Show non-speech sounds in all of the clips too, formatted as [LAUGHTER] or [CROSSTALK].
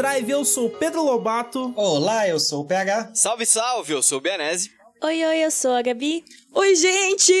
Overdrive, eu sou o Pedro Lobato. Olá, eu sou o PH. Salve, salve, eu sou o Bianese. Oi, oi, eu sou a Gabi. Oi, gente!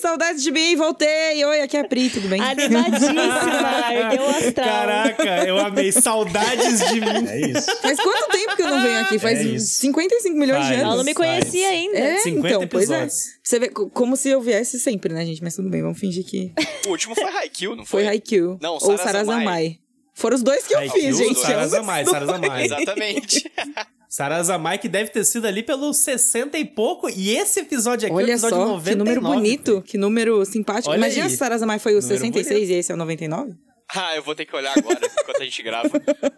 Saudades de mim, voltei! Oi, aqui é a Pri, tudo bem? Animadíssima, [LAUGHS] ergueu o astral. Caraca, eu amei. Saudades de mim. É isso. Faz quanto tempo que eu não venho aqui? Faz É isso. 55 milhões de Faz. anos. Ela não me conhecia Faz. ainda. É, 50 então, pois é. episódios. Você vê co- como se eu viesse sempre, né, gente? Mas tudo bem, vamos fingir que O último foi Haikyuu, não foi foi? Haikyuu. Não, Ou Sarazamai. Foram os dois que eu Haikyuu, fiz, gente. Sarazamai, não- Sarazamai. Exatamente. [LAUGHS] Sarazamai, que deve ter sido ali pelos 60 e pouco. E esse episódio aqui é o Olha episódio só, 99. que número bonito, que número simpático. Olha Imagina aí. se Sarazamai foi o Número 66 bonito. e esse é o 99? ah, eu vou ter que olhar agora, enquanto a gente grava.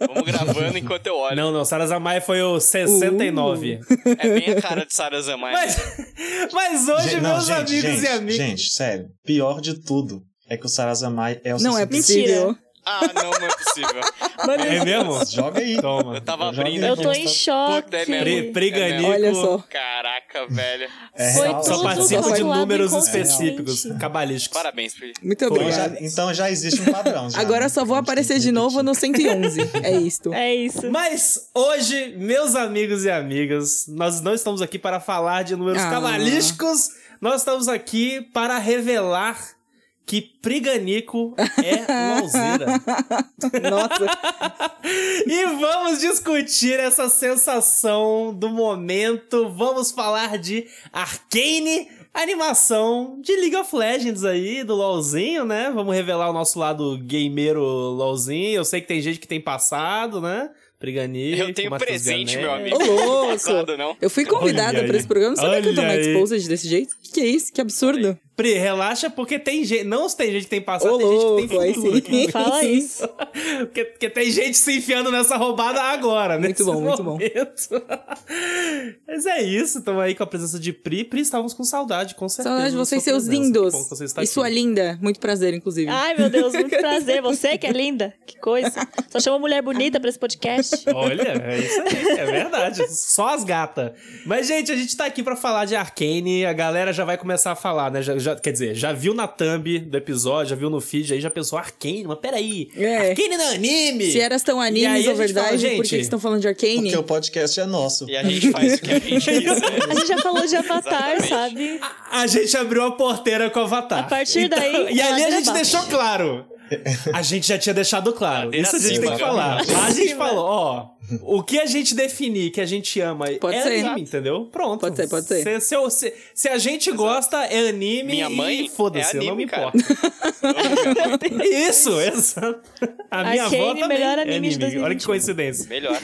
Vamos gravando enquanto eu olho. Não, não, Sarazamai foi o 69. É bem a cara de Sarazamai. Mas, [LAUGHS] mas hoje, Gente, meus gente, amigos gente, e amigas. Gente, sério. Pior de tudo é que o Sarazamai é o Não é 66. possível. Ah, não, não é possível. Mano, É mesmo? Joga aí. Toma. Eu tava abrindo eu tô em choque. Puta, é mesmo. Priganico. Olha só. Caraca, velho. É Foi real. Só participa de números específicos, cabalísticos. Parabéns, Pri. Muito Então obrigada. já, então já existe um padrão. já, Agora eu só vou aparecer de novo no repetir. 111. É isto. [LAUGHS] É isso. Mas hoje, meus amigos e amigas, nós não estamos aqui para falar de números Ah. cabalísticos, nós estamos aqui para revelar que Priganico é Lauzeira. [LAUGHS] Nossa. [LAUGHS] e vamos discutir essa sensação do momento. Vamos falar de Arcane, animação de League of Legends aí, do LoLzinho, né? Vamos revelar o nosso lado gameiro LoLzinho. Eu sei que tem gente que tem passado, né? Priganico. Eu tenho Matheus presente, Gané. meu amigo. Ô, louco. Não. Eu fui convidada Olha pra aí. esse programa. Não sabia que eu tô Olha aí. exposed desse jeito? Que que é isso? Que absurdo. Pri, relaxa, porque tem gente. Não tem gente que tem passado, Ô, tem gente que louco, tem aí futuro. sim. aqui. Fala isso. [LAUGHS] porque, porque tem gente se enfiando nessa roubada agora, Muito nesse bom, muito bom. momento. [LAUGHS] Mas é isso, estamos aí com a presença de Pri. Pri, estávamos com saudade, com certeza. Saudade de vocês, sua seus presença. lindos. Que bom que você está E sua aqui. linda. Muito prazer, inclusive. Ai, meu Deus, muito prazer. Você que é linda. Que coisa. Só chama mulher bonita pra esse podcast. Olha, é isso aí, é verdade. Só as gatas. Mas, gente, a gente tá aqui pra falar de Arcane. A galera já vai começar a falar, né? Já, já- quer dizer, já viu na thumb do episódio, já viu no feed aí, já pensou Arcane, mas peraí. É. Arcane não é anime! Se eras tão aí a animes gente ou verdade, fala, por que estão falando de Arcane? Porque o podcast é nosso. E a gente faz o que a gente [LAUGHS] quiser. A gente já falou de Avatar, Exatamente. sabe? A gente abriu a porteira com o Avatar. A partir daí, [LAUGHS] E ali a gente debate. deixou claro. A gente já tinha deixado claro. Isso a gente acima, tem que falar. Lá a gente falou, ó. O que a gente definir que a gente ama Pode é ser. anime, entendeu? Pronto. Pode ser, pode ser. Se, se, eu- se- se a gente gosta, é anime. Minha mãe e foda-se, é eu não me anime, importo. [LAUGHS] Isso, exato. A minha Arcane, avó também melhor é anime de anime. Olha que 2021. coincidência. Melhor.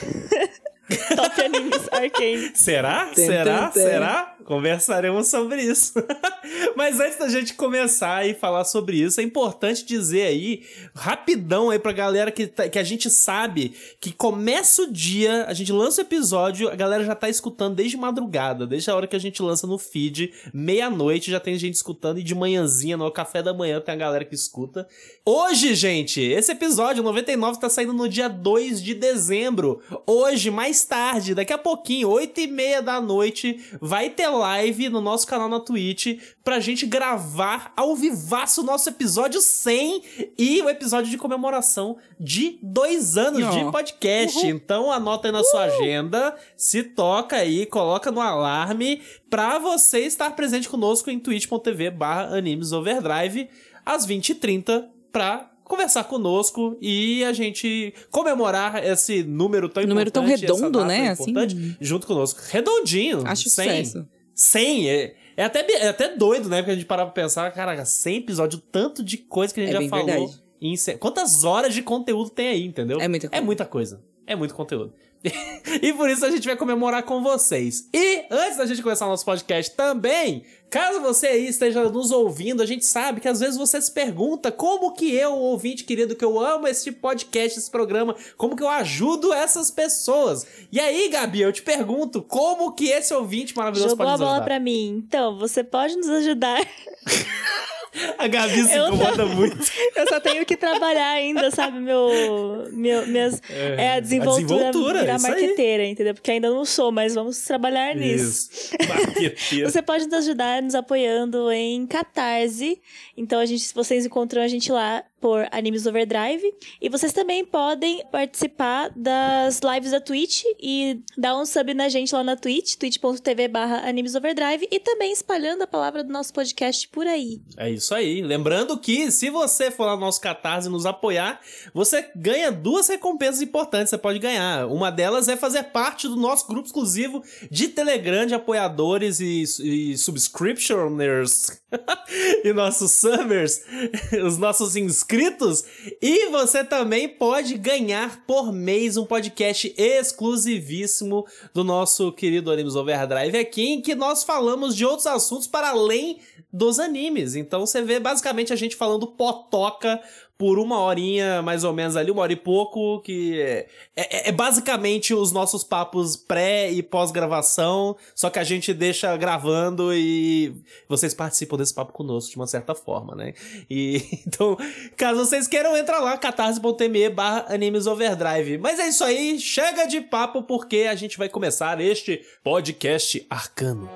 Top animes, Arcane. Será? Será? Será? Conversaremos sobre isso. [LAUGHS] Mas antes da gente começar e falar sobre isso, é importante dizer aí, rapidão aí pra galera que, tá- que a gente sabe que começa o dia, a gente lança o episódio, a galera já tá escutando desde madrugada, desde a hora que a gente lança no feed, meia-noite já tem gente escutando e de manhãzinha, no café da manhã, tem a galera que escuta. Hoje, gente, esse episódio 99 tá saindo no dia 2 de dezembro. Hoje, mais tarde, daqui a pouquinho, 8 e meia da noite, vai ter live no nosso canal na Twitch pra gente gravar ao vivaço o nosso episódio 100 e o episódio de comemoração de dois anos de podcast. Então anota aí na sua agenda, se toca aí, coloca no alarme pra você estar presente conosco em twitch.tv barra animes overdrive às 20h30 pra conversar conosco e a gente comemorar esse número tão Número tão importante, essa redondo, data né? Assim. junto conosco. Redondinho. Acho 100. sucesso. 100. É, é, até, é até doido, né? Porque a gente parar pra pensar, caraca, 100 episódios, tanto de coisa que a gente É já falou. verdade. em 100 Quantas horas de conteúdo tem aí, entendeu? É muita É coisa. muita coisa. É muito conteúdo. [LAUGHS] e por isso a gente vai comemorar com vocês. E antes da gente começar o nosso podcast também, caso você aí esteja nos ouvindo, a gente sabe que às vezes você se pergunta como que eu, ouvinte querido, que eu amo esse podcast, esse programa, como que eu ajudo essas pessoas. E aí, Gabi, eu te pergunto, como que esse ouvinte maravilhoso Jogou pode a nos bola ajudar? pra mim. Então, você pode nos ajudar [LAUGHS] A Gabi se Eu incomoda muito. [LAUGHS] Eu só tenho que trabalhar ainda, sabe? Meu, meu, minhas, é, a desenvoltura, desenvoltura, virar aí. marqueteira, entendeu? Porque ainda não sou, mas vamos trabalhar nisso. Isso. Marqueteiro. [LAUGHS] Você pode nos ajudar nos apoiando em Catarse. Então, a gente, se vocês encontram a gente lá por Animes Overdrive. E vocês também podem participar das lives da Twitch e dar um sub na gente lá na Twitch, twitch.tv barra Animes Overdrive. E também espalhando a palavra do nosso podcast por aí. É isso aí. Lembrando que se você for lá no nosso Catarse e nos apoiar, você ganha duas recompensas importantes. Você pode ganhar. Uma delas é fazer parte do nosso grupo exclusivo de Telegram de apoiadores e, e subscriptioners [LAUGHS] e nossos subbers, os nossos inscritos. E você também pode ganhar por mês um podcast exclusivíssimo do nosso querido Animes Overdrive aqui, em que nós falamos de outros assuntos para além dos animes. Então você vê basicamente a gente falando potoca por uma horinha, mais ou menos ali, uma hora e pouco, que é, é- é basicamente os nossos papos pré e pós-gravação, só que a gente deixa gravando e vocês participam desse papo conosco de uma certa forma, né? E [LAUGHS] então, caso vocês queiram, entra lá, catarse.me barra animes overdrive. Mas é isso aí, chega de papo porque a gente vai começar este podcast arcano.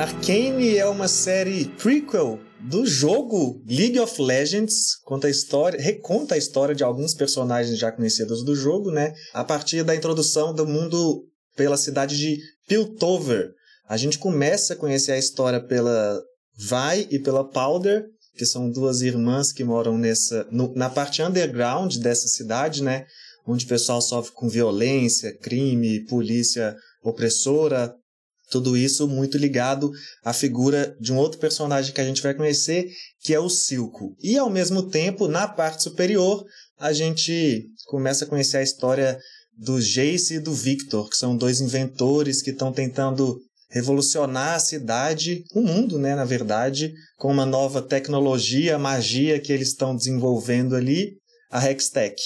Arcane é uma série prequel do jogo League of Legends, conta a história, reconta a história de alguns personagens já conhecidos do jogo, né? A partir da introdução do mundo pela cidade de Piltover. A gente começa a conhecer a história pela Vi e pela Powder, que são duas irmãs que moram nessa no- na parte underground dessa cidade, né? Onde o pessoal sofre com violência, crime, polícia opressora, tudo isso muito ligado à figura de um outro personagem que a gente vai conhecer, que é o Silco. E ao mesmo tempo, na parte superior, a gente começa a conhecer a história do Jace e do Victor, que são dois inventores que estão tentando revolucionar a cidade, o mundo, né, na verdade, com uma nova tecnologia, magia que eles estão desenvolvendo ali, a Hextech.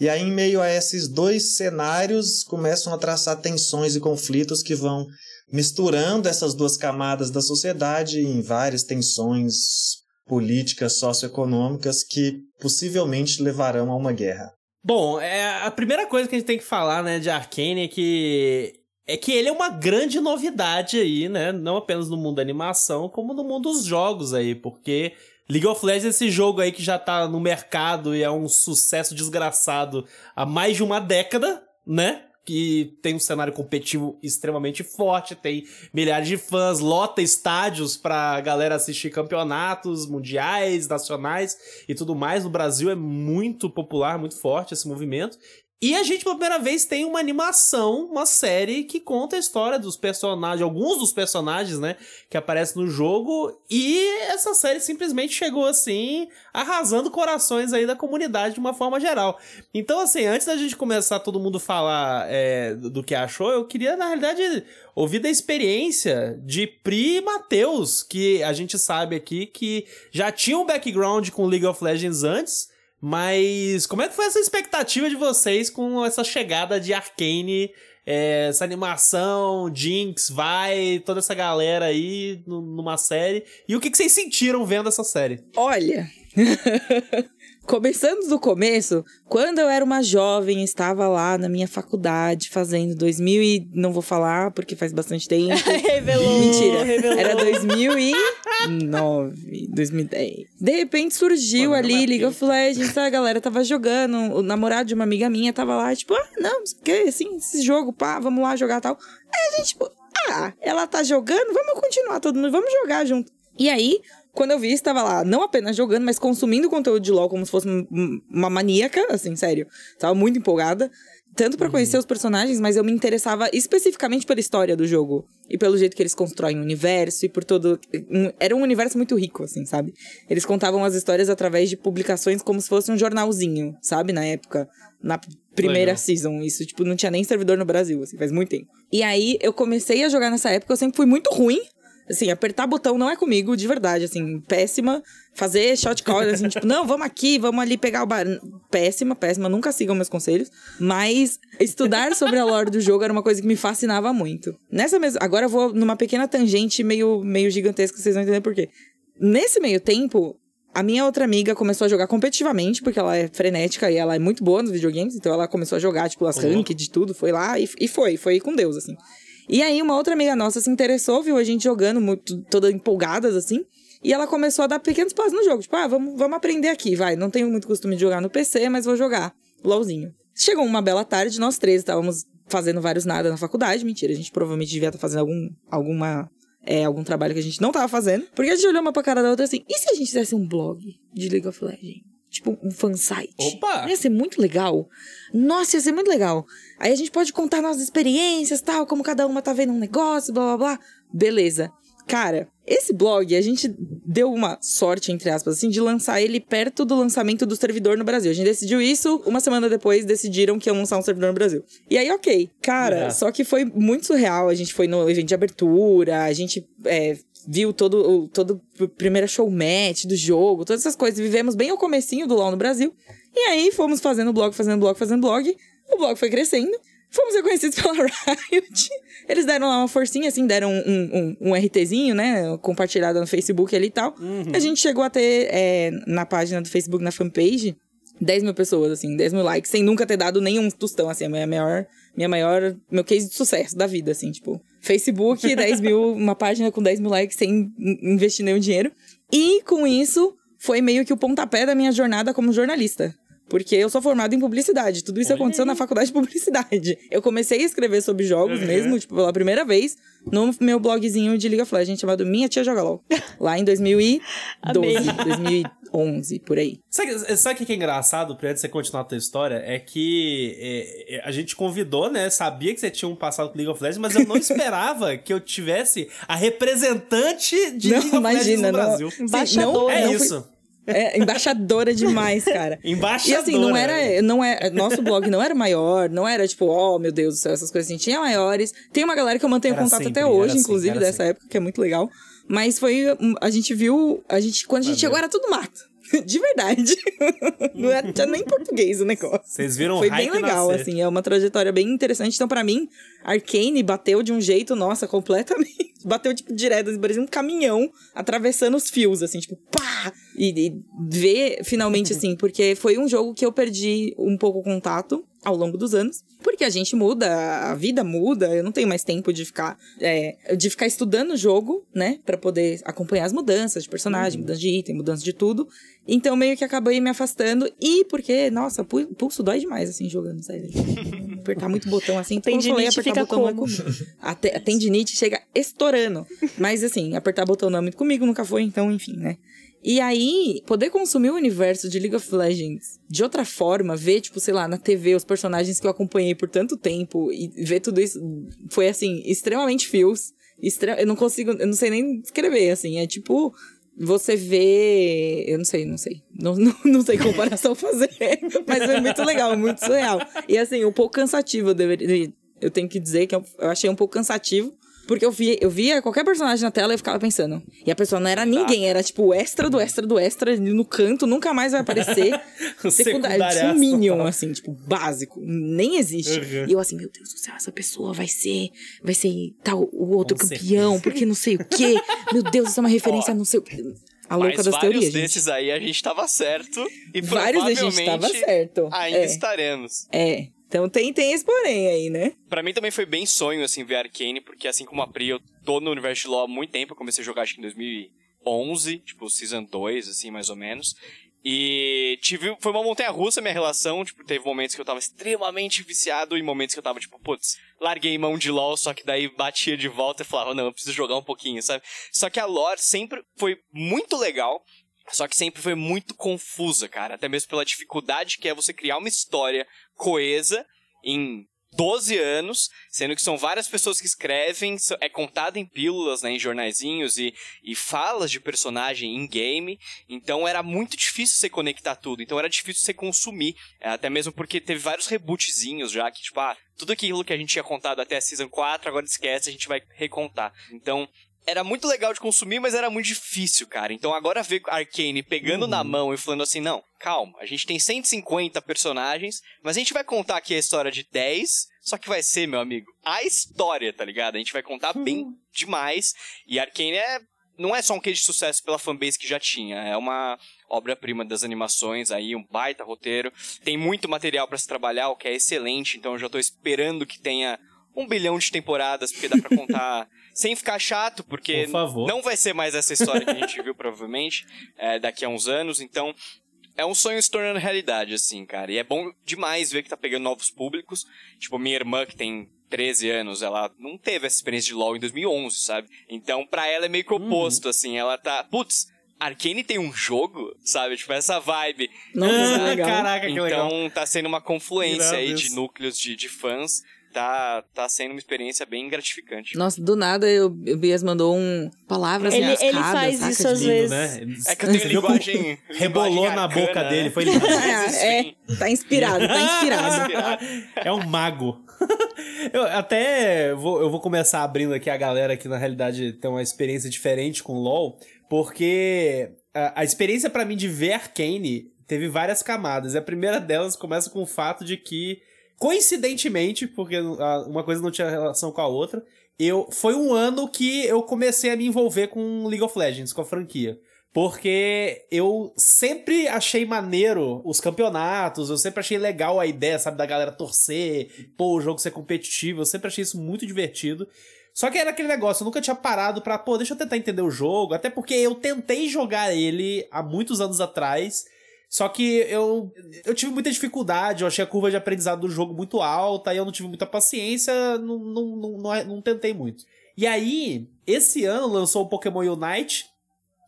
E aí, em meio a esses dois cenários, começam a traçar tensões e conflitos que vão misturando essas duas camadas da sociedade em várias tensões políticas, socioeconômicas que possivelmente levarão a uma guerra. Bom, é, a primeira coisa que a gente tem que falar, né, de Arcane é que é que ele é uma grande novidade aí, né? Não apenas no mundo da animação, como no mundo dos jogos aí, porque League of Legends é esse jogo aí que já tá no mercado e é um sucesso desgraçado há mais de uma década, né? Que tem um cenário competitivo extremamente forte, tem milhares de fãs, lota estádios pra galera assistir campeonatos mundiais, nacionais e tudo mais. No Brasil é muito popular, muito forte esse movimento. E a gente, pela primeira vez, tem uma animação, uma série que conta a história dos personagens, alguns dos personagens, né, que aparecem no jogo. E essa série simplesmente chegou assim, arrasando corações aí da comunidade de uma forma geral. Então, assim, antes da gente começar todo mundo falar é, do que achou, eu queria, na realidade, ouvir da experiência de Pri e Matheus, que a gente sabe aqui que já tinha um background com League of Legends antes. Mas como é que foi essa expectativa de vocês com essa chegada de Arcane, é, essa animação, Jinx, vai, toda essa galera aí nu- numa série? E o que, que vocês sentiram vendo essa série? Olha. [LAUGHS] Começando do começo, quando eu era uma jovem, estava lá na minha faculdade fazendo 2000 e não vou falar porque faz bastante [LAUGHS] tempo. revelou. Mentira. Revelou. Era 2009, 2010. De repente surgiu ali é League of Legends, a galera tava jogando, o namorado de uma amiga minha tava lá, tipo, ah, não, que assim, esse jogo, pá, vamos lá jogar tal. Aí a gente, tipo, ah, ela tá jogando, vamos continuar todo mundo, vamos jogar junto. E aí, quando eu vi, estava lá, não apenas jogando, mas consumindo conteúdo de LoL como se fosse um- um- uma maníaca, assim, sério. Tava muito empolgada. Tanto pra conhecer os personagens, mas eu me interessava especificamente pela história do jogo. E pelo jeito que eles constroem o universo e por todo. Era um universo muito rico, assim, sabe? Eles contavam as histórias através de publicações como se fosse um jornalzinho, sabe? Na época. Na primeira Legal. season. Isso, tipo, não tinha nem servidor no Brasil, assim, faz muito tempo. E aí eu comecei a jogar nessa época, eu sempre fui muito ruim. Assim, apertar botão não é comigo, de verdade, assim, péssima. Fazer shot call, assim, tipo, não, vamos aqui, vamos ali pegar o bar. Péssima, péssima, nunca sigam meus conselhos. Mas estudar sobre a lore do jogo era uma coisa que me fascinava muito. Nessa mesma. Agora eu vou numa pequena tangente meio, meio gigantesca, vocês vão entender por quê. Nesse meio tempo, a minha outra amiga começou a jogar competitivamente, porque ela é frenética e ela é muito boa nos videogames, então ela começou a jogar, tipo, as Uhum. ranked de tudo, foi lá e, e foi, foi com Deus, assim. E aí, uma outra amiga nossa se interessou, viu a gente jogando, muito, toda empolgadas, assim. E ela começou a dar pequenos passos no jogo. Tipo, ah, vamos, vamos aprender aqui, vai. Não tenho muito costume de jogar no PC, mas vou jogar. LOLzinho. Chegou uma bela tarde, nós três estávamos fazendo vários nada na faculdade. Mentira, a gente provavelmente devia estar fazendo algum, alguma, é, algum trabalho que a gente não tava fazendo. Porque a gente olhou uma pra cara da outra assim, e se a gente fizesse um blog de League of Legends? Tipo, um fansite. Opa! Ia ser muito legal. Nossa, ia ser muito legal. Aí a gente pode contar nossas experiências, tal, como cada uma tá vendo um negócio, blá blá blá. Beleza. Cara, esse blog, a gente deu uma sorte, entre aspas, assim, de lançar ele perto do lançamento do servidor no Brasil. A gente decidiu isso, uma semana depois decidiram que iam lançar um servidor no Brasil. E aí, ok. Cara, É. só que foi muito surreal. A gente foi no evento de abertura, a gente é, viu todo o todo o primeiro showmatch do jogo, todas essas coisas. Vivemos bem o comecinho do LoL no Brasil. E aí, fomos fazendo blog, fazendo blog, fazendo blog. O blog foi crescendo. Fomos reconhecidos [LAUGHS] pela Riot. Eles deram lá uma forcinha, assim, deram um, um, um RTzinho, né? Compartilhado no Facebook ali e tal. A gente chegou a ter é, na página do Facebook, na fanpage, 10 mil pessoas, assim, 10 mil likes, sem nunca ter dado nenhum tostão, assim, a minha maior, minha maior, meu case de sucesso da vida, assim, tipo, Facebook, [LAUGHS] 10 mil, uma página com 10 mil likes sem in- investir nenhum dinheiro. E com isso, foi meio que o pontapé da minha jornada como jornalista. Porque eu sou formada em publicidade. Tudo isso Olha aconteceu aí. na faculdade de publicidade. Eu comecei a escrever sobre jogos Uhum. mesmo, tipo, pela primeira vez, no meu blogzinho de League of Legends chamado Minha Tia Joga LOL. Lá em 2012, Amei. 2011, por aí. Sabe, sabe o que é engraçado, pra você continuar a tua história? É que é, é, a gente convidou, né? Sabia que você tinha um passado com League of Legends, mas eu não [LAUGHS] esperava que eu tivesse a representante de Não, League of Legends imagina, no não. Brasil. Sim, Embaixadora. É não fui- isso. É, embaixadora demais, cara. [LAUGHS] Embaixadora. E assim, não era, não é, nosso blog não era maior, não era tipo, oh, meu Deus do céu, essas coisas assim. Tinha maiores. Tem uma galera que eu mantenho Era contato sempre, até hoje, era inclusive, era dessa assim. época, que é muito legal. Mas foi, a gente viu, a gente, quando a gente Valeu. chegou era tudo mato. [LAUGHS] De verdade. [LAUGHS] não era, tinha nem português o negócio. Vocês viram Foi bem legal, nascer. assim, é uma trajetória bem interessante. Então, pra mim, Arcane bateu de um jeito, nossa, completamente. [LAUGHS] Bateu, tipo, direto, assim, parecia um caminhão atravessando os fios, assim, tipo, pá! E, e ver finalmente, assim, porque foi um jogo que eu perdi um pouco o contato ao longo dos anos. Porque a gente muda, a vida muda, eu não tenho mais tempo de ficar, é, de ficar estudando o jogo, né? Pra poder acompanhar as mudanças de personagem, mudança de item, mudança de tudo. Então, meio que acabei me afastando. E porque, nossa, pu- pulso dói demais, assim, jogando, sério. [LAUGHS] apertar muito botão, assim. Falei, Tendinite apertar fica botão é como? comigo. A, te- a tendinite chega estourando. Mas, assim, apertar botão não é muito comigo, nunca foi, então, enfim, né? E aí, poder consumir o universo de League of Legends de outra forma, ver, tipo, sei lá, na TV, os personagens que eu acompanhei por tanto tempo e ver tudo isso foi, assim, extremamente fios. Extre... Eu não consigo, eu não sei nem escrever, assim. É tipo, você vê. Eu não sei, não sei. Não, [LAUGHS] não, não sei comparação fazer. Mas foi muito legal, muito surreal. E assim, um pouco cansativo, eu, deveria, eu tenho que dizer que eu achei um pouco cansativo. Porque eu via, eu via qualquer personagem na tela e eu ficava pensando. E a pessoa não era ninguém, era tipo o extra do extra do extra no canto, nunca mais vai aparecer. [LAUGHS] Secundário, tipo um secundariaço minion, assim, tipo, básico. Nem existe. Uhum. E eu assim, meu Deus do céu, essa pessoa vai ser. Vai ser tal o outro Com campeão, porque não sei o quê. Meu Deus, isso é uma [LAUGHS] referência a não sei o quê. A louca Mas das vários teorias. gente. desses aí a gente tava certo. E Vários a gente tava certo. ainda é, estaremos. é. Então tem, tem esse porém aí, né? Pra mim também foi bem sonho, assim, ver Arcane, porque assim como a Pri, eu tô no universo de LoL há muito tempo. Eu comecei a jogar, acho que em 2011, tipo, Season 2, assim, mais ou menos. E tive, foi uma montanha russa minha relação, tipo, teve momentos que eu tava extremamente viciado e momentos que eu tava, tipo, putz, larguei mão de LoL, só que daí batia de volta e falava, não, eu preciso jogar um pouquinho, sabe? Só que a lore sempre foi muito legal, só que sempre foi muito confusa, cara. Até mesmo pela dificuldade que é você criar uma história coesa em 12 anos, sendo que são várias pessoas que escrevem, é contado em pílulas, né, em jornaizinhos e, e falas de personagem em game, então era muito difícil você conectar tudo, então era difícil você consumir, é, até mesmo porque teve vários rebootzinhos já, que tipo, ah, tudo aquilo que a gente tinha contado até a Season 4, agora esquece, a gente vai recontar. Então, era muito legal de consumir, mas era muito difícil, cara. Então agora ver Arcane pegando uhum. na mão e falando assim, não, calma, a gente tem 150 personagens, mas a gente vai contar aqui a história de 10, só que vai ser, meu amigo, a história, tá ligado? A gente vai contar uhum. bem demais. E Arcane é não é só um case de sucesso pela fanbase que já tinha, é uma obra-prima das animações aí, um baita roteiro. Tem muito material para se trabalhar, o que é excelente, então eu já tô esperando que tenha um bilhão de temporadas, porque dá pra contar [LAUGHS] sem ficar chato, porque Por não vai ser mais essa história que a gente viu, provavelmente, é, daqui a uns anos. Então, é um sonho se tornando realidade, assim, cara. E é bom demais ver que tá pegando novos públicos. Tipo, minha irmã, que tem 13 anos, ela não teve essa experiência de LoL em 2011, sabe? Então, pra ela é meio que oposto, uhum. assim. Ela tá, putz, Arkane tem um jogo, sabe? Tipo, essa vibe. Nossa, legal. Caraca, que então, legal. Então, tá sendo uma confluência aí de núcleos de, de fãs tá, tá sendo uma experiência bem gratificante. Nossa, do nada eu, o Bias mandou um palavras ele, ele faz isso às vezes. Né? É que eu tenho linguagem. Rebolou linguagem na boca dele, foi lindo. [LAUGHS] é, tá inspirado, [LAUGHS] tá inspirado. é um mago. [LAUGHS] eu até vou, eu vou começar abrindo aqui a galera que na realidade tem uma experiência diferente com LoL, porque a, a experiência para mim de ver Arcane teve várias camadas. E a primeira delas começa com o fato de que coincidentemente, porque uma coisa não tinha relação com a outra, eu foi um ano que eu comecei a me envolver com League of Legends, com a franquia. Porque eu sempre achei maneiro os campeonatos, eu sempre achei legal a ideia, sabe, da galera torcer, pô, o jogo ser competitivo, eu sempre achei isso muito divertido. Só que era aquele negócio, eu nunca tinha parado pra, pô, deixa eu tentar entender o jogo, até porque eu tentei jogar ele há muitos anos atrás só que eu, eu tive muita dificuldade, eu achei a curva de aprendizado do jogo muito alta, e eu não tive muita paciência, não, não, não, não, não tentei muito. E aí, esse ano lançou o Pokémon Unite,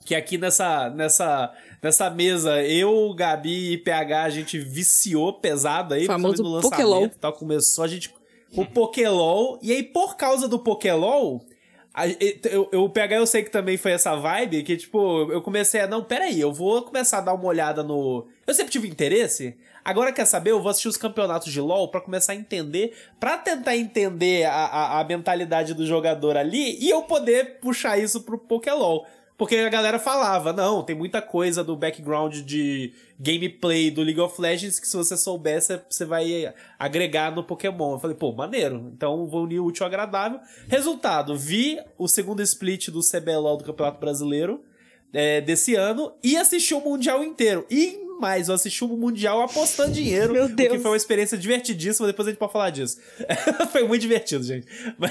que aqui nessa, nessa, nessa mesa, eu, Gabi e PH, a gente viciou pesado aí. Famoso no lançamento Pokélol. Tal, começou a gente... O Pokélol, e aí por causa do Pokélol, eu, eu, o PH eu sei que também foi essa vibe, que tipo, eu comecei a, não, peraí, eu vou começar a dar uma olhada no... Eu sempre tive interesse, agora quer saber, eu vou assistir os campeonatos de LoL para começar a entender, para tentar entender a, a, a, mentalidade do jogador ali, e eu poder puxar isso pro Pokélol. Porque a galera falava, não, tem muita coisa do background de gameplay do League of Legends que se você soubesse, você vai agregar no Pokémon. Eu falei, pô, maneiro. Então vou unir o útil ao agradável. Resultado, vi o segundo split do CBLOL do Campeonato Brasileiro é, desse ano e assisti o Mundial inteiro. E mais, eu assisti o Mundial apostando dinheiro. [LAUGHS] Meu Deus. Que foi uma experiência divertidíssima, depois a gente pode falar disso. [LAUGHS] foi muito divertido, gente.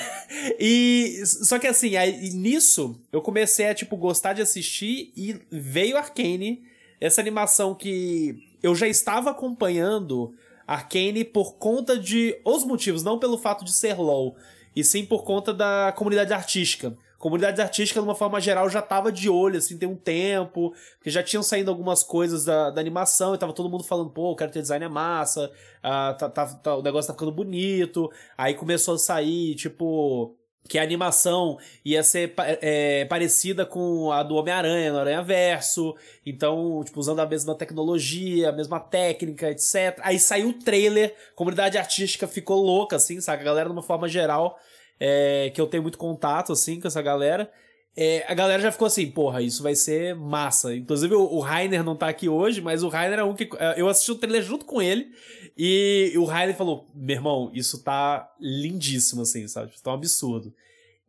[LAUGHS] e só que assim, aí, nisso eu comecei a tipo gostar de assistir e veio Arcane, essa animação que eu já estava acompanhando Arcane por conta de os motivos, não pelo fato de ser LoL, e sim por conta da comunidade artística. Comunidade artística, de uma forma geral, já tava de olho, assim, tem um tempo, porque já tinham saído algumas coisas da, da animação, e tava todo mundo falando, pô, o character design é massa, ah, tá, tá, tá, o negócio tá ficando bonito, aí começou a sair, tipo, que a animação ia ser é, parecida com a do Homem-Aranha, no Aranha Verso, então, tipo, usando a mesma tecnologia, a mesma técnica, etc. Aí saiu o trailer, a comunidade artística ficou louca, assim, sabe? A galera, de uma forma geral, é, que eu tenho muito contato, assim, com essa galera. É, a galera já ficou assim, porra, isso vai ser massa. Inclusive, o, o Rainer não tá aqui hoje, mas o Rainer é um que. É, eu assisti o trailer junto com ele. E, o Rainer falou: meu irmão, isso tá lindíssimo, assim, sabe? Tá um absurdo.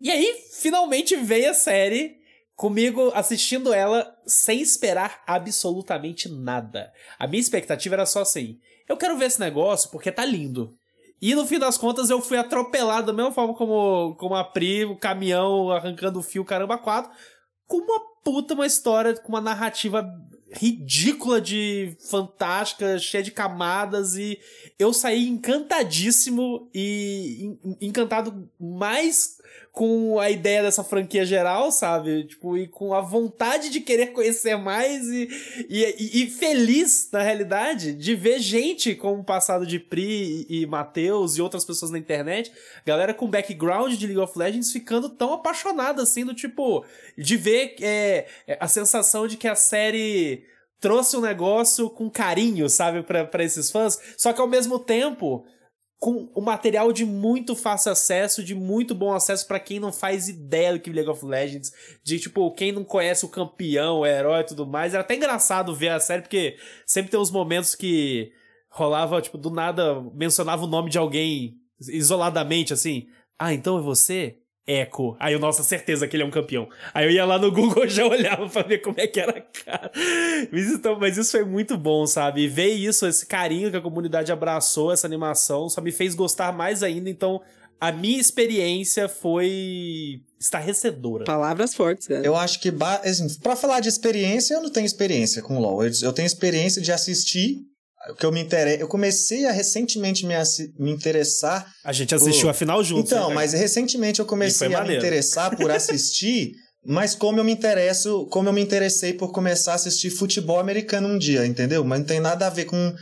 E aí, finalmente veio a série comigo assistindo ela sem esperar absolutamente nada. A minha expectativa era só assim: eu quero ver esse negócio porque tá lindo. E no fim das contas eu fui atropelado da mesma forma como, como a Pri, o caminhão arrancando o fio, caramba, quatro, com uma puta uma história, com uma narrativa ridícula de fantástica, cheia de camadas e eu saí encantadíssimo e encantado mais com a ideia dessa franquia geral, sabe? Tipo, e com a vontade de querer conhecer mais e, e, e feliz, na realidade, de ver gente como o passado de Pri e, e Matheus e outras pessoas na internet, galera com background de League of Legends ficando tão apaixonada, assim, do tipo, de ver é, a sensação de que a série trouxe um negócio com carinho, sabe, para esses fãs, só que ao mesmo tempo com o material de muito fácil acesso, de muito bom acesso para quem não faz ideia do que League of Legends, de tipo, quem não conhece o campeão, o herói e tudo mais. Era até engraçado ver a série, porque sempre tem uns momentos que rolava, tipo, do nada mencionava o nome de alguém isoladamente, assim. Ah, então é você? Echo. Aí eu, nossa, certeza que ele é um campeão. Aí eu ia lá no Google e [LAUGHS] já olhava pra ver como é que era a cara. Mas, então, mas isso foi muito bom, sabe? E ver isso, esse carinho que a comunidade abraçou, essa animação, só me fez gostar mais ainda. Então, a minha experiência foi estarrecedora. Palavras fortes, cara. Eu acho que, assim, pra falar de experiência, eu não tenho experiência com LoL. Eu, eu tenho experiência de assistir que eu me interesso. Eu comecei a recentemente me, me interessar A gente assistiu Pô, a final juntos. Então, né, mas recentemente eu comecei a me interessar por [LAUGHS] assistir, mas como eu me interesso, como eu me interessei por começar a assistir futebol americano um dia, entendeu? Mas não tem nada a ver com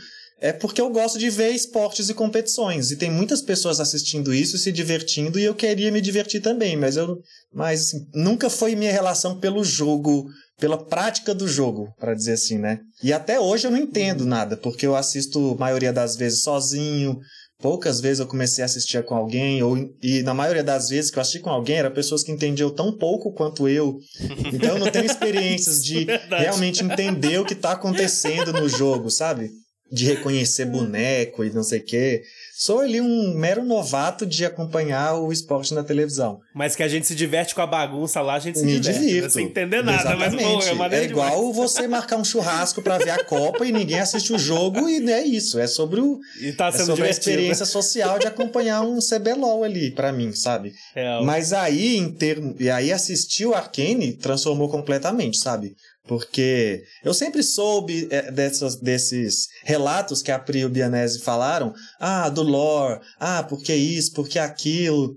é porque eu gosto de ver esportes e competições e tem muitas pessoas assistindo isso e se divertindo e eu queria me divertir também, mas eu mas assim, nunca foi minha relação pelo jogo, pela prática do jogo, para dizer assim, né? E até hoje eu não entendo nada, porque eu assisto a maioria das vezes sozinho, Poucas vezes eu comecei a assistir com alguém, ou, e na maioria das vezes que eu assisti com alguém, eram pessoas que entendiam tão pouco quanto eu. [LAUGHS] Então eu não tenho experiências de Verdade. realmente entender o que tá acontecendo no jogo, sabe? De reconhecer boneco e não sei o quê. Sou ali um mero novato de acompanhar o esporte na televisão. Mas que a gente se diverte com a bagunça lá, a gente se Me diverte. divirto. né? Sem entender nada, mas pô, Exatamente. é É igual você marcar um churrasco pra ver a Copa e ninguém assiste o jogo e é isso. É sobre o, demais. E tá é sendo sobre a experiência social de acompanhar um CBLOL ali, pra mim, sabe? Real. Mas aí, em termo, e aí assistir o Arcane transformou completamente, sabe? Porque eu sempre soube é, dessas, desses relatos que a Pri e o Bianese falaram. Ah, do lore. Ah, porque isso, porque aquilo.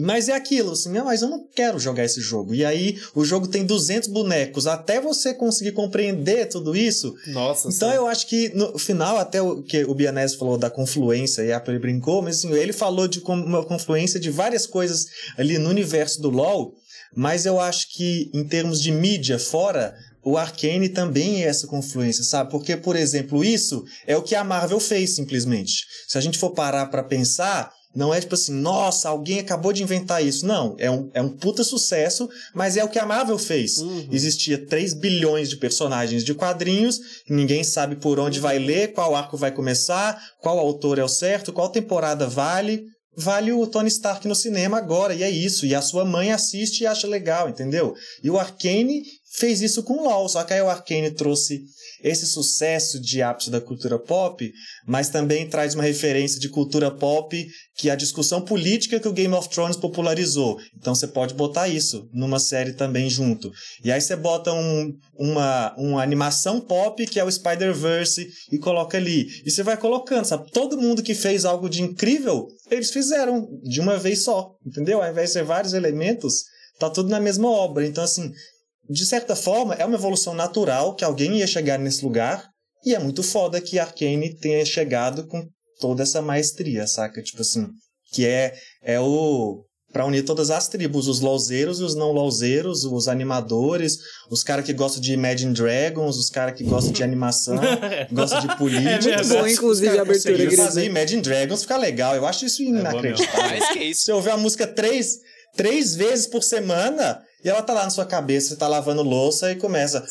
Mas é aquilo, assim, não, mas eu não quero jogar esse jogo. E aí, o jogo tem 200 bonecos. Até você conseguir compreender tudo isso, Nossa, então sim. eu acho que no final, até o que o Bianese falou da confluência e a Pri brincou, mas assim, ele falou de uma confluência de várias coisas ali no universo do LoL, mas eu acho que em termos de mídia fora, o Arcane também é essa confluência, sabe? Porque, por exemplo, isso é o que a Marvel fez simplesmente. Se a gente for parar pra pensar, não é tipo assim, nossa, alguém acabou de inventar isso. Não, é um, é um puta sucesso, mas é o que a Marvel fez. Uhum. Existia 3 bilhões de personagens de quadrinhos, ninguém sabe por onde vai ler, qual arco vai começar, qual autor é o certo, qual temporada vale. Vale o Tony Stark no cinema agora, e é isso. E a sua mãe assiste e acha legal, entendeu? E o Arcane fez isso com o LoL, só que aí o Arcane trouxe esse sucesso de ápice da cultura pop, mas também traz uma referência de cultura pop que é a discussão política que o Game of Thrones popularizou. Então você pode botar isso numa série também junto. E aí você bota um, uma, uma animação pop que é o Spider-Verse e coloca ali. E você vai colocando, sabe? Todo mundo que fez algo de incrível, eles fizeram de uma vez só, entendeu? Ao invés de ser vários elementos, tá tudo na mesma obra. Então, assim, de certa forma, é uma evolução natural que alguém ia chegar nesse lugar. E é muito foda que Arkane tenha chegado com toda essa maestria, saca? Tipo assim, que é, é o. Pra unir todas as tribos, os louzeiros e os não louzeiros, os animadores, os caras que gostam de Imagine Dragons, os caras que gostam de animação, [LAUGHS] gostam de política. É. Bom, inclusive, a abertura conseguiram grisa. fazer Imagine Dragons ficar legal. Eu acho isso inacreditável. Mais que isso. Você ouve a música três, três vezes por semana e ela tá lá na sua cabeça, você tá lavando louça e começa.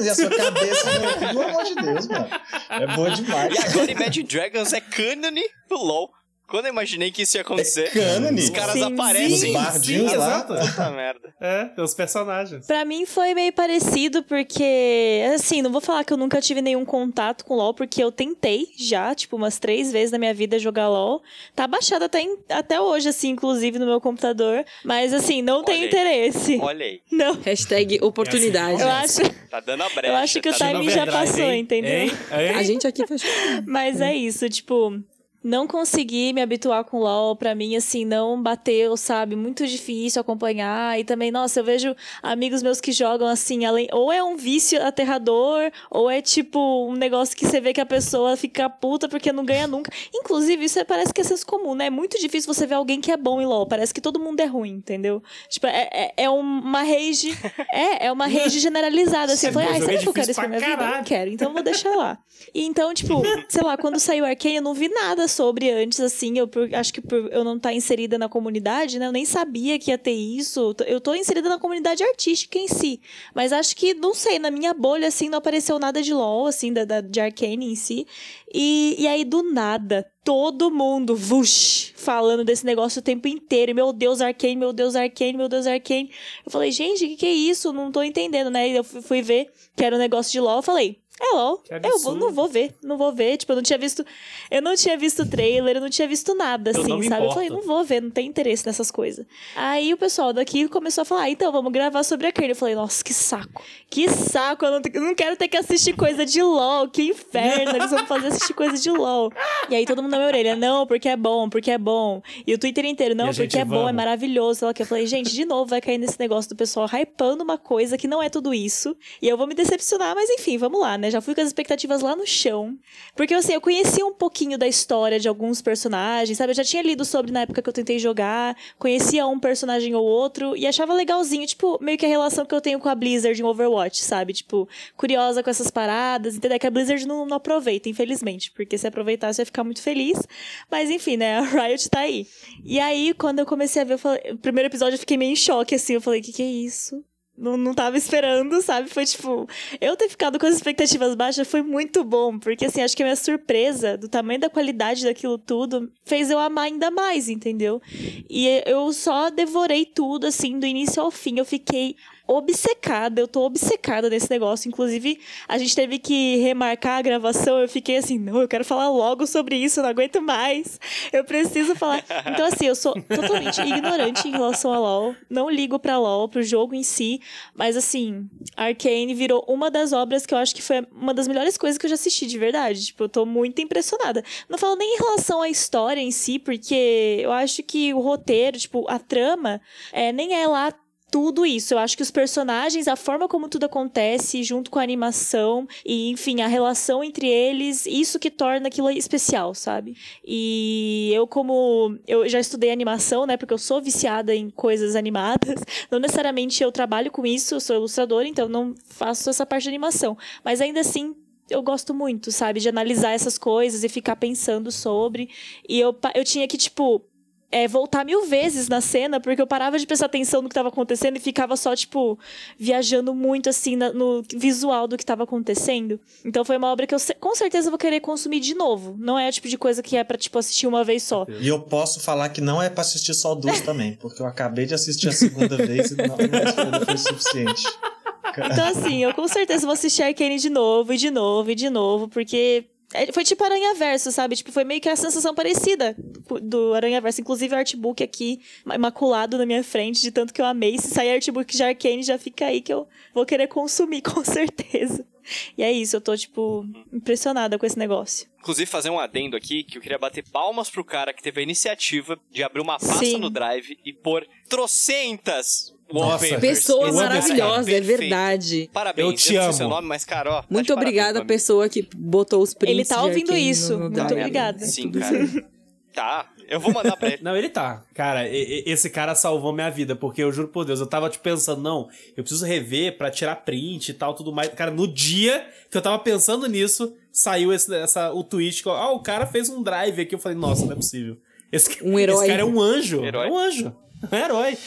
E a sua cabeça. Pelo amor de Deus, mano. É boa demais. E agora Imagine Dragons é cânone do LoL. Quando eu imaginei que isso ia acontecer, É os caras Sim, aparecem. sim, Os bardinhos sim, lá. exato. Puta merda. É, tem os personagens. Pra mim foi meio parecido, porque, assim, não vou falar que eu nunca tive nenhum contato com LoL, porque eu tentei já, tipo, umas três vezes na minha vida jogar LoL. Tá baixado até, em- até hoje, assim, inclusive, no meu computador. Mas, assim, não tenho aí. interesse. Olha aí, [LAUGHS] Não. Hashtag oportunidade. Eu acho, [LAUGHS] tá dando a brecha. eu acho que o tá dando- timing já passou, hein? entendeu? Hein? Hein? A gente aqui fechou. Mas é isso, tipo. Não consegui me habituar com LoL, pra mim, assim, não bateu, sabe? Muito difícil acompanhar. E também, nossa, eu vejo amigos meus que jogam assim, além. Ou é um vício aterrador, ou é tipo um negócio que você vê que a pessoa fica puta porque não ganha nunca. Inclusive, isso é, parece que é senso comum, né? É muito difícil você ver alguém que é bom em LoL. Parece que todo mundo é ruim, entendeu? Tipo, é, é, é uma rage. [LAUGHS] É, é uma rage generalizada. Assim, falei, ai, será que eu quero isso pra minha vida? Eu não quero, então eu vou deixar lá. E então, tipo, [LAUGHS] sei lá, quando saiu Arcane, eu não vi nada sobre antes, assim. Eu por, acho que por eu não estar tá inserida na comunidade, né? Eu nem sabia que ia ter isso. Eu tô inserida na comunidade artística em si. Mas acho que, não sei, na minha bolha, assim, não apareceu nada de LOL, assim, da, da de Arcane em si. E, e aí, do nada, todo mundo, vush, falando desse negócio o tempo inteiro. Meu Deus, Arcane, meu Deus, Arcane, meu Deus, Arcane. Eu falei, gente, o que, que é isso? Não tô entendendo, né? E eu fui ver que era um negócio de LOL. Eu falei, é LOL. Eu vou, não vou ver, não vou ver. Tipo, eu não tinha visto. Eu não tinha visto trailer, eu não tinha visto nada, assim, eu sabe? Importo. Eu falei, não vou ver, não tem interesse nessas coisas. Aí o pessoal daqui começou a falar, ah, então, vamos gravar sobre a Karen. Eu falei, nossa, que saco. Que saco, eu não, eu não quero ter que assistir coisa de LOL, que inferno. Eles vão fazer assistir coisa de LOL. E aí todo mundo na minha orelha, não, porque é bom, porque é bom. E o Twitter inteiro, não, porque é vamos. bom, é maravilhoso. Sei lá, que eu falei, gente, de novo vai cair nesse negócio do pessoal hypando uma coisa que não é tudo isso. E eu vou me decepcionar, mas enfim, vamos lá, né? Já fui com as expectativas lá no chão. Porque, assim, eu conhecia um pouquinho da história de alguns personagens, sabe? Eu já tinha lido sobre na época que eu tentei jogar, conhecia um personagem ou outro e achava legalzinho, tipo, meio que a relação que eu tenho com a Blizzard em Overwatch, sabe? Tipo, curiosa com essas paradas, entendeu? Que a Blizzard não, não aproveita, infelizmente, porque se aproveitar você ia ficar muito feliz. Mas, enfim, né? [LAUGHS] A Riot tá aí. E aí, quando eu comecei a ver, eu falei, o primeiro episódio eu fiquei meio em choque, assim. Eu falei, o que, que é isso? Não, não tava esperando, sabe? Foi tipo, eu ter ficado com as expectativas baixas foi muito bom, porque assim, acho que a minha surpresa do tamanho da qualidade daquilo tudo fez eu amar ainda mais, entendeu? E eu só devorei tudo, assim, do início ao fim. Eu fiquei obcecada, eu tô obcecada nesse negócio. Inclusive, a gente teve que remarcar a gravação. Eu fiquei assim, não, eu quero falar logo sobre isso, eu não aguento mais. Eu preciso falar. Então, assim, eu sou totalmente ignorante em relação a LOL. Não ligo pra LOL, pro jogo em si. Mas, assim, Arcane virou uma das obras que eu acho que foi uma das melhores coisas que eu já assisti, de verdade. Tipo, eu tô muito impressionada. Não falo nem em relação à história em si, porque eu acho que o roteiro, tipo, a trama, é, nem é lá tudo isso. Eu acho que os personagens, a forma como tudo acontece, junto com a animação e, enfim, a relação entre eles, isso que torna aquilo especial, sabe? E eu, como. Eu já estudei animação, né? Porque eu sou viciada em coisas animadas. [LAUGHS] Não necessariamente eu trabalho com isso, eu sou ilustradora, então não faço essa parte de animação. Mas ainda assim, eu gosto muito, sabe? De analisar essas coisas e ficar pensando sobre. E eu, eu tinha que, tipo, é, voltar mil vezes na cena, porque eu parava de prestar atenção no que estava acontecendo e ficava só, tipo, viajando muito, assim, na, no visual do que estava acontecendo. Então foi uma obra que eu com certeza vou querer consumir de novo. Não é o tipo de coisa que é pra, tipo, assistir uma vez só. E eu posso falar que não é pra assistir só duas também, porque eu acabei de assistir a segunda vez e não, não foi suficiente. Então, assim, eu com certeza vou assistir Arcane de novo, e de novo, e de novo, porque foi tipo Aranha Verso, sabe? Tipo, foi meio que a sensação parecida do Aranha Verso. Inclusive o artbook aqui, imaculado na minha frente, de tanto que eu amei. Se sair artbook de Arcane, já fica aí que eu vou querer consumir, [LAUGHS] com certeza. E é isso, eu tô, tipo, impressionada com esse negócio. Inclusive, fazer um adendo aqui, que eu queria bater palmas pro cara que teve a iniciativa de abrir uma pasta Sim. no Drive e pôr trocentas nossa, pessoa maravilhosa, é verdade. Parabéns, eu te amo. seu nome, mas cara, ó, tá Muito tá obrigada, pessoa que botou os prints. Ele tá ouvindo isso. No, no Muito obrigada. Sim, cara. tá. Eu vou mandar pra ele. [LAUGHS] Não, ele tá. Cara, esse cara salvou minha vida, porque eu juro por Deus, eu tava te tipo, pensando, não, eu preciso rever pra tirar print e tal, tudo mais. Cara, no dia que eu tava pensando nisso, saiu esse, essa, o tweet, que, ah, o cara fez um drive aqui. Eu falei, nossa, não é possível. Esse, um herói. Esse cara é um anjo. Herói. É um anjo. É um herói.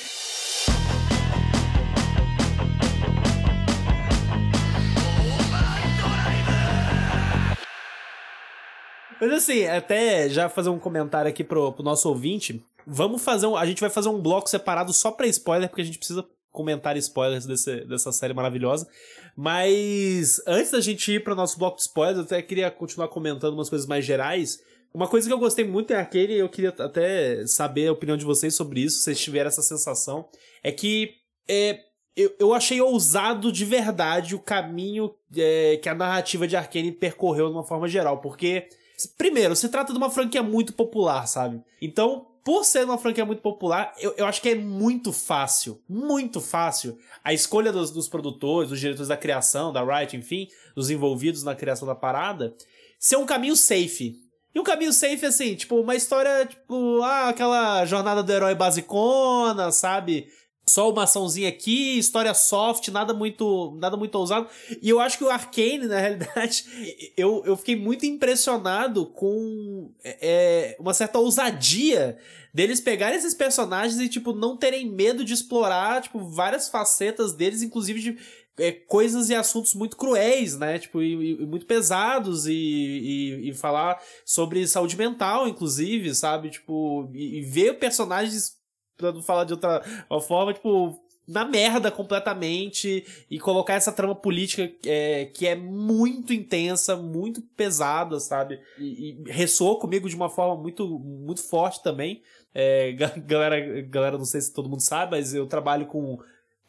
Mas assim, até já fazer um comentário aqui pro, pro nosso ouvinte. Vamos fazer um. A gente vai fazer um bloco separado só pra spoiler, porque a gente precisa comentar spoilers desse, dessa série maravilhosa. Mas antes da gente ir para o nosso bloco de spoilers, eu até queria continuar comentando umas coisas mais gerais. Uma coisa que eu gostei muito é aquele, eu queria até saber a opinião de vocês sobre isso, se vocês tiveram essa sensação, é que é, eu, eu achei ousado de verdade o caminho é, que a narrativa de Arkane percorreu de uma forma geral, porque, primeiro, se trata de uma franquia muito popular, sabe? Então, por ser uma franquia muito popular, eu, eu acho que é muito fácil, muito fácil, a escolha dos, dos produtores, dos diretores da criação, da Riot, enfim, dos envolvidos na criação da parada, ser um caminho safe. E um caminho safe, assim, tipo, uma história, tipo, ah, aquela jornada do herói basicona, sabe? Só uma açãozinha aqui, história soft, nada muito nada muito ousado. E eu acho que o Arcane, na realidade, [LAUGHS] eu, eu fiquei muito impressionado com é, uma certa ousadia deles pegarem esses personagens e, tipo, não terem medo de explorar, tipo, várias facetas deles, inclusive de é, coisas e assuntos muito cruéis, né? Tipo, e, e muito pesados e, e, e, falar sobre saúde mental, inclusive, sabe? Tipo, e, ver personagens, pra não falar de outra forma, tipo, na merda completamente e colocar essa trama política é, que é muito intensa, muito pesada, sabe? E, e ressoou comigo de uma forma muito, muito forte também. É, [LAUGHS] galera, galera, não sei se todo mundo sabe, mas eu trabalho com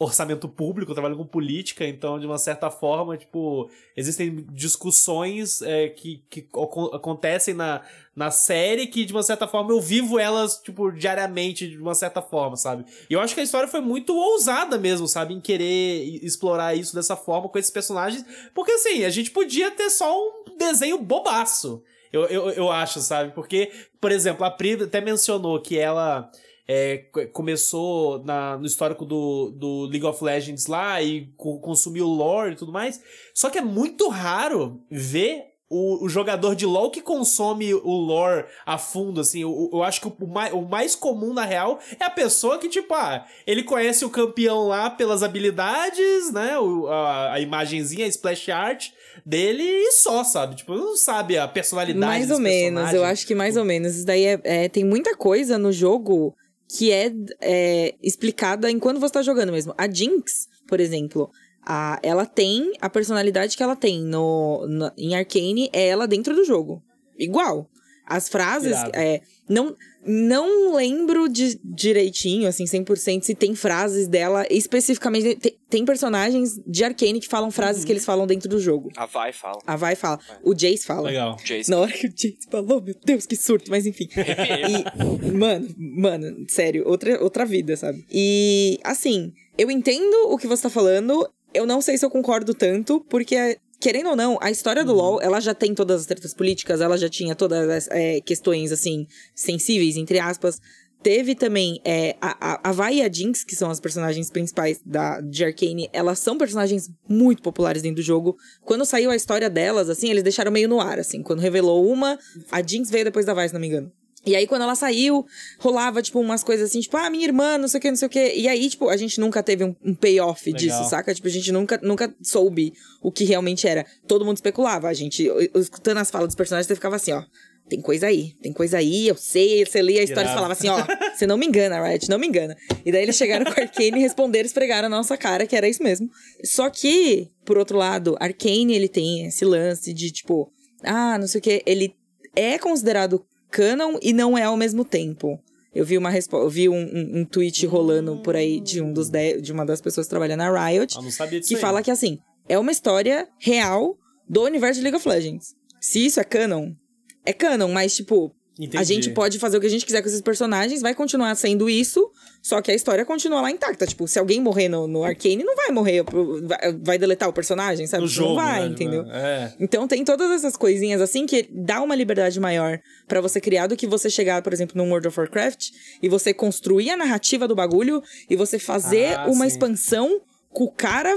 orçamento público, eu trabalho com política, então, de uma certa forma, tipo, existem discussões é, que, que acontecem na, na série que, de uma certa forma, eu vivo elas, tipo, diariamente, de uma certa forma, sabe? E eu acho que a história foi muito ousada mesmo, sabe? Em querer explorar isso dessa forma com esses personagens, porque, assim, a gente podia ter só um desenho bobaço. Eu, eu, eu acho, sabe? Porque, por exemplo, a Pri até mencionou que ela é, começou na, no histórico do, do League of Legends lá e co consumiu lore e tudo mais. Só que é muito raro ver o, o, jogador de LoL que consome o lore a fundo, assim, eu, eu acho que o, mais, o mais comum, na real, é a pessoa que, tipo, ah, ele conhece o campeão lá pelas habilidades, né, o, a, a imagenzinha, a splash art dele e só, sabe? Tipo, não sabe a personalidade Mais ou menos, eu acho que mais ou menos. Isso daí é, é tem muita coisa no jogo que é, é explicada enquanto você tá jogando mesmo. A Jinx, por exemplo, a, ela tem a personalidade que ela tem no, no em Arcane, é ela dentro do jogo. Igual. As frases, é, não, não lembro de direitinho, assim, 100%, se tem frases dela especificamente. Tem, tem personagens de Arcane que falam frases uhum. que eles falam dentro do jogo. A Vai fala. A Vai fala. O Jace fala. Legal. Jace. Na hora que o Jace falou, meu Deus, que surto, mas enfim. [LAUGHS] e, mano, mano, sério, outra, outra vida, sabe? E, assim, eu entendo o que você tá falando. Eu não sei se eu concordo tanto, porque querendo ou não, a história do uhum. LoL, ela já tem todas as tretas políticas, ela já tinha todas as é, questões, assim, sensíveis, entre aspas. Teve também é, a, a, a Vai e a Jinx, que são as personagens principais da, de Arcane, elas são personagens muito populares dentro do jogo. Quando saiu a história delas, assim, eles deixaram meio no ar, assim. Quando revelou uma, a Jinx veio depois da Vai, se não me engano. E aí, quando ela saiu, rolava, tipo, umas coisas assim, tipo, ah, minha irmã, não sei o que, não sei o que. E aí, tipo, a gente nunca teve um, um payoff disso, saca? Tipo, a gente nunca, nunca soube o que realmente era. Todo mundo especulava. A gente, escutando as falas dos personagens, você ficava assim, ó. Tem coisa aí, tem coisa aí, eu sei. Você lia a história e falava assim, ó, [LAUGHS] você não me engana, Riot, não me engana. E daí eles chegaram com Arcane e responderam, esfregaram a nossa cara, que era isso mesmo. Só que, por outro lado, Arcane, ele tem esse lance de, tipo, ah, não sei o que, ele é considerado canon e não é ao mesmo tempo. Eu vi uma resposta, vi um, um, um, tweet rolando por aí de um dos de, de uma das pessoas que trabalha na Riot, ah, que aí. fala que assim, é uma história real do universo de League of Legends. Se isso é canon, é canon, mas tipo, Entendi. A gente pode fazer o que a gente quiser com esses personagens, vai continuar sendo isso, só que a história continua lá intacta. Tipo, se alguém morrer no, no Arcane, não vai morrer, vai, deletar o personagem, sabe? No jogo, não vai, né? entendeu? É. Então tem todas essas coisinhas assim que dá uma liberdade maior para você criar do que você chegar, por exemplo, num World of Warcraft e você construir a narrativa do bagulho e você fazer ah, uma sim. expansão com o cara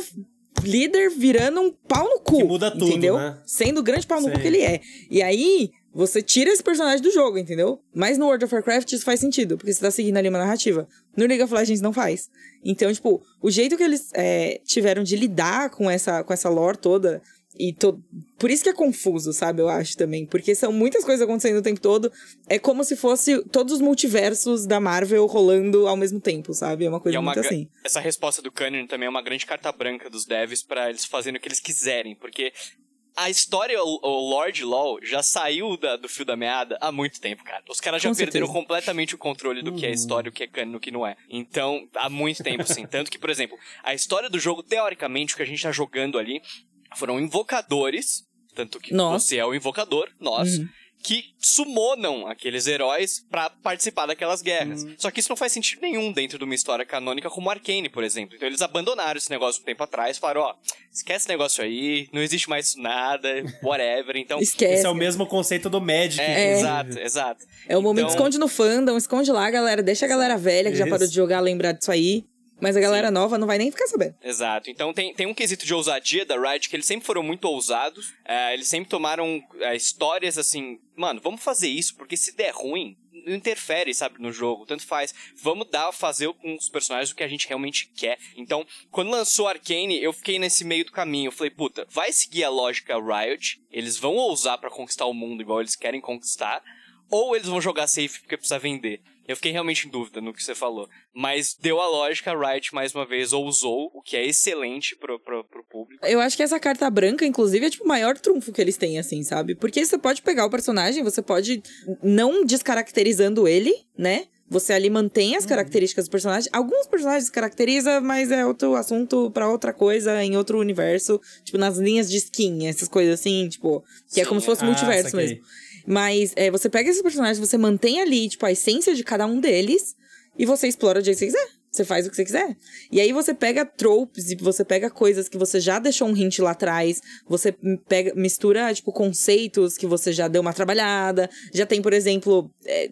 líder virando um pau no cu. Que muda tudo, entendeu? Né? Sendo o grande pau no cu que ele é. E aí, você tira esse personagem do jogo, entendeu? Mas no World of Warcraft isso faz sentido, porque você tá seguindo ali uma narrativa. No League of Legends não faz. Então, tipo, o jeito que eles é, tiveram de lidar com essa, com essa lore toda. E to... por isso que é confuso, sabe? Eu acho também. Porque são muitas coisas acontecendo o tempo todo. É como se fosse todos os multiversos da Marvel rolando ao mesmo tempo, sabe? É uma coisa é uma muito assim. Essa resposta do Canon também é uma grande carta branca dos devs para eles fazerem o que eles quiserem. Porque a história, o, o Lord LoL, já saiu da- do fio da meada há muito tempo, cara. Os caras já Com perderam certeza. completamente o controle do que é história, o que é canon, o que não é. Então, há muito tempo, sim. Tanto que, por exemplo, a história do jogo, teoricamente, o que a gente tá jogando ali foram invocadores, tanto que Nós. você é o invocador, nós, Uhum. Que summonam aqueles heróis pra participar daquelas guerras. Uhum. Só que isso não faz sentido nenhum dentro de uma história canônica como Arcane, por exemplo. Então eles abandonaram esse negócio um tempo atrás, falaram, ó, esquece esse negócio aí, não existe mais isso nada, whatever. Então, [LAUGHS] Esquece. Esse é o mesmo conceito do Magic. é, inclusive. exato, exato. É o momento Então- esconde no fandom, esconde lá, galera. Deixa a galera velha que já Isso. parou de jogar lembrar disso aí. Mas a galera nova não vai nem ficar sabendo. Exato. Então tem, tem um quesito de ousadia da Riot que eles sempre foram muito ousados. É, eles sempre tomaram é, histórias assim, mano, vamos fazer isso, porque se der ruim, não interfere, sabe, no jogo, tanto faz. Vamos dar, fazer com os personagens o que a gente realmente quer. Então, quando lançou Arcane, eu fiquei nesse meio do caminho. Eu falei, puta, vai seguir a lógica Riot, eles vão ousar pra conquistar o mundo igual eles querem conquistar, ou eles vão jogar safe porque precisa vender. Eu fiquei realmente em dúvida no que você falou. Mas deu a lógica, a Riot mais uma vez ousou, o que é excelente pro, pro, pro público. Eu acho que essa carta branca, inclusive, é tipo o maior trunfo que eles têm, assim, sabe? Porque você pode pegar o personagem, você pode, não descaracterizando ele, né? Você ali mantém as características do personagem. Alguns personagens descaracteriza, mas é outro assunto pra outra coisa, em outro universo. Tipo, nas linhas de skin, essas coisas assim, tipo... Que é Sim, como se fosse ah, multiverso mesmo. Mas é, você pega esses personagens, você mantém ali, tipo, a essência de cada um deles e você explora do jeito que você quiser. Você faz o que você quiser. E aí você pega tropes e você pega coisas que você já deixou um hint lá atrás. Você pega, mistura, tipo, conceitos que você já deu uma trabalhada. Já tem, por exemplo, é,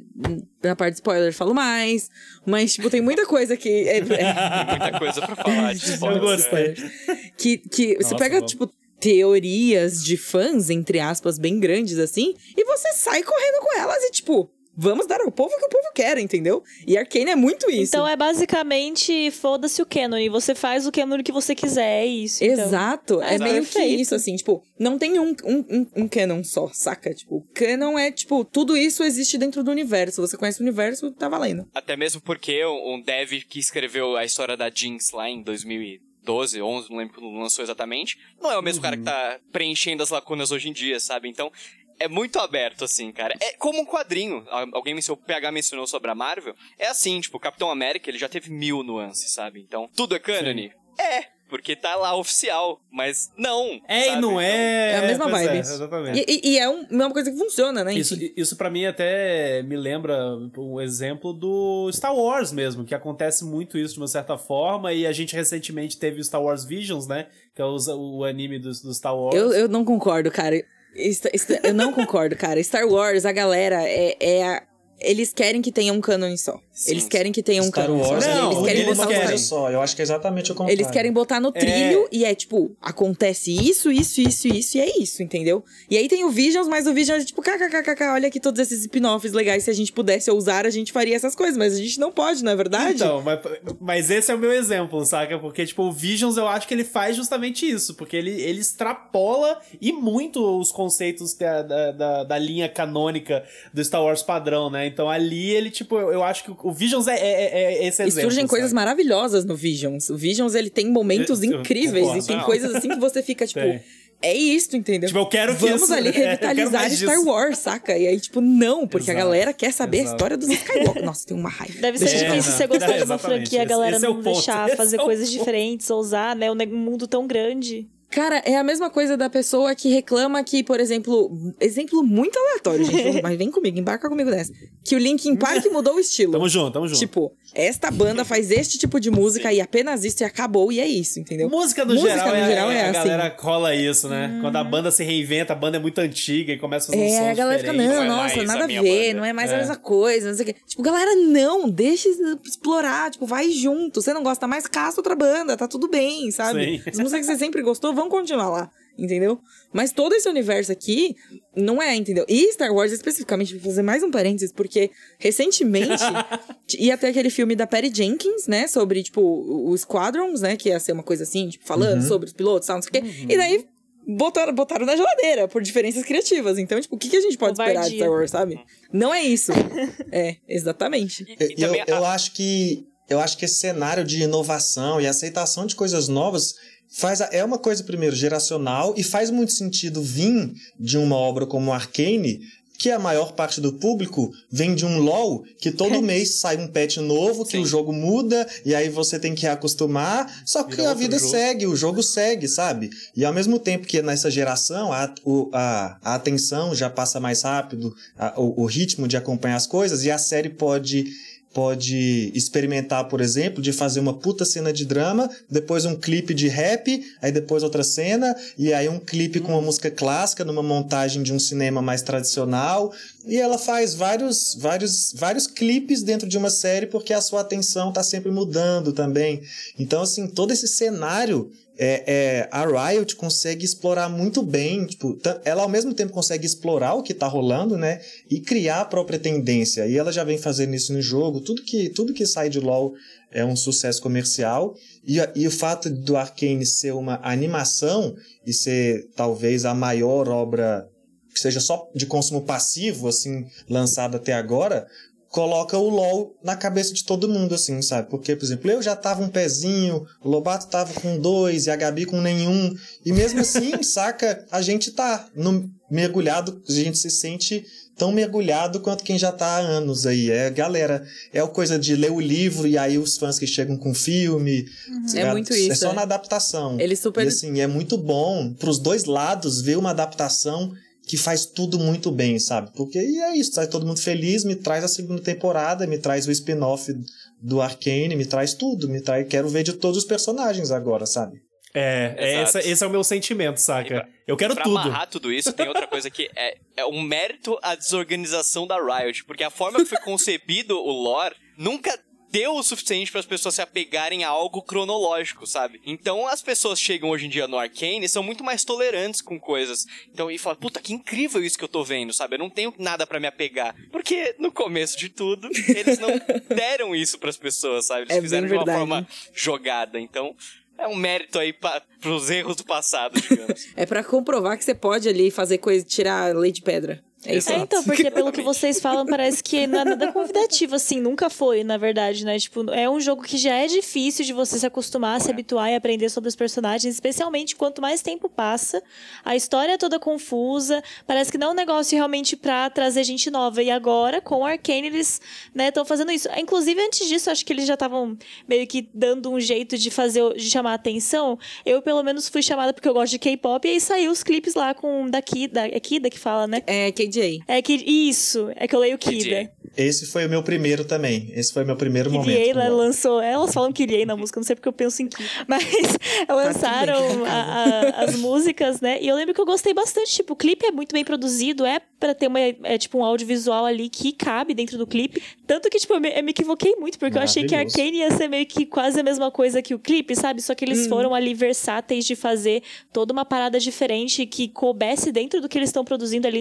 na parte de spoiler eu falo mais. Mas, tipo, tem muita coisa que. É, é, [LAUGHS] Tem muita coisa pra falar de Eu spoiler. gostei. que, que você Nossa, pega, vamos. tipo, teorias de fãs, entre aspas, bem grandes assim, e você sai correndo com elas e, tipo, vamos dar ao povo o que o povo quer, entendeu? E Arcane é muito isso. Então é basicamente foda-se o canon. E você faz o canon que você quiser, é isso. então. Exato, é Exato. meio que isso, assim, tipo, não tem um, um, um, um canon só, saca? Tipo, o canon é, tipo, tudo isso existe dentro do universo. Você conhece o universo, tá valendo. Até mesmo porque um dev que escreveu a história da Jinx lá em 2012, 11, não lembro quando lançou exatamente, não é o mesmo cara que tá preenchendo as lacunas hoje em dia, sabe? Então, é muito aberto, assim, cara. É como um quadrinho. Al- Alguém mencionou, o PH mencionou sobre a Marvel. É assim, tipo, o Capitão América, ele já teve mil nuances, sabe? Então, tudo é canon? É, porque tá lá oficial, mas não. É e sabe? não é. É a mesma pois vibe. É, exatamente. E, e- e é um- uma coisa que funciona, né? Isso, isso para mim até me lembra um exemplo do Star Wars mesmo, que acontece muito isso de uma certa forma, e a gente recentemente teve o Star Wars Visions, né? Que é o, o anime do, do Star Wars. Eu, eu não concordo, cara. Eu não concordo, cara. Star Wars, a galera, é, é a- Eles querem que tenha um canon só. Sim, eles querem que tenha um Star canon Wars, só. Não, eles querem eles botar querem. só. Eu acho que é exatamente o contrário. Eles querem botar no trilho e é tipo, acontece isso, isso, isso, isso e é isso, entendeu? E aí tem o Visions, mas o Visions é tipo, kkkk, olha aqui todos esses spin-offs legais. Se a gente pudesse ousar, a gente faria essas coisas, mas a gente não pode, não é verdade? Então, mas, mas esse é o meu exemplo, saca? Porque, tipo, o Visions eu acho que ele faz justamente isso. Porque ele, ele extrapola e muito os conceitos da, da, da, da linha canônica do Star Wars padrão, né? Então ali ele, tipo, eu, eu acho que o Visions é, é, é esse E exemplo. surgem coisas saca? maravilhosas no Visions. O Visions, ele tem momentos Eu- eu incríveis concordo. e tem Não. coisas assim que você fica, tipo, Tem. é isso, entendeu? Tipo, eu quero que Vamos isso- ali é, eu revitalizar Star disso. Wars, saca? E aí, tipo, não, porque a Exato. galera quer saber a Exato. história dos Skywalker. Nossa, tem uma raiva. Deve ser É, difícil você gostar É, de uma franquia, a galera Esse é o não ponto. deixar Esse fazer é coisas ponto. diferentes, ousar, né? Um mundo tão grande. Cara, é a mesma coisa da pessoa que reclama que, por exemplo, exemplo muito aleatório, gente, [LAUGHS] mas vem comigo, embarca comigo nessa. Que o Linkin Park mudou o estilo. Tamo junto, tamo junto. Tipo, esta banda faz este tipo de música e apenas isso e acabou e é isso, entendeu? Música no Música geral, no é, geral é, é a assim. galera cola isso, né? Quando a banda se reinventa, a banda é muito antiga e começa a fazer um É, som a galera fica, diferente. não, Não é nossa, mais nada a a ver, banda. não é mais a É. mesma coisa, não sei o quê. Tipo, galera, não, deixa explorar, tipo, vai junto. Você não gosta mais, caça outra banda, tá tudo bem, sabe? Sim. As músicas que você sempre gostou vão continuar lá, entendeu? Mas todo esse universo aqui não é, entendeu? E Star Wars especificamente, vou fazer mais um parênteses, porque recentemente [LAUGHS] ia ter aquele filme da Patty Jenkins, né, sobre, tipo, o Squadrons, né, que ia ser uma coisa assim, tipo, falando sobre os pilotos, tal, não sei o quê. E daí botaram, botaram na geladeira por diferenças criativas. Então, tipo, o que, que a gente pode esperar de. Star Wars, sabe? Não é isso. [LAUGHS] é, exatamente. E, Eu, e também eu a- acho que eu acho que esse cenário de inovação e aceitação de coisas novas faz a- é uma coisa, primeiro, geracional e faz muito sentido vir de uma obra como Arcane, que a maior parte do público vem de um LoL, que todo mês sai um patch novo, que Sim. o jogo muda, e aí você tem que acostumar, só que a vida jogo. segue, o jogo segue, sabe? E ao mesmo tempo que nessa geração a, o- a, a atenção já passa mais rápido, a- o, o ritmo de acompanhar as coisas, e a série pode pode experimentar, por exemplo, de fazer uma puta cena de drama, depois um clipe de rap, aí depois outra cena, e aí um clipe com uma música clássica numa montagem de um cinema mais tradicional, e ela faz vários vários vários clipes dentro de uma série porque a sua atenção tá sempre mudando também. Então assim, todo esse cenário é, é, a Riot consegue explorar muito bem, tipo, ela ao mesmo tempo consegue explorar o que tá rolando, né, e criar a própria tendência. E ela já vem fazendo isso no jogo. Tudo que tudo que sai de LoL é um sucesso comercial. E, e o fato do Arcane ser uma animação e ser talvez a maior obra que seja só de consumo passivo, assim, lançada até agora, coloca o LoL na cabeça de todo mundo, assim, sabe? Porque, por exemplo, eu já tava um pezinho, o Lobato tava com dois e a Gabi com nenhum. E mesmo [LAUGHS] assim, saca, a gente tá no, mergulhado, a gente se sente tão mergulhado quanto quem já tá há anos aí. É, galera, é o coisa de ler o livro e aí os fãs que chegam com filme. tá É muito É isso, só é. na adaptação. Ele super. E assim, é muito bom pros dois lados ver uma adaptação que faz tudo muito bem, sabe? Porque e é isso, sai todo mundo feliz, me traz a segunda temporada, me traz o spin-off do Arcane, me traz tudo, me traz, quero ver de todos os personagens agora, sabe? É, é essa, esse é o meu sentimento, saca? Eu quero pra tudo. amarrar tudo isso, tem outra coisa que é, é um mérito à desorganização da Riot, porque a forma que foi concebido o lore nunca deu o suficiente para as pessoas se apegarem a algo cronológico, sabe? Então as pessoas chegam hoje em dia no Arcane e são muito mais tolerantes com coisas. Então e falam, puta, que incrível isso que eu tô vendo, sabe? Eu não tenho nada para me apegar. Porque no começo de tudo, eles não [LAUGHS] deram isso para as pessoas, sabe? Eles É fizeram de uma verdade. forma jogada. Então, é um mérito aí pa, pros erros do passado, digamos. [LAUGHS] É pra comprovar que você pode ali fazer coisa, tirar lei de pedra. É isso É, então, porque pelo que vocês falam, parece que não é nada convidativo, assim, nunca foi, na verdade, né? Tipo, é um jogo que já é difícil de você se acostumar, se habituar e aprender sobre os personagens, especialmente quanto mais tempo passa, a história é toda confusa, parece que não é um negócio realmente pra trazer gente nova. E agora, com o Arcane, eles, né, estão fazendo isso. Inclusive, antes disso, acho que eles já estavam meio que dando um jeito de fazer, de chamar a atenção. Eu, pelo menos, fui chamada porque eu gosto de K-pop, e aí saiu os clipes lá com da Kida, é Kida que fala, né? É, KJ. É que isso, é que eu leio Kida. Esse foi o meu primeiro também. Esse foi o meu primeiro Kyrie, momento. ela LoL. lançou. Elas falam Kyrie na música, não sei porque eu penso em Kyrie. [LAUGHS] Mas lançaram fica em a- a- as músicas, né? E eu lembro que eu gostei bastante. Tipo, o clipe é muito bem produzido, é pra ter uma, é, tipo, um audiovisual ali que cabe dentro do clipe. Tanto que, tipo, eu me, eu me equivoquei muito, porque eu achei que Maravilhoso. Arcane ia ser meio que quase a mesma coisa que o clipe, sabe? Só que eles foram ali versáteis de fazer toda uma parada diferente que coubesse dentro do que eles estão produzindo ali,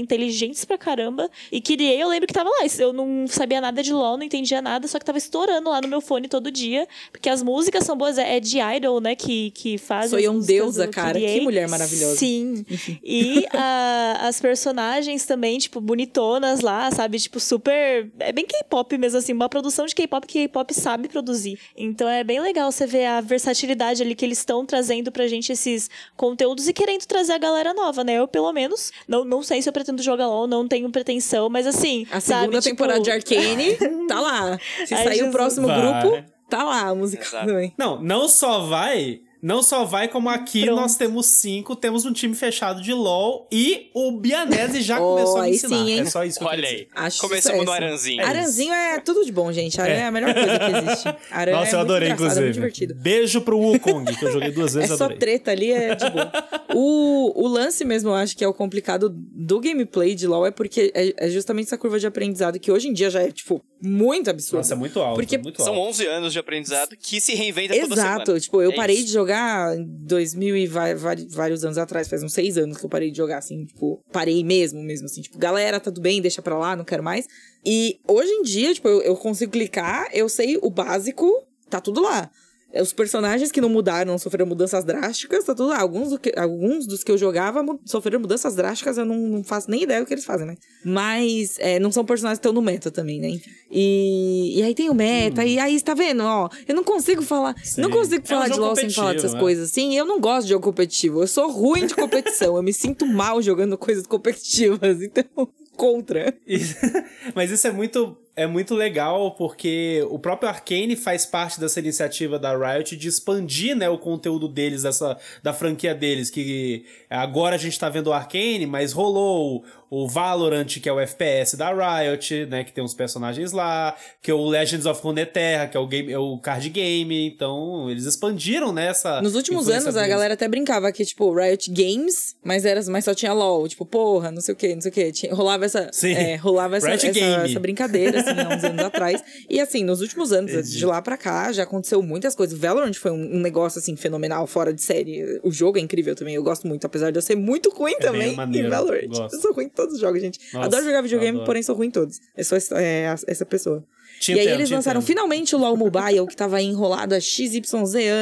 inteligentes pra caramba. E Kyrie, eu lembro que tava lá. Eu não sabia nada de LOL, não entendia nada, só que tava estourando lá no meu fone todo dia. Porque as músicas são boas, é é de Idol, né, que, que faz. Sou um deusa, cara. Que mulher maravilhosa. Sim. E a- as personagens também, tipo, bonitonas lá, sabe? Tipo, super. É bem K-pop mesmo, assim. Uma produção de K-pop que K-pop sabe produzir. Então é bem legal você ver a versatilidade ali que eles estão trazendo pra gente esses conteúdos e querendo trazer a galera nova, né? Eu, pelo menos, não, não sei se eu pretendo jogar LOL, não tenho pretensão, mas assim. A sabe, segunda tipo, temporada de Arcane [LAUGHS] tá lá. Se Ai, sair o Jesus. próximo Vai. grupo, tá lá a música Exato. também. Não, não só vai. Não só vai, como aqui Pronto. nós temos cinco, temos um time fechado de LOL e o Bianese já Oh, [LAUGHS] começou a me ensinar. sim, hein? É só isso que eu Olha aí. Acho Começamos no. Aranzinho. É. Aranzinho é tudo de bom, gente. Aranha é, É. a melhor coisa que existe. Aranha Nossa, é eu adorei, inclusive. É muito divertido. Beijo pro Wukong, que eu joguei duas [LAUGHS] É vezes só adorei. treta ali, é de boa. o, o lance mesmo, eu acho que é o complicado do gameplay de LoL, é porque é, é justamente essa curva de aprendizado que hoje em dia já é, tipo, muito absurda. Nossa, é muito alto. Porque muito São alto. 11 anos de aprendizado que se reinventa toda semana. Exato, tipo, eu É parei isso. de jogar em 2000 e vai- vai- vários anos atrás, faz uns seis anos que eu parei de jogar, assim, tipo, parei mesmo, mesmo, assim, tipo, galera, tá tudo bem, deixa pra lá, não quero mais. E hoje em dia, tipo, eu, eu consigo clicar, eu sei o básico, tá tudo lá. É, Os personagens que não mudaram, não sofreram mudanças drásticas, tá tudo lá. Alguns, do que- alguns dos que eu jogava sofreram mudanças drásticas, eu não, não faço nem ideia do que eles fazem, né? Mas é, não são personagens que estão no meta também, né? E, e aí tem o meta, e aí, tá vendo? Ó, eu não consigo falar. Sim. Não consigo É um falar de jogo LOL sem falar dessas competitivo, é. coisas assim. Eu não gosto de jogo competitivo. Eu sou ruim de competição. eu me sinto mal jogando coisas competitivas. [LAUGHS] Então, contra. [LAUGHS] Mas isso é muito, é muito legal porque o próprio Arcane faz parte dessa iniciativa da Riot de expandir né, o conteúdo deles, dessa, da franquia deles. Que agora a gente tá vendo o Arcane, mas rolou o, Valorant, que é o FPS da Riot, né? Que tem uns personagens lá, que é o Legends of Runeterra, que é o, game, é o card game. Então, eles expandiram nessa. Nos últimos anos, a galera até brincava que, tipo, Riot Games, mas, era, mas só tinha LOL. Tipo, porra, não sei o que, não sei o que. Tinha, rolava essa, Sim. é, rolava essa, Riot essa, essa brincadeira, assim, há uns anos atrás. E, assim, nos últimos anos, Entendi. de lá pra cá, já aconteceu muitas coisas. Valorant foi um, um negócio, assim, fenomenal, fora de série. O jogo é incrível também, eu gosto muito, apesar de eu ser muito ruim bem também maneiro, em Valorant. Eu sou ruim todos os jogos, gente. Nossa, adoro jogar videogame, adoro. porém sou ruim em todos. Eu sou essa- é, essa pessoa. Te e aí entendo, eles te lançaram entendo. finalmente o LoL Mobile, que tava aí enrolado há XYZ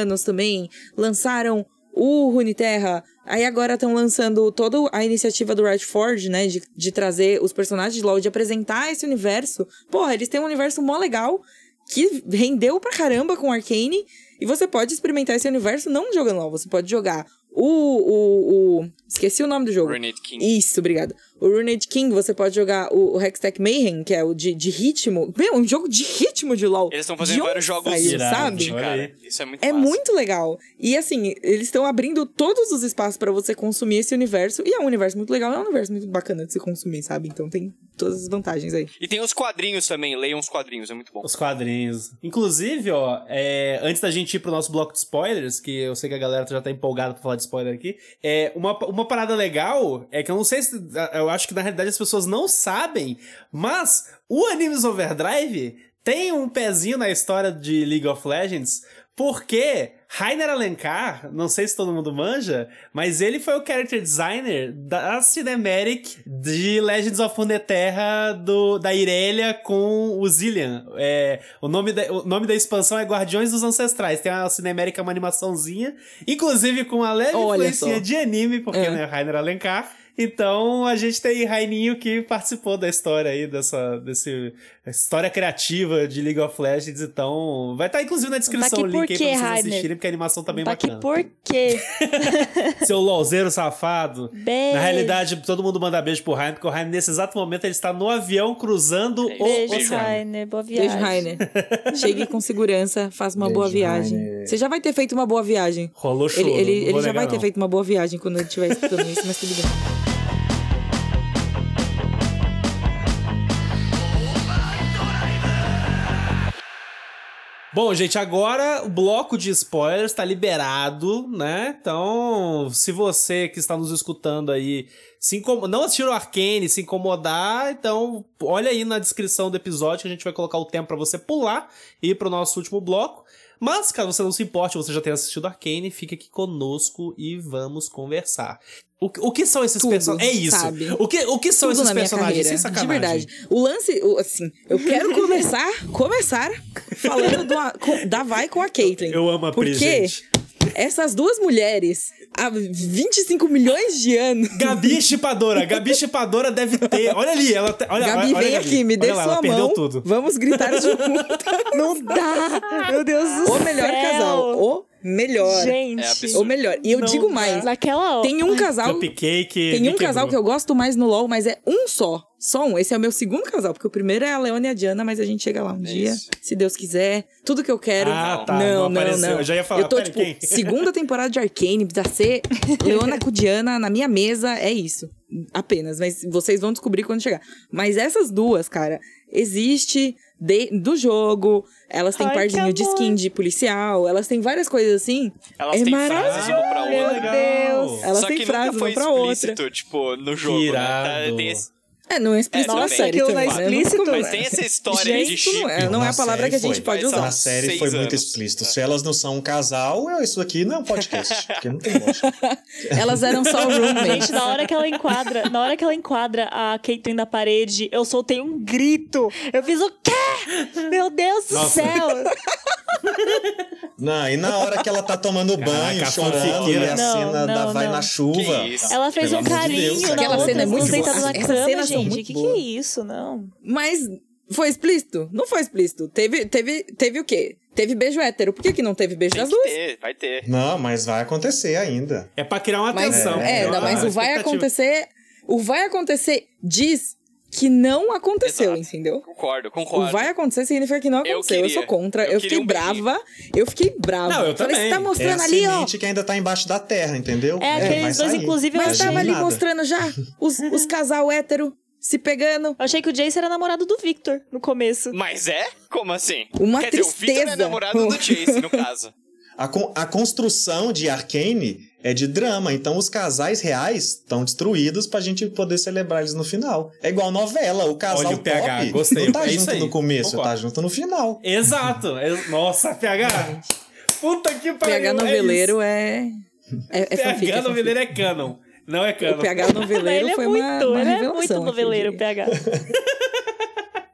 anos também. Lançaram o Runeterra. Aí agora estão lançando toda a iniciativa do Forge, né? De, de trazer os personagens de LoL, de apresentar esse universo. Porra, eles têm um universo mó legal, que rendeu pra caramba com Arcane. E você pode experimentar esse universo não jogando LoL, você pode jogar o... o, o... Esqueci o nome do jogo. Renate King. Isso, obrigada. O Runed King, você pode jogar o, o Hextech Mayhem, que é o de, de ritmo. Meu, um jogo de ritmo de LoL. Eles estão fazendo onde vários jogos saiu, Irado, sabe? cara. Isso é muito É massa. muito legal. E assim, eles estão abrindo todos os espaços pra você consumir esse universo. E é um universo muito legal, é um universo muito bacana de se consumir, sabe? Então tem todas as vantagens aí. E tem os quadrinhos também, leiam os quadrinhos, é muito bom. Os quadrinhos. Inclusive, ó, é, antes da gente ir pro nosso bloco de spoilers, que eu sei que a galera já tá empolgada pra falar de spoiler aqui, é, uma, uma parada legal é que eu não sei se. Eu acho que na realidade as pessoas não sabem, mas o Animes Overdrive tem um pezinho na história de League of Legends, porque Rainer Alencar, não sei se todo mundo manja, mas ele foi o character designer da Cinematic de Legends of Runeterra do, da Irelia com o Zillian. É, o, nome da, o nome da expansão é Guardiões dos Ancestrais. Tem uma Cinematic, uma animaçãozinha, inclusive com uma leve Olha influência só. de anime, porque É. né, Rainer Alencar. Então a gente tem Raininho que participou da história aí, dessa desse, história criativa de League of Legends. Então vai estar inclusive na descrição Tá o link aí pra vocês Rainer? assistirem, porque a animação tá bem Tá aqui bacana. por quê? [LAUGHS] Seu LOLzeiro safado. Beijo. Na realidade, todo mundo manda beijo pro Rainer, porque o Rainer, nesse exato momento, ele está no avião cruzando o Beijo. Rainer. Boa viagem. Beijo, Rainer. Chegue com segurança, faça uma Beijo, boa viagem. Rainer. Você já vai ter feito uma boa viagem. Rolou choro. Ele, ele, ele já vai ter não. feito uma boa viagem quando ele estiver escutando isso, mas tudo bem. Bom, gente, agora o bloco de spoilers tá liberado, né? Então, se você que está nos escutando aí se incom... não assistiu o Arcane, se incomodar, então olha aí na descrição do episódio que a gente vai colocar o tempo pra você pular e ir pro nosso último bloco. Mas, caso você não se importe, você já tenha assistido Arcane, fica aqui conosco e vamos conversar. O, o que são esses personagens? É isso. sabe? O que, o que são Tudo esses personagens? carreira, Sem sacanagem. de verdade. O lance, o- assim, eu quero [LAUGHS] começar, começar falando do, da Vai com a Caitlyn. Eu amo a Pri, Porque gente. essas duas mulheres, há 25 milhões de anos... Gabi Chipadora. Gabi Chipadora deve ter. Olha ali, ela te- olha, Gabi, olha, olha vem Gabi. aqui, me dê Olha ela sua perdeu mão. tudo. Vamos gritar juntos. Não dá! Meu Deus do céu! O melhor casal. O melhor. Gente. É absurdo. O melhor. E eu Não digo mais. Naquela hora. Tem um casal... Cupcake. Tem um casal que eu gosto mais no LoL, mas é um só. Só um. Esse é o meu segundo casal, porque o primeiro é a Leona e a Diana, mas a gente chega lá um dia, isso. se Deus quiser. Tudo que eu quero. Ah, tá, Não, não não, não. Eu já ia falar, Eu tô, pera, tipo, quem? [LAUGHS] segunda temporada de Arcane, precisa ser Leona com Diana na minha mesa, é isso. Apenas, mas vocês vão descobrir quando chegar. Mas essas duas, cara, existe de- do jogo, elas têm Ai, pardinho que de skin de policial, elas têm várias coisas assim. Elas é têm frases uma pra Meu outra. Deus. Elas Só têm que frases nunca foi uma pra outra. tipo, no jogo, Irado. né? Tem esse- É, não é explícito É, na série Aquilo não é né? explícito, Mas tem essa história Gente, de isso chip. não é, não é a Na palavra que a gente foi. pode Mas usar. Na série foi muito anos. explícito. Se elas não são um casal, eu- isso aqui não é um podcast. [LAUGHS] porque não tem lógica. [LAUGHS] Elas eram só [LAUGHS] roommates. Gente, na hora que ela enquadra, na hora que ela enquadra a Caitlyn da parede, eu soltei um grito. Eu fiz o quê? Meu Deus do Nossa. céu! [LAUGHS] Não, e na hora que ela tá tomando Caraca, banho, a chorando, e a Não, cena da não, vai não. na chuva. Ela fez Pelo um amor de carinho Deus. Aquela outra, cena é muito boa. na cama, gente. muito Que que é isso? Não. Mas foi explícito? Não foi explícito. Teve, teve, teve o quê? Teve beijo hétero. Por que, que não teve beijo Tem das duas? ter, vai ter. Não, mas vai acontecer ainda. É pra criar uma Mas, tensão. é, Criar não, mas o vai acontecer. O vai acontecer diz que não aconteceu, Exato. entendeu? Concordo, concordo. O vai acontecer significa que não Eu aconteceu. Eu, queria. sou contra. Eu Eu, fiquei um brava. Eu fiquei brava. Não, eu Falei, também. você tá É mostrando ali, ó. que ainda tá embaixo da terra, entendeu? É, vai aqueles dois, sair. inclusive, eu Mas tava sair ali nada. mostrando já os, os casal hétero se pegando. Eu achei que o Jace era namorado do Victor no começo. Mas é? Como assim? Uma Quer dizer, o Victor é tristeza. namorado do [LAUGHS] Chase, no caso. A, con- a construção de Arcane é de drama, então os casais reais estão destruídos pra gente poder celebrar eles no final. É igual novela, o casal Olha o PH, top gostei, não tá é junto no começo, concordo. tá junto no final. Exato. É- Nossa, PH. Puta que pariu. PH é noveleiro é. É, é fanfic, é PH fanfic. noveleiro é canon. Não é canon. O PH noveleiro ele é foi muito, uma, uma ele é revelação. muito aqui, noveleiro, de- PH. [LAUGHS]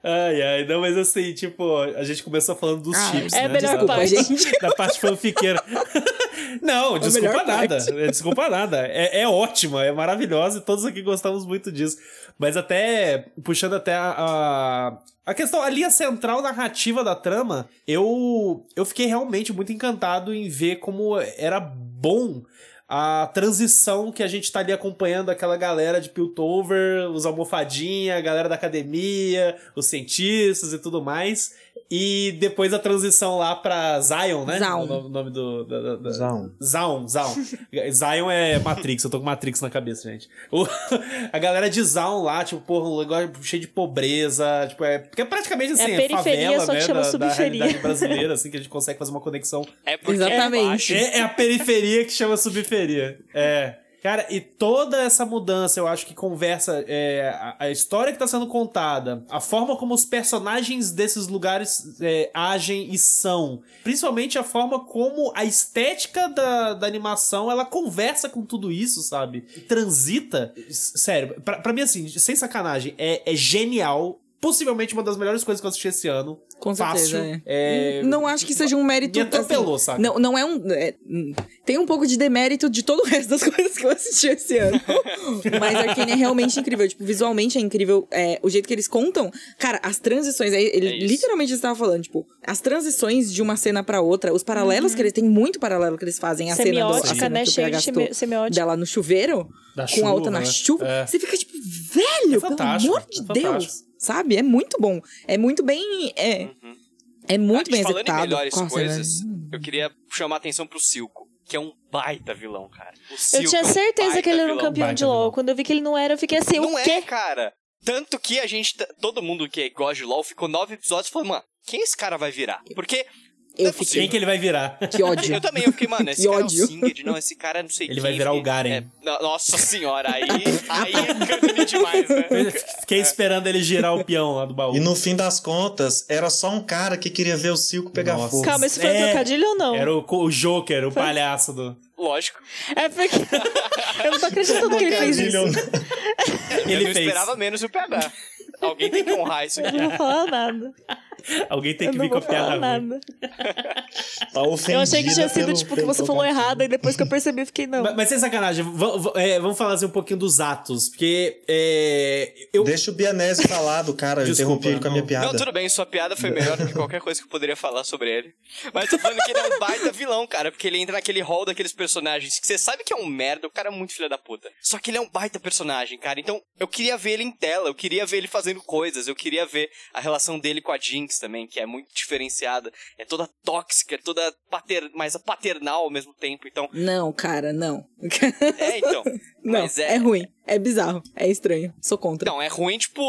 Ai, ai, não, mas assim, tipo, a gente começou falando dos Ah, chips, é né? a melhor Desculpa, parte. gente. [LAUGHS] Da parte fanfiqueira. [LAUGHS] não, desculpa melhor nada. é, Desculpa nada. É, é ótima, é maravilhosa e todos aqui gostamos muito disso. Mas até, puxando até a, a, a questão, a linha central narrativa da trama, eu, eu fiquei realmente muito encantado em ver como era bom a transição que a gente tá ali acompanhando aquela galera de Piltover, os almofadinha, a galera da academia, os cientistas e tudo mais. E depois a transição lá pra Zion, né? Zion. O nome, do. Da, da, da-. Zion, Zion. [LAUGHS] Zion é Matrix, eu tô com Matrix na cabeça, gente. O- [LAUGHS] a galera de Zion lá, tipo, porra, um negócio cheio de pobreza, tipo, é, porque é praticamente assim, É é, periferia, favela, só né, chama da, da subferia. realidade brasileira, [LAUGHS] assim, que a gente consegue fazer uma conexão É porque Exatamente. é baixo. é, é a periferia que chama subferia. É. Cara, e toda essa mudança, eu acho que conversa é, a, a história que tá sendo contada, a forma como os personagens desses lugares é, agem e são, principalmente a forma como a estética da, da animação ela conversa com tudo isso, sabe? Transita. Sério, pra, pra mim, assim, sem sacanagem, é, é genial. Possivelmente uma das melhores coisas que eu assisti esse ano. Com certeza, Fácil. é. É, Não acho que seja um mérito. Me atropelou, assim, sabe? Não, não é um. é, tem um pouco de demérito de todo o resto das [LAUGHS] coisas que eu assisti esse ano. [LAUGHS] Mas Arcane é realmente incrível. Tipo, visualmente é incrível. é, o jeito que eles contam. Cara, as transições. Ele É literalmente estava falando, tipo, as transições de uma cena pra outra, os paralelos que eles. Tem muito paralelo que eles fazem. A cena, do, a Semiótica, cena né? que o Cheio de semi- semiótica. dela no chuveiro, Da com a outra chuva, na né? chuva. É. Você fica tipo, velho, pelo fantástico, amor de é Deus. Sabe? É muito bom. É muito bem. É, é muito bem falando executado. em melhores Nossa, coisas, velho. eu queria chamar a atenção pro Silco, que é um baita vilão, cara. O Eu tinha é um certeza que ele era um campeão baita de LoL. vilão. Quando eu vi que ele não era, eu fiquei assim, Não o é, quê? cara. Tanto que a gente, todo mundo que gosta de LoL, ficou nove episódios falando, mano, quem esse cara vai virar? Porque Eu não é fiquei-. Quem que ele vai virar? Que ódio. Eu também, eu fiquei, mano, esse Que cara ódio. é o Singed, não, esse cara é não sei Ele quem. vai virar o Garen. é, no- nossa senhora, aí, aí é demais, né? Fiquei esperando ele girar o peão lá do baú. E no fim das contas, era só um cara que queria ver o Silco pegar Nossa. fogo. Calma, isso foi É, um trocadilho ou não? Era o, o Joker, o palhaço do. Lógico. É porque. [LAUGHS] eu não tô acreditando que ele fez isso. [LAUGHS] Eu Ele não fez. esperava menos o PH. Alguém tem que honrar isso Eu aqui. não vou falar nada. Alguém tem Eu que vir com vou a piada nada. [LAUGHS] Tá Eu achei que tinha sido, tipo, que você falou errado, e depois que eu percebi, eu fiquei, não. Mas, mas sem sacanagem, v- v- é, vamos falar assim um pouquinho dos atos. Porque é, eu. Deixa o Bianese falar do cara, eu Desculpa, interrompi ele com a minha piada. Não, tudo bem, sua piada foi melhor do que qualquer coisa que eu poderia falar sobre ele. Mas tô falando que ele é um baita vilão, cara, porque ele entra naquele hall daqueles personagens que você sabe que é um merda, o cara é muito filho da puta. Só que ele é um baita personagem, cara. Então eu queria ver ele em tela, eu queria ver ele fazendo coisas, eu queria ver a relação dele com a Jinx também, que é muito diferenciada. É toda tóxica, é toda pater... mais paternal ao mesmo tempo. Então, Não, cara, não. é, então. [LAUGHS] não, Mas é... ruim. É bizarro. É estranho. Sou contra. Não, é ruim, tipo,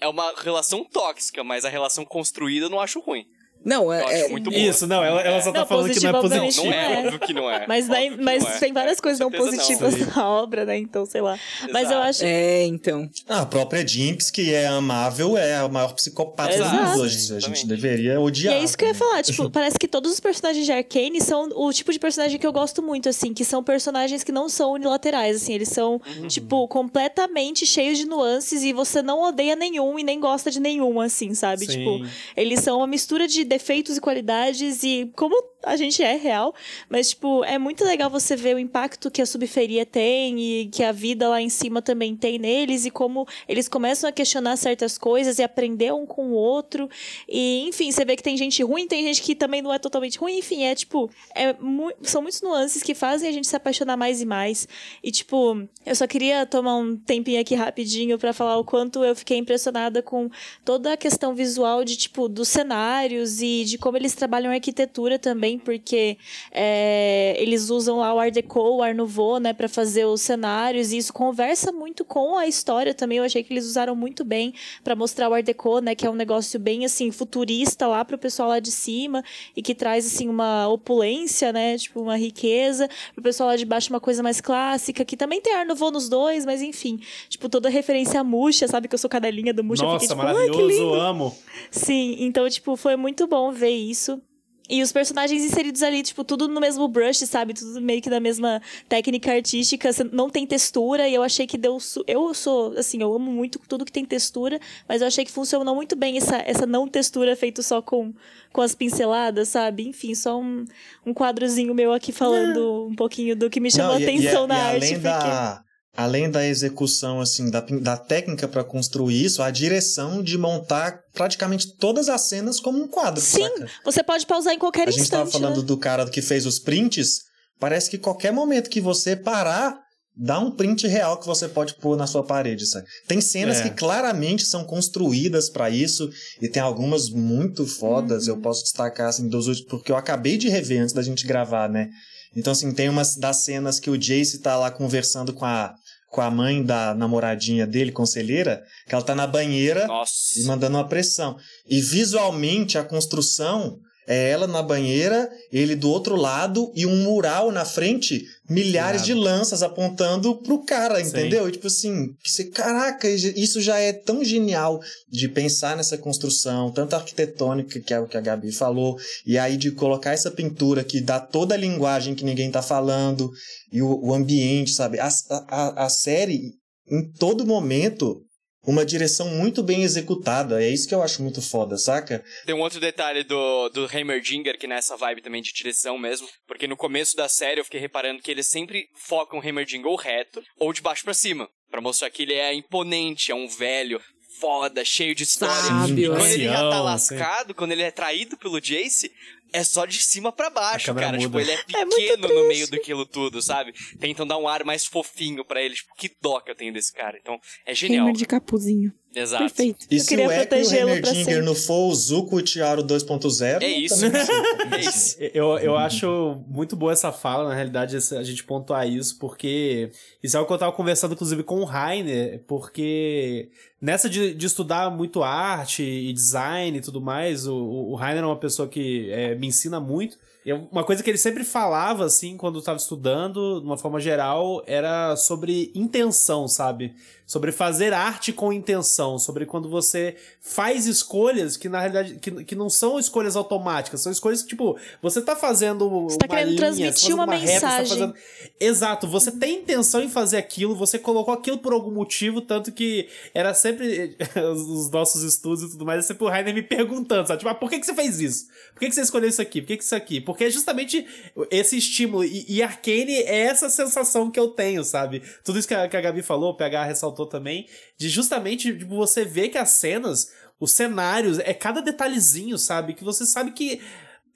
é uma relação tóxica, mas a relação construída eu não acho ruim. Não, é. é- muito boa. Isso, não, ela, ela só tá Não, falando que não é positivo, Não, não é, É. óbvio que não é. Mas, daí, mas não é. tem várias coisas não positivas Sim. na obra, né? Então, sei lá. Mas eu Exato. acho. É, então. Ah, a própria Jinx, que é amável, é a maior psicopata Exato. do mundo. A gente, a Exatamente. gente deveria E odiar. é isso que eu ia né? falar, tipo, [LAUGHS] parece que todos os personagens de Arcane são o tipo de personagem que eu gosto muito, assim, que são personagens que não são unilaterais, assim, eles são, Uhum. tipo, completamente cheios de nuances e você não odeia nenhum e nem gosta de nenhum, assim, sabe? Sim. Tipo, eles são uma mistura de defeitos e qualidades e como a gente é real, mas, tipo, é muito legal você ver o impacto que a subferia tem e que a vida lá em cima também tem neles e como eles começam a questionar certas coisas e aprender um com o outro. E, enfim, você vê que tem gente ruim, tem gente que também não é totalmente ruim, enfim, é tipo, é mu são muitos nuances que fazem a gente se apaixonar mais e mais. E, tipo, eu só queria tomar um tempinho aqui rapidinho para falar o quanto eu fiquei impressionada com toda a questão visual de, tipo, dos cenários e de como eles trabalham a arquitetura também, porque é, eles usam lá o Art Deco, o Art Nouveau, né, para fazer os cenários, e isso conversa muito com a história também. Eu achei que eles usaram muito bem para mostrar o Art Deco, né, que é um negócio bem assim futurista lá pro pessoal lá de cima e que traz assim uma opulência, né, tipo uma riqueza, pro pessoal lá de baixo uma coisa mais clássica, que também tem Art Nouveau nos dois, mas enfim, tipo toda referência à Muxa, sabe que eu sou cadelinha do Muxa, Nossa, fiquei, tipo, maravilhoso, amo. Sim, então tipo foi muito bom ver isso. E os personagens inseridos ali, tipo, tudo no mesmo brush, sabe? Tudo meio que da mesma técnica artística, não tem textura, e eu achei que deu. Eu sou, assim, eu amo muito tudo que tem textura, mas eu achei que funcionou muito bem essa, essa não textura feito só com, com as pinceladas, sabe? Enfim, só um, um quadrozinho meu aqui falando um pouquinho do que me chamou Não, a e- atenção e, na e arte. Além porque... da, além da execução, assim, da, da técnica para construir isso, a direção de montar praticamente todas as cenas como um quadro, Sim, saca? você pode pausar em qualquer A gente tava instante. falando né? do cara que fez os prints, parece que qualquer momento que você parar, dá um print real que você pode pôr na sua parede, sabe? Tem cenas É. que claramente são construídas para isso e tem algumas muito fodas, Uhum. eu posso destacar assim dos últimos, porque eu acabei de rever antes da gente gravar, né? Então assim, tem umas das cenas que o Jace tá lá conversando com a com a mãe da namoradinha dele, conselheira, que ela tá na banheira Nossa. e mandando uma pressão. E visualmente a construção é ela na banheira, ele do outro lado e um mural na frente, milhares de lanças apontando pro cara, Sim. entendeu? E tipo assim, você, caraca, isso já é tão genial de pensar nessa construção, tanto arquitetônica, que é o que a Gabi falou, e aí de colocar essa pintura que dá toda a linguagem que ninguém tá falando, e o, o ambiente, sabe? A, a, a série, em todo momento, uma direção muito bem executada. É isso que eu acho muito foda, saca? Tem um outro detalhe do, do Heimerdinger, que nessa vibe também de direção mesmo, porque no começo da série eu fiquei reparando que eles sempre focam o Heimerdinger ou reto ou de baixo pra cima, Pra mostrar que ele é imponente, é um velho foda, cheio de história. Sábio, quando é. ele já tá lascado, quando ele é traído pelo Jace, é só de cima pra baixo, cara. Tipo, muda. ele é É pequeno no triste. meio daquilo tudo, sabe? Tentam dar um ar mais fofinho pra ele. Tipo, que dó que eu tenho desse cara. Então, é genial. Gamer de capuzinho. Exato. Perfeito. E Eu se queria o Echo e o Heimerdinger não for o Zuko e o Tiaro 2.0... É isso. É isso. Eu, eu acho muito boa essa fala, na realidade, a gente pontuar isso, porque isso é o que eu tava conversando, inclusive, com o Rainer, porque nessa de, de estudar muito arte e design e tudo mais, o, o Rainer é uma pessoa que é, me ensina muito. E é uma coisa que ele sempre falava, assim, quando eu tava estudando, de uma forma geral, era sobre intenção, sabe? Sobre fazer arte com intenção, sobre quando você faz escolhas que, na realidade, que, que não são escolhas automáticas, são escolhas que, tipo, você tá fazendo Você tá uma querendo linha, transmitir tá fazendo uma reta, você tá mensagem. fazendo- Exato, você tem intenção em fazer aquilo, você colocou aquilo por algum motivo, tanto que era sempre [LAUGHS] os nossos estudos e tudo mais, é sempre o Rainer me perguntando, sabe? Tipo, ah, por que, que você fez isso? Por que, que você escolheu isso aqui? Por que, que isso aqui? Porque é justamente esse estímulo. E, e Arcane é essa sensação que eu tenho, sabe? Tudo isso que a, que a Gabi falou, o PH ressaltou também, de justamente tipo, você ver que as cenas, os cenários, é cada detalhezinho, sabe? Que você sabe que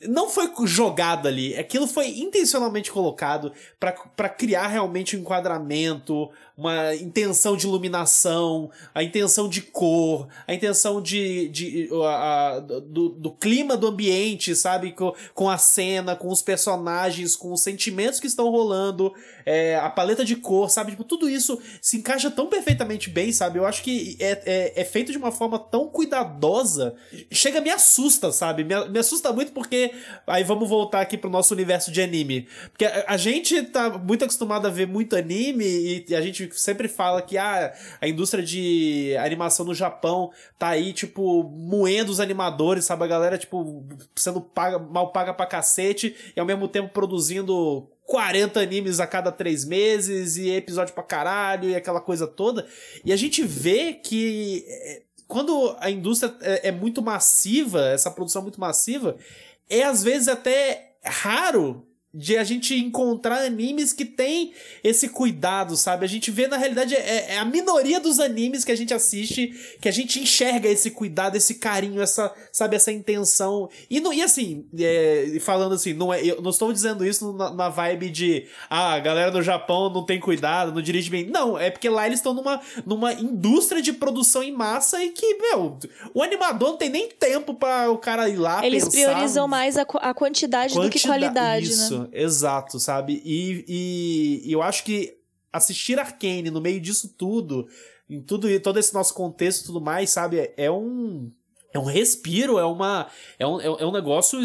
não foi jogado ali, aquilo foi intencionalmente colocado pra criar realmente um enquadramento, uma intenção de iluminação, a intenção de cor, a intenção de, de a- a- do, do clima do ambiente, sabe, com, com a cena, com os personagens, com os sentimentos que estão rolando, é, a paleta de cor, sabe, tipo, tudo isso se encaixa tão perfeitamente bem, sabe, eu acho que é, é, é feito de uma forma tão cuidadosa, chega me assusta, sabe, me, me assusta muito porque, aí vamos voltar aqui pro nosso universo de anime, porque a, a gente tá muito acostumado a ver muito anime e, e a gente sempre fala que ah, a indústria de animação no Japão tá aí, tipo, moendo os animadores, sabe? A galera, tipo, sendo paga, mal paga pra cacete e ao mesmo tempo produzindo 40 animes a cada três meses e episódio pra caralho e aquela coisa toda. E a gente vê que é, quando a indústria é, é muito massiva, essa produção é muito massiva, é às vezes até raro de a gente encontrar animes que tem esse cuidado, sabe? A gente vê, na realidade, é, é, a minoria dos animes que a gente assiste que a gente enxerga esse cuidado, esse carinho, essa, sabe, essa intenção. E, não, e assim, é, falando assim, não, é, eu não estou dizendo isso na, na, vibe de, ah, a galera do Japão não tem cuidado, não dirige bem. Não, é porque lá eles estão numa, numa indústria de produção em massa e que, meu, o animador não tem nem tempo para o cara ir lá Eles pensar... priorizam mais a, a quantidade, quantidade do que qualidade, isso. né? Exato, sabe? E, e, e, eu acho que assistir Arcane no meio disso tudo, em tudo todo esse nosso contexto e tudo mais, sabe? É, é um. É um respiro, é uma. É um, é um negócio.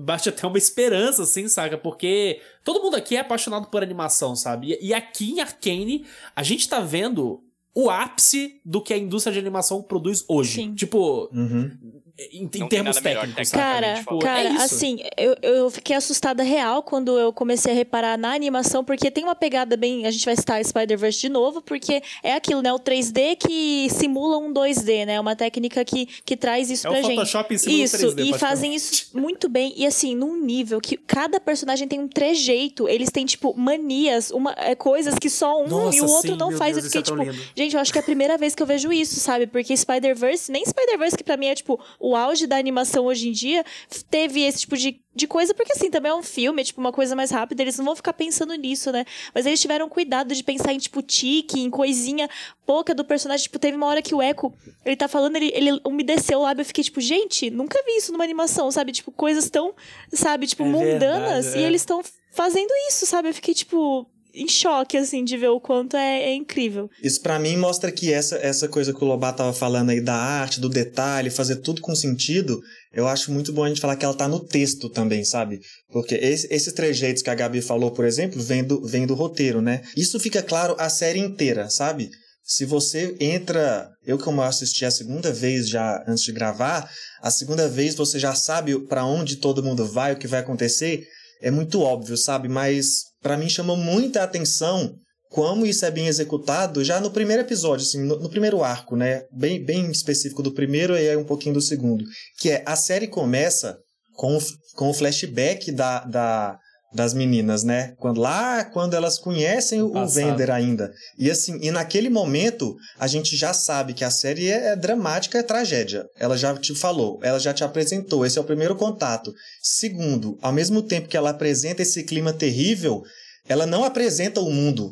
Bate até uma esperança, assim, saca? Porque todo mundo aqui é apaixonado por animação, sabe? E, e aqui em Arcane, a gente tá vendo o ápice do que a indústria de animação produz hoje. Sim. Tipo, uhum em, em termos técnicos, Cara, tipo, cara é assim, eu, eu fiquei assustada real quando eu comecei a reparar na animação, porque tem uma pegada bem. A gente vai citar Spider-Verse de novo, porque é aquilo, né? O 3D que simula um 2D, né? Uma técnica que, que traz isso é pra o gente. Photoshop em cima isso, 3D, e fazem isso muito bem. E assim, num nível que cada personagem tem um trejeito, eles têm, tipo, manias, uma, é, coisas que só um Nossa, e o outro sim, não faz. Deus, eu fiquei, é tipo, gente, eu acho que é a primeira vez que eu vejo isso, sabe? Porque Spider-Verse, nem Spider-Verse, que pra mim é, tipo, o auge da animação hoje em dia teve esse tipo de, de coisa, porque assim, também é um filme, é tipo uma coisa mais rápida, eles não vão ficar pensando nisso, né? Mas eles tiveram cuidado de pensar em, tipo, tique, em coisinha pouca do personagem. Tipo, teve uma hora que o Echo, ele tá falando, ele, ele umedeceu o lábio, eu fiquei tipo, gente, nunca vi isso numa animação, sabe? Tipo, coisas tão, sabe, tipo, É mundanas, verdade, e é. eles estão fazendo isso, sabe? Eu fiquei, tipo, em choque, assim, de ver o quanto é, é incrível. Isso pra mim mostra que essa, essa coisa que o Lobato tava falando aí da arte, do detalhe, fazer tudo com sentido, eu acho muito bom a gente falar que ela tá no texto também, sabe? Porque esse, esses trejeitos que a Gabi falou, por exemplo, vem do, vem do roteiro, né? Isso fica claro a série inteira, sabe? Se você entra, eu como assisti a segunda vez já antes de gravar, a segunda vez você já sabe para onde todo mundo vai, o que vai acontecer, é muito óbvio, sabe? Mas para mim chamou muita atenção como isso é bem executado já no primeiro episódio, assim, no, no, primeiro arco, né? Bem, bem específico do primeiro e aí um pouquinho do segundo. Que é, a série começa com, com o flashback da, da, das meninas, né? Quando, lá quando elas conhecem o, o Vender ainda. E assim, e naquele momento, a gente já sabe que a série é, é dramática, é tragédia. Ela já te falou, ela já te apresentou, esse é o primeiro contato. Segundo, ao mesmo tempo que ela apresenta esse clima terrível, ela não apresenta o mundo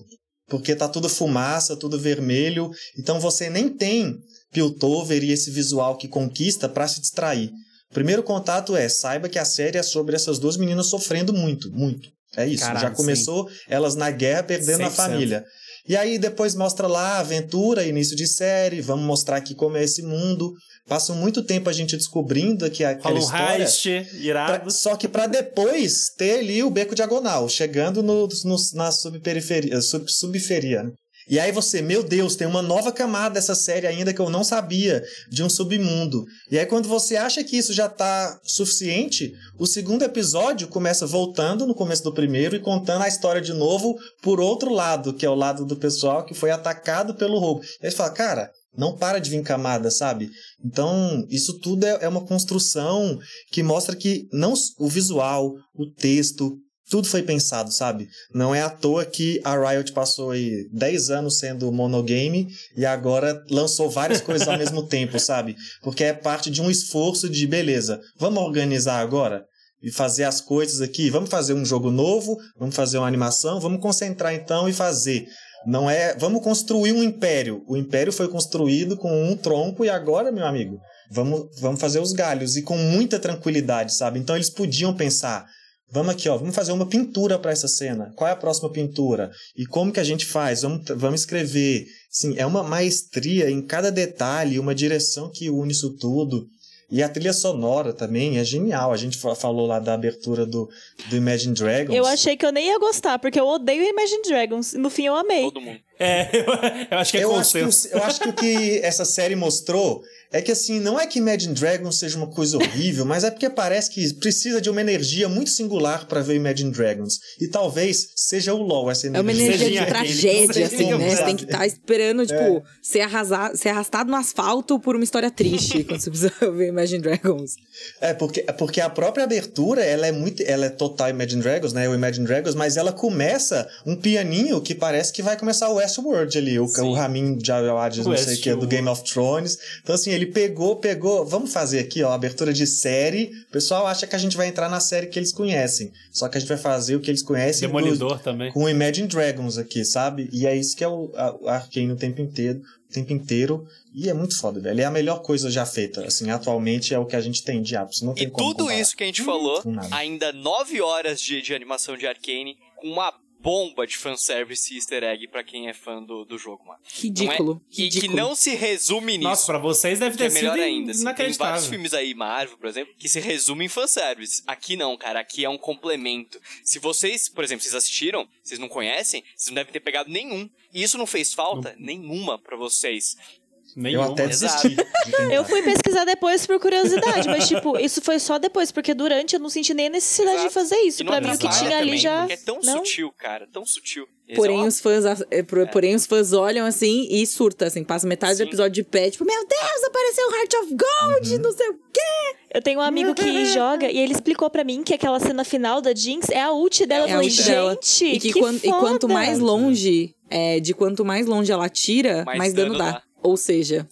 porque tá tudo fumaça, tudo vermelho, então você nem tem Piltover e esse visual que conquista para se distrair. O primeiro contato é, saiba que a série é sobre essas duas meninas sofrendo muito, muito. É isso, Caralho, já começou sim. elas na guerra perdendo 100%. a família. E aí depois mostra lá a aventura, início de série, vamos mostrar aqui como é esse mundo. Passa muito tempo a gente descobrindo que aquela Rola um história... heist, irado. Pra, só que para depois ter ali o beco diagonal, chegando no, no, na subperiferia, sub, subferia. E aí você, meu Deus, tem uma nova camada dessa série ainda que eu não sabia, de um submundo. E aí quando você acha que isso já tá suficiente, o segundo episódio começa voltando no começo do primeiro e contando a história de novo por outro lado, que é o lado do pessoal que foi atacado pelo roubo. E aí você fala, cara, não para de vir camada, sabe? Então, isso tudo é, é uma construção que mostra que não o visual, o texto, tudo foi pensado, sabe? Não é à toa que a Riot passou aí 10 anos sendo monogame e agora lançou várias coisas ao [LAUGHS] mesmo tempo, sabe? Porque é parte de um esforço de beleza. Vamos organizar agora? E fazer as coisas aqui? Vamos fazer um jogo novo? Vamos fazer uma animação? Vamos concentrar então e fazer. Não é. Vamos construir um império. O império foi construído com um tronco e agora, meu amigo, vamos, vamos fazer os galhos e com muita tranquilidade, sabe? Então eles podiam pensar. Vamos aqui, ó, vamos fazer uma pintura para essa cena. Qual é a próxima pintura? E como que a gente faz? Vamos, vamos escrever. Sim, é uma maestria em cada detalhe, uma direção que une isso tudo. E a trilha sonora também é genial. A gente falou lá da abertura do, do Imagine Dragons. Eu achei que eu nem ia gostar, porque eu odeio Imagine Dragons. No fim, eu amei. Todo mundo. É, eu, [LAUGHS] eu acho que é eu acho que, eu acho que o que essa série mostrou é que assim, não é que Imagine Dragons seja uma coisa horrível, mas é porque parece que precisa de uma energia muito singular para ver Imagine Dragons. E talvez seja o LoL essa É energia. uma energia de tragédia, assim, né? Você tem que estar esperando, tipo, ser, arrasado, ser arrastado no asfalto por uma história triste quando você precisa [LAUGHS] ver Imagine Dragons. É porque, é porque a própria abertura, ela é muito, ela é total Imagine Dragons, né? O Imagine Dragons, mas ela começa um pianinho que parece que vai começar o Westworld ali, o, o Ramin Djawadi, não sei o que, do. Game of Thrones. Então assim, ele pegou, pegou, vamos fazer aqui, ó, abertura de série. O pessoal acha que a gente vai entrar na série que eles conhecem, só que a gente vai fazer o que eles conhecem do- Demolidor também. com o Imagine Dragons aqui, sabe? E é isso que é o, a, o Arcane o tempo inteiro, o tempo inteiro. E é muito foda, velho. É a melhor coisa já feita. Assim, atualmente é o que a gente tem de apps. Não tem E como tudo comparar. isso que a gente falou, com ainda 9 horas de, de animação de Arcane, com uma bomba de fanservice e easter egg pra quem é fã do, do jogo, mano. Ridículo. Não é- E ridículo. que não se resume nisso. Nossa, pra vocês deve que é ter sido melhor ainda. Assim, tem vários filmes aí, Marvel, por exemplo, que se resumem em fanservice. Aqui não, cara. Aqui é um complemento. Se vocês, por exemplo, vocês assistiram, vocês não conhecem, vocês não devem ter pegado nenhum. E isso não fez falta nenhuma pra vocês. Eu Nenhuma. até Exato. desisti. [LAUGHS] Eu fui pesquisar depois por curiosidade, mas, tipo, [LAUGHS] isso foi só depois, porque durante eu não senti nem a necessidade Exato. de fazer isso. Pra mim, o que tinha ali também, já. É tão não? sutil, cara. Tão sutil. Esse é Porém, uma- os fãs, é, por- porém, os fãs olham assim e surta, assim, passa metade Sim. do episódio de pé, tipo, meu Deus, apareceu o Heart of Gold, Uhum. não sei o quê. Eu tenho um amigo que [LAUGHS] joga e ele explicou pra mim que aquela cena final da Jinx é a ult dela. É eu a ult dela. gente, E, que que quan- e quanto mais longe, é, de quanto mais longe ela tira, Mais mais, dano dano dá. dá. Ou seja,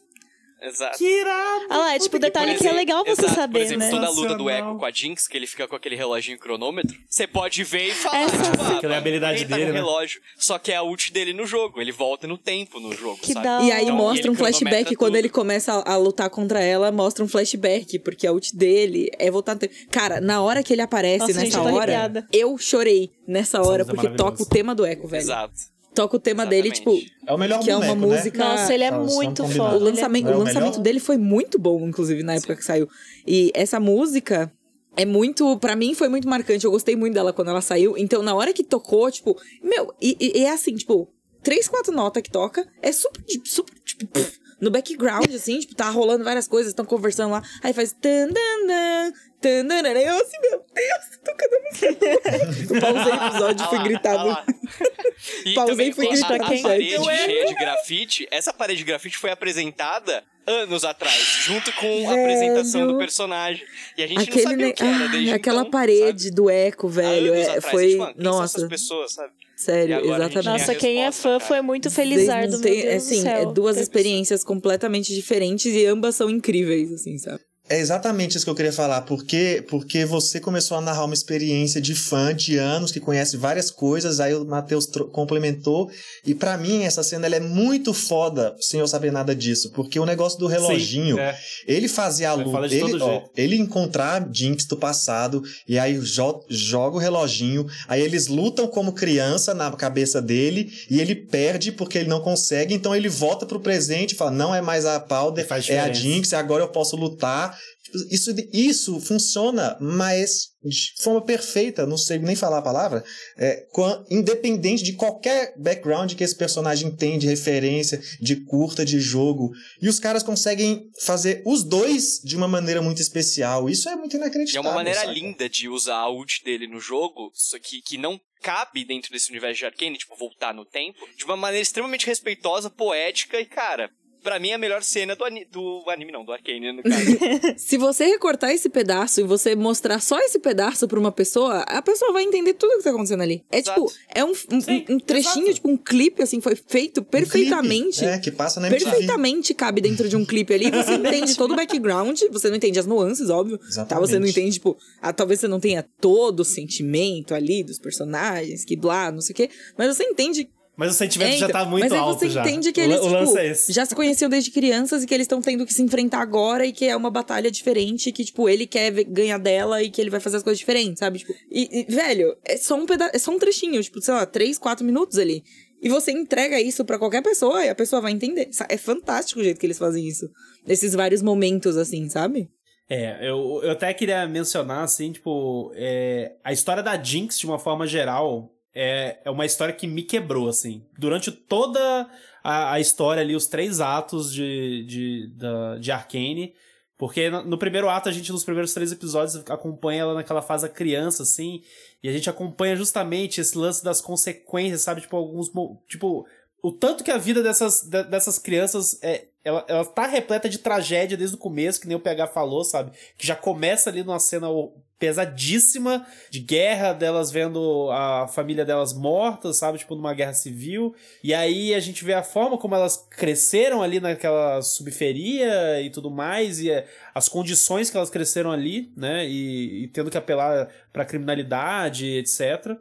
Exato. Que irado! Ah lá, é tipo detalhe Por que é exemplo- legal você exato, saber, Por exemplo, né? toda a luta do. Echo com a Jinx, que ele fica com aquele reloginho cronômetro, você pode ver e falar, Essa- tipo, ah, Aquela é a habilidade ele tá dele, com né? relógio. Só que é a ult dele no jogo, ele volta no tempo no jogo, Que sabe? da E aí Então, mostra um flashback quando tudo. ele começa a, a lutar contra ela, mostra um flashback, porque a ult dele é voltar no tempo. Cara, na hora que ele aparece Nossa, gente, nessa eu tô hora, arrepiada. eu chorei nessa hora, Sansa é porque toca o tema do Echo, velho. Exato. Toca o tema dele, tipo, Exatamente. É o melhor que é uma boneco, né? música. Nossa, ele é muito foda. O lançamento, é o o lançamento melhor? dele foi muito bom, inclusive, na época que saiu. E essa música é muito. Pra mim foi muito marcante. Eu gostei muito dela quando ela saiu. Então, na hora que tocou, tipo. Meu, e, e- é assim, tipo, três, quatro notas que toca. É super, super tipo. pff, no background, assim, tipo, tá rolando várias coisas, estão conversando lá. Aí faz. Tan, dan, tan, dan, dan. Eu assim, meu Deus, tô tocando a música. Eu pausei o episódio e fui gritar. [LAUGHS] E Pausei e fui gritar a, a parede Eu cheia de grafite, essa parede de grafite foi apresentada anos atrás, junto com a apresentação do personagem. E a gente não Aquele, sabia ne- o que era Ah, desde aquela então, parede sabe? do eco, velho. anos É, atrás, foi. a gente, mano, nossa, essas pessoas, sabe? sério, exatamente. tem Nossa, quem é fã cara. foi muito felizardo, não meu têm- Deus assim, do céu. é duas experiências completamente diferentes e ambas são incríveis, assim, sabe? É exatamente isso que eu queria falar, porque porque você começou a narrar uma experiência de fã de anos que conhece várias coisas, aí o Matheus complementou, e pra mim essa cena é muito foda, sem eu saber nada disso, porque o negócio do reloginho, Sim, é. ele fazia a luta, ele, ó, ele encontrar Jinx do passado, e aí jo joga o reloginho, aí eles lutam como criança na cabeça dele, e ele perde porque ele não consegue, então ele volta pro presente e fala, não é mais a Powder, é a. Jinx, agora eu posso lutar. Isso, isso funciona, mas de forma perfeita, não sei nem falar a palavra, é, independente de qualquer background que esse personagem tem de referência, de curta, de jogo. E os caras conseguem fazer os dois de uma maneira muito especial. Isso é muito E é inacreditável. uma maneira saca? linda de usar a ult dele no jogo, só que, que não cabe dentro desse universo de Arcane, tipo, voltar no tempo, de uma maneira extremamente respeitosa, poética e, cara, pra mim é a melhor cena do, ani do anime, não, do Arcane, no caso. [LAUGHS] Se você recortar esse pedaço e você mostrar só esse pedaço pra uma pessoa, a pessoa vai entender tudo o que tá acontecendo ali. É Exato. tipo, é um, um, Sim, um trechinho, exato. tipo, um clipe, assim, foi feito Um perfeitamente. é, que passa na MTV. Perfeitamente cabe dentro de um clipe ali. Você [LAUGHS] entende todo o background, você não entende as nuances, óbvio. Tá? Exatamente. Você não entende, tipo, ah, talvez você não tenha todo o sentimento ali dos personagens, que blá, não sei o quê. Mas você entende Mas o sentimento É, já então, tá muito mas aí alto você já. entende que eles, tipo, é já se conheciam desde crianças e que eles estão tendo que se enfrentar agora e que é uma batalha diferente, que, tipo, ele quer ganhar dela e que ele vai fazer as coisas diferentes, sabe? Tipo, e, e, velho, é só um peda é só um trechinho, tipo, sei lá, três, quatro minutos ali. E você entrega isso pra qualquer pessoa e a pessoa vai entender. É fantástico o jeito que eles fazem isso. Nesses vários momentos, assim, sabe? É, eu, eu até queria mencionar, assim, tipo, é, a história da Jinx, de uma forma geral, é, é uma história que me quebrou, assim. Durante toda a, a história ali, os três atos de, de, da, de Arcane. Porque no, no primeiro ato, a gente, nos primeiros três episódios, acompanha ela naquela fase da criança, assim. E a gente acompanha justamente esse lance das consequências, sabe? Tipo, alguns. Tipo, o tanto que a vida dessas, dessas crianças é. Ela, ela tá repleta de tragédia desde o começo, que nem o PH falou, sabe? Que já começa ali numa cena pesadíssima de guerra, delas vendo a família delas mortas, sabe? Tipo, numa guerra civil. E aí a gente vê a forma como elas cresceram ali naquela subferia e tudo mais, e as condições que elas cresceram ali, né? E, e tendo que apelar pra criminalidade, etc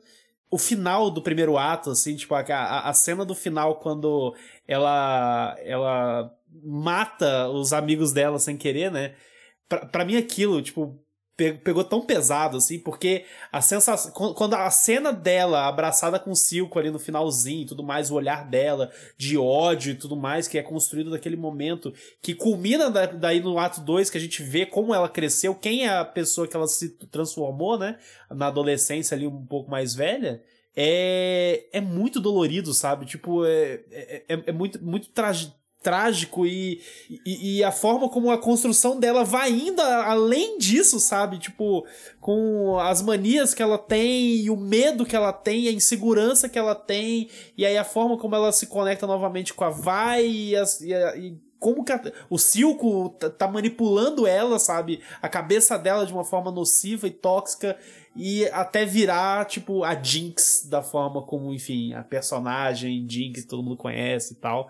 o final do primeiro ato, assim, tipo, a, a cena do final quando ela ela mata os amigos dela sem querer, né? Pra, pra mim aquilo, tipo, pegou tão pesado, assim, porque a sensação. Quando a cena dela abraçada com o Silco ali no finalzinho e tudo mais, o olhar dela de ódio e tudo mais, que é construído naquele momento, que culmina daí no ato 2, que a gente vê como ela cresceu, quem é a pessoa que ela se transformou, né? Na adolescência ali um pouco mais velha. É, é muito dolorido, sabe? Tipo, é, é, é, é muito, muito trágico e, e, e, a forma como a construção dela vai indo além disso, sabe? Tipo, com as manias que ela tem e o medo que ela tem, a insegurança que ela tem, e aí a forma como ela se conecta novamente com a Vai e, e, a, e como que a, o Silco tá, tá manipulando ela, sabe? A cabeça dela de uma forma nociva e tóxica e até virar, tipo, a Jinx da forma como, enfim, a personagem Jinx todo mundo conhece e tal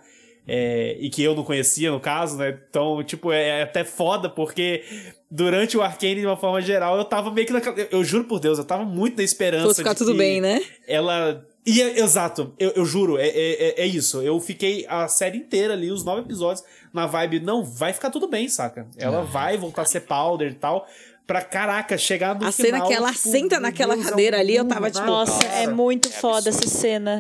é, e que eu não conhecia, no caso, né? Então, tipo, é, é até foda, porque durante o Arcane, de uma forma geral, eu tava meio que naquela. Eu, eu juro por Deus, eu tava muito na esperança. Fosse ficar tudo bem, né? Ela. E, é, exato, eu, eu juro, é, é, é isso. Eu fiquei a série inteira ali, os nove episódios, na vibe, não, vai ficar tudo bem, saca? Ela ah. vai voltar a ser powder e tal pra caraca, chegar no a final. A cena que ela tipo, senta naquela Deus, cadeira é um ali, eu tava tipo. Nossa, é muito foda essa cena.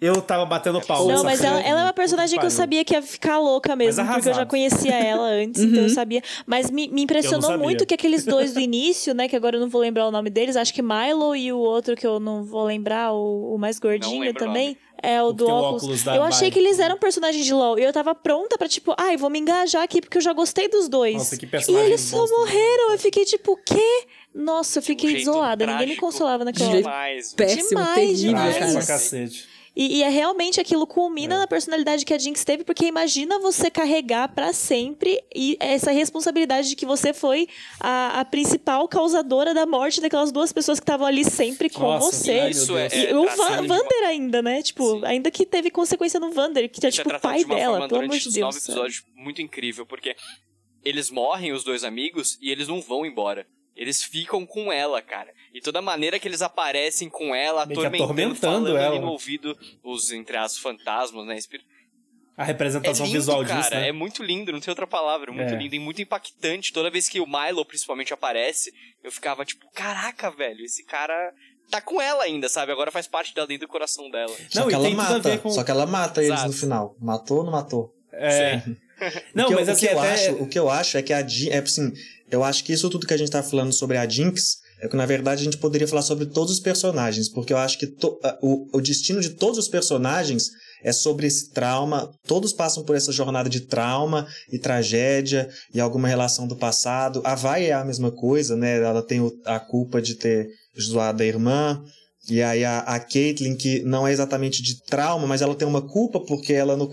Eu tava batendo pau. Não, mas ela, ela, é uma personagem que eu sabia que ia ficar louca mesmo, porque eu já conhecia ela antes, uhum. então eu uhum. sabia. Mas me, me impressionou muito que aqueles dois do início, né, que agora eu não vou lembrar o nome deles, acho que Milo e o outro que eu não vou lembrar, o, o mais gordinho também. É, o, o do óculos. óculos eu achei que eles eram personagens de LoL. E eu tava pronta pra, tipo, ai, vou me engajar aqui porque eu já gostei dos dois. Nossa, que personagem E eles só morreram. Eu fiquei tipo, o quê? Nossa, eu fiquei um isolada. Ninguém me consolava naquela hora. Demais. Péssimo, demais, terrível, demais. Pra cacete. E, e, é realmente aquilo culmina é. na personalidade que a Jinx teve, porque imagina você carregar para sempre e essa responsabilidade de que você foi a, a, principal causadora da morte daquelas duas pessoas que estavam ali sempre com Nossa, você. Isso é, e é, o Van, Vander ainda, né? Tipo, Sim. ainda que teve consequência no Vander, que é tipo o pai de dela, pelo amor de Deus. nove episódios muito incrível, porque eles morrem, os dois amigos, e eles não vão embora. Eles ficam com ela, cara. E toda maneira que eles aparecem com ela, atormentando, atormentando ela. no ouvido os, entre as fantasmas, né? Espírito. A representação é lindo, visual cara, disso, né? É muito lindo, não tem outra palavra. Muito é. lindo e muito impactante. Toda vez que o Milo, principalmente, aparece, eu ficava tipo, caraca, velho, esse cara tá com ela ainda, sabe? Agora faz parte dela dentro do coração dela. Só não, que ela mata. Com... Só que ela mata Exato. eles no final. Matou ou não matou? É. não, mas o assim, que eu até... acho, o que eu acho é que a é assim, eu acho que isso tudo que a gente tá falando sobre a Jinx é que, na verdade, a gente poderia falar sobre todos os personagens, porque eu acho que to, o, o destino de todos os personagens é sobre esse trauma. Todos passam por essa jornada de trauma e tragédia e alguma relação do passado. A Vai é a mesma coisa, né? Ela tem a culpa de ter zoado a irmã. E aí a, a Caitlyn, que não é exatamente de trauma, mas ela tem uma culpa porque ela, não,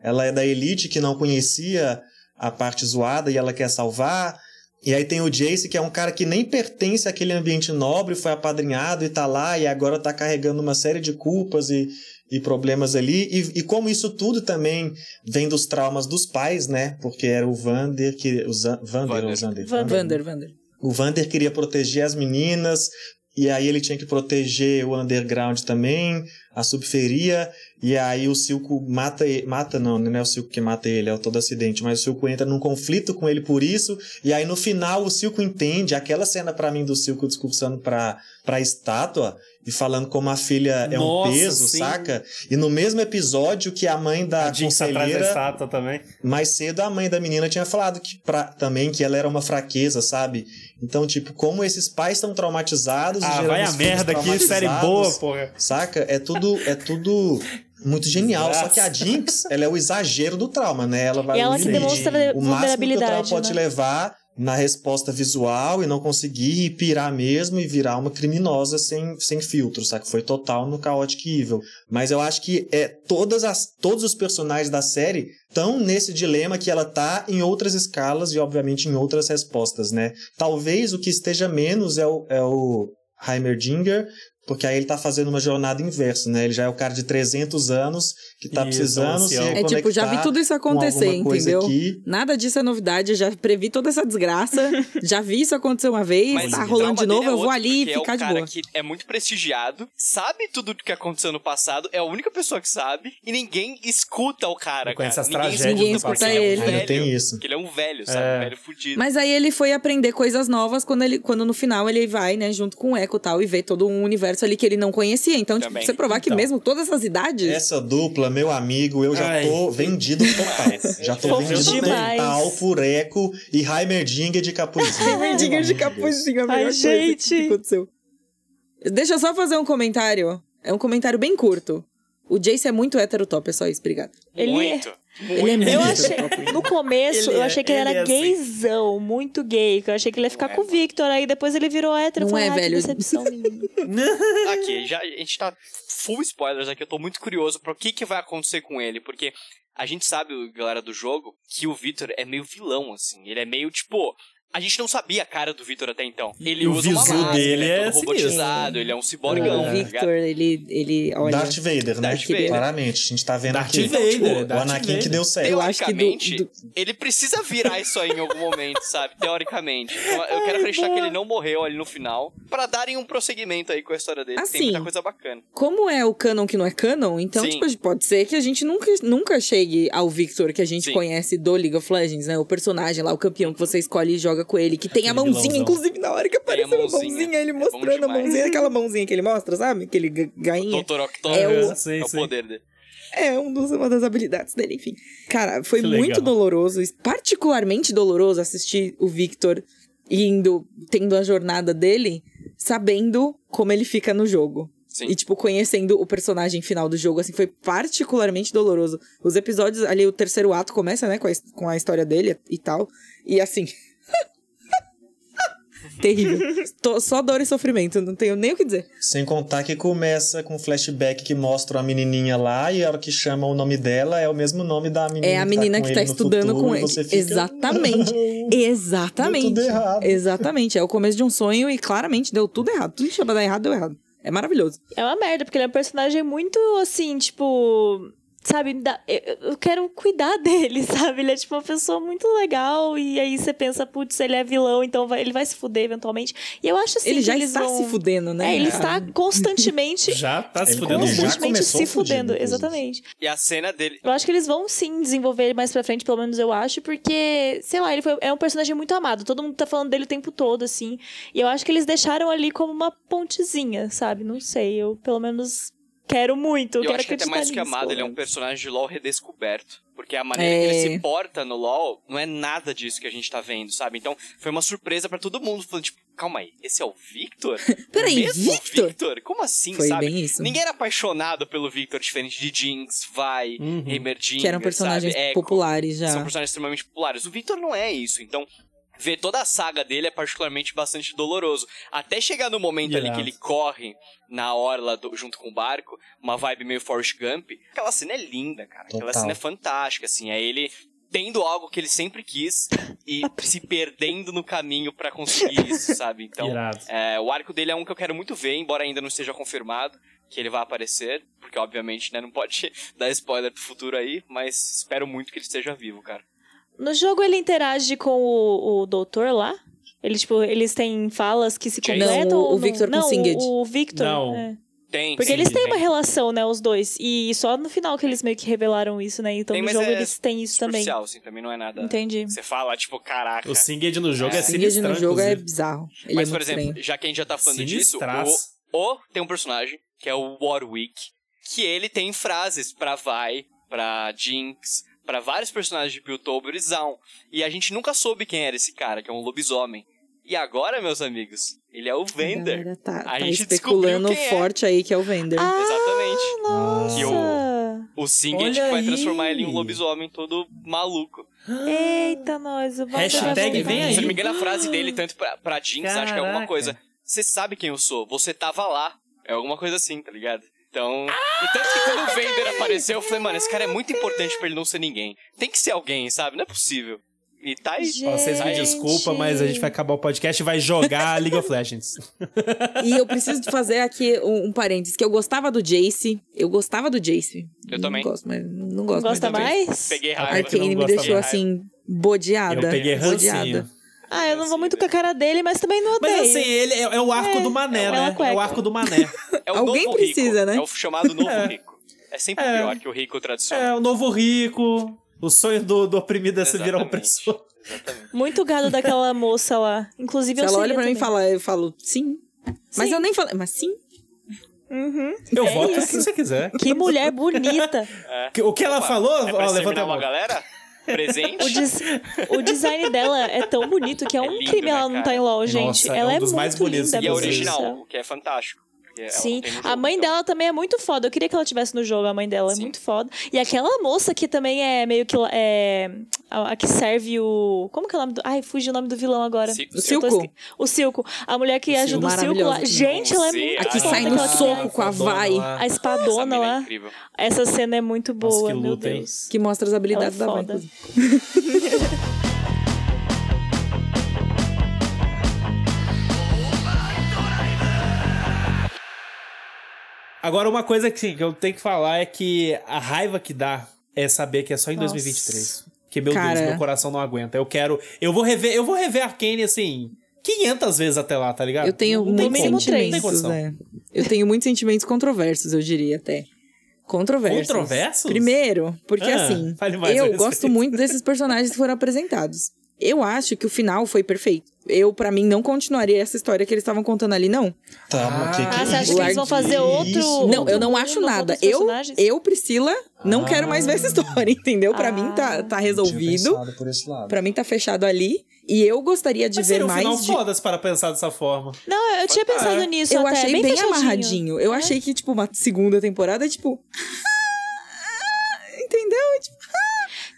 ela é da elite que não conhecia a parte zoada e ela quer salvar. E aí tem o Jace, que é um cara que nem pertence àquele ambiente nobre, foi apadrinhado e tá lá, e agora tá carregando uma série de culpas e, e problemas ali. E, e como isso tudo também vem dos traumas dos pais, né? Porque era o Vander que. O Zan, Vander, Vander. Zander, Vander, Vander. O Vander queria proteger as meninas, e aí ele tinha que proteger o underground também, a subferia, e aí o Silco mata ele, mata não, não é o Silco que mata ele, é o todo acidente, mas o Silco entra num conflito com ele por isso, e aí no final o Silco entende, aquela cena para mim do Silco discursando pra, pra estátua, e falando como a filha é Nossa, um peso, sim. saca? E no mesmo episódio que a mãe da a conselheira... estátua também. Mais cedo a mãe da menina tinha falado que pra, também que ela era uma fraqueza, sabe? Então, tipo, como esses pais estão traumatizados... Ah, vai a merda, que série boa, porra. Saca? É tudo... É tudo [LAUGHS] muito genial. Desgraça. Só que a Jinx, [LAUGHS] ela é o exagero do trauma, né? Ela vai E ela que demonstra o máximo que o trauma vulnerabilidade, pode né? levar na resposta visual e não conseguir pirar mesmo e virar uma criminosa sem, sem filtro, sabe? Foi total no Chaotic Evil. Mas eu acho que é todas as, todos os personagens da série estão nesse dilema que ela tá em outras escalas e, obviamente, em outras respostas, né? Talvez o que esteja menos é o, é o Heimerdinger, porque aí ele tá fazendo uma jornada inversa, né? Ele já é o cara de 300 anos que tá Isso, precisando se. É tipo, já vi tudo isso com acontecer, entendeu? aqui. Nada disso é novidade, eu já previ toda essa desgraça, [LAUGHS] já vi isso acontecer uma vez, Mas tá rolando de novo, é eu vou ali porque ficar é de o cara boa. que é muito prestigiado, sabe tudo o que aconteceu no passado, é a única pessoa que sabe, e ninguém escuta o cara, Não conhece cara. as ninguém tragédias Ninguém escuta porque ele. é um velho, tem isso. Porque ele é um velho, sabe? É. Um velho fudido. Mas aí ele foi aprender coisas novas quando ele quando no final ele vai, né, junto com o Echo e tal, e vê todo um universo ali que ele não conhecia. Então, tipo, você provar que Então. mesmo todas essas idades. Essa dupla, meu amigo, eu já Ai. tô vendido total. [LAUGHS] Já tô vendido demais. total por Echo e Heimerdinger de capuzinho. [LAUGHS] Mendiga de capuzinho, a Ai, melhor gente. que aconteceu. Deixa eu só fazer um comentário. É um comentário bem curto. O Jace é muito heterotop, é só isso, obrigado. Ele muito. Ele é muito Eu achei, heterotop. no começo, Ele eu é- achei que ele, ele era é assim. gaysão, muito gay. Que eu achei que ele ia ficar Não é, com o Victor, aí depois ele virou hétero. Não falei, é, "Ah, velho." decepção. [LAUGHS] Aqui, já, a gente tá full spoilers aqui, eu tô muito curioso pra o que, que vai acontecer com ele, porque a gente sabe, galera do jogo, que o Victor é meio vilão, assim. Ele é meio tipo. A gente não sabia a cara do Victor até então. Ele E o usa uma visu máscara, dele ele é é robotizado, sinistro. ele é um ciborgão, o tá Victor, ele, ele, olha... Darth Vader, né? Darth Vader. Claramente. A gente tá vendo Darth aqui. Vader, tipo, o Darth Anakin Vader. que deu certo. Eu acho que do- Teoricamente, do- ele precisa virar isso aí em algum momento, sabe? Teoricamente. Então, eu quero acreditar que ele não morreu ali no final, pra darem um prosseguimento aí com a história dele. Assim, Tem muita coisa bacana. Como é o canon que não é canon, então, tipo, pode ser que a gente nunca, nunca chegue ao Victor que a gente Sim. conhece do League of Legends, né? O personagem lá, o campeão que você escolhe e joga com ele, que tem a mãozinha, inclusive na hora que Tem a apareceu a mãozinha. mãozinha, ele É mostrando a mãozinha, aquela mãozinha que ele mostra, sabe? Aquele ga- gainha. Dr. Octopus É o- é Sim, o sim. poder dele. É um dos, uma das habilidades dele, enfim. Cara, foi Que muito legal. doloroso, particularmente doloroso assistir o Victor indo, tendo a jornada dele, sabendo como ele fica no jogo. Sim. E, tipo, conhecendo o personagem final do jogo, assim, foi particularmente doloroso. Os episódios, ali, o terceiro ato começa, né, com a, com a história dele e tal. E, assim... Terrível. Tô- só dor e sofrimento, não tenho nem o que dizer. Sem contar que começa com um flashback que mostra a menininha lá e a hora que chama o nome dela é o mesmo nome da menina É a menina que que tá, tá ele no estudando futuro, com ele. fica, Exatamente. "Não, Exatamente. Deu tudo errado. Exatamente. É o começo de um sonho e claramente deu tudo errado. Tudo que pra dar errado, deu errado. É maravilhoso. É uma merda, porque ele é um personagem muito, assim, tipo... Sabe, dá- eu, eu quero cuidar [LAUGHS] dele, sabe? Ele é, tipo, uma pessoa muito legal. E aí você pensa, putz, ele é vilão, então vai- ele vai se fuder eventualmente. E eu acho, assim, ele que já eles está vão... se fudendo, né? É, ele está constantemente... [LAUGHS] Já tá se fudendo constantemente se fudendo, exatamente. E a cena dele. Eu acho que eles vão sim desenvolver ele mais pra frente, pelo menos eu acho, porque, sei lá, ele foi, é um personagem muito amado. Todo mundo tá falando dele o tempo todo, assim. E eu acho que eles deixaram ali como uma pontezinha, sabe? Não sei, eu pelo menos quero muito. Eu, quero acho que até mais do que amado, ele é um personagem de LoL redescoberto. Porque a maneira É. que ele se porta no LoL não é nada disso que a gente tá vendo, sabe? Então foi uma surpresa pra todo mundo, falando, tipo, calma aí, esse é o Victor? [LAUGHS] Peraí, Mesmo Victor? Victor? Como assim, Foi sabe? bem isso. Ninguém era apaixonado pelo Victor, diferente de Jinx, Vi, Uhum. Heimerdinger, Que eram personagens sabe? Echo. populares já. São personagens extremamente populares. O Victor não é isso, então ver toda a saga dele é particularmente bastante doloroso. Até chegar no momento ali Irado. que ele corre na orla do- junto com o barco, uma vibe meio Forrest Gump. Aquela cena é linda, cara. Aquela Total. cena é fantástica, assim. É ele tendo algo que ele sempre quis e [LAUGHS] se perdendo no caminho pra conseguir isso, sabe? Então, é, o arco dele é um que eu quero muito ver, embora ainda não esteja confirmado que ele vai aparecer, porque obviamente, né, não pode [LAUGHS] dar spoiler do futuro aí, mas espero muito que ele esteja vivo, cara. No jogo ele interage com o, o doutor lá? Ele, tipo, eles têm falas que se completam? Não, o- o Victor com não, Singed. o, o Victor. Não. é. Tem, Porque sim, eles têm tem. uma relação, né, os dois. E só no final que eles meio que revelaram isso, né? Então Tem, no jogo é eles têm isso também. Assim, também não é nada. Entendi. Você fala, tipo, caraca. O Singed no jogo é, É. Singed no jogo é inclusive. bizarro. Ele Mas, é por exemplo, estranho. já que a gente já tá falando disso, o, o tem um personagem, que é o Warwick, que ele tem frases pra Vi, pra Jinx, pra vários personagens de Piltover e Zaun. E a gente nunca soube quem era esse cara, que é um lobisomem. E agora, meus amigos, ele é o A Vender. Tá, A tá gente especulando é. forte aí que é o Vender. Ah, Exatamente. Nossa! Que o- o Singed vai aí. transformar ele em um lobisomem todo maluco. Eita, nós. O Hashtag voltar. vem aí. Se não me engano, a frase dele, tanto pra, pra Jinx, acho que é alguma Caraca. coisa. Você sabe quem eu sou, você tava lá. É alguma coisa assim, tá ligado? Então. E tanto que quando o Vader apareceu, eu falei, mano, esse cara é muito importante pra ele não ser ninguém. Tem que ser alguém, sabe? Não é possível. E tá aí. Gente. Vocês me desculpam, mas a gente vai acabar o podcast e vai jogar [LAUGHS] League of Legends. E eu preciso de fazer aqui um, um parênteses, que eu gostava do Jace. Eu gostava do Jace. Eu também. Não gosto, mas não gosto Gosta mais. Peguei raiva. Arcane Arcane me deixou assim, bodeada. Eu peguei rancinho. bodeada. Ah, eu não vou muito com a cara dele, mas também não odeio. Mas assim, ele é, é o arco do mané, é né? É o arco do mané. [LAUGHS] É o Alguém novo precisa, rico. né? É o chamado novo É. rico. É sempre É. pior que o rico tradicional. É, o novo rico. O sonho do, do oprimido é se virar opressor. Exatamente. Muito gado daquela [LAUGHS] moça lá. Inclusive, Se eu ela olha pra mim e também. fala, eu falo, sim. Mas Sim. eu nem falei, mas sim. Uhum. Eu É voto o isso. que você quiser. Que mulher bonita. Que- O que ela Opa, falou, é pra ó, levanta a exterminar uma mão. galera? Presente? O, des- o design dela é tão bonito que é É um lindo, crime né, ela não tá em LOL, gente. Nossa, é ela um é, dos mais muito bonitos, linda, E é original, o que é fantástico. Porque ela Sim, não tem no a mãe então. dela também é muito foda. Eu queria que ela tivesse no jogo, a mãe dela. É Sim. muito foda. E aquela moça que também é meio que. É, a, a que serve o. Como que é o nome do. Ai, fugi o nome do vilão agora. Sil- O Silco? esque- O Silco. A mulher que ajuda o Silco lá. Gente, ela é muito a que foda, sai no soco com a vai. lá. A espadona é lá. Essa cena é muito boa, que meu? Deus. Que mostra as habilidades Ela da é Vai. [LAUGHS] Agora, uma coisa que, sim, que eu tenho que falar é que a raiva que dá é saber que é só em Nossa. 2023. Que, meu Cara. Deus, meu coração não aguenta. Eu quero. Eu vou rever, eu vou rever Arcane assim. 500 vezes até lá, tá ligado? Eu tenho Não muitos sentimentos, condição. é. Eu tenho muitos sentimentos controversos, eu diria até. Controversos. Controversos? Primeiro, porque Ah, assim, eu gosto muito desses personagens que foram apresentados. Eu acho que o final foi perfeito. Eu, pra mim, não continuaria essa história que eles estavam contando ali, não. Tá, mas que que Ah, você acha que eles vão fazer outro. Isso. Não, eu não acho nada. Eu, eu, Priscila, não Ah. quero mais ver essa história, [LAUGHS] entendeu? Pra Ah. mim tá, tá Não resolvido. pensado por esse lado. Pra mim tá fechado ali. E eu gostaria de Mas ver um mais. de- foda para pensar dessa forma. Não, eu tinha pensado Ah, nisso Eu até. achei bem, fechadinho. amarradinho. Eu É. achei que, tipo, uma segunda temporada, tipo. [LAUGHS] Entendeu? Tipo,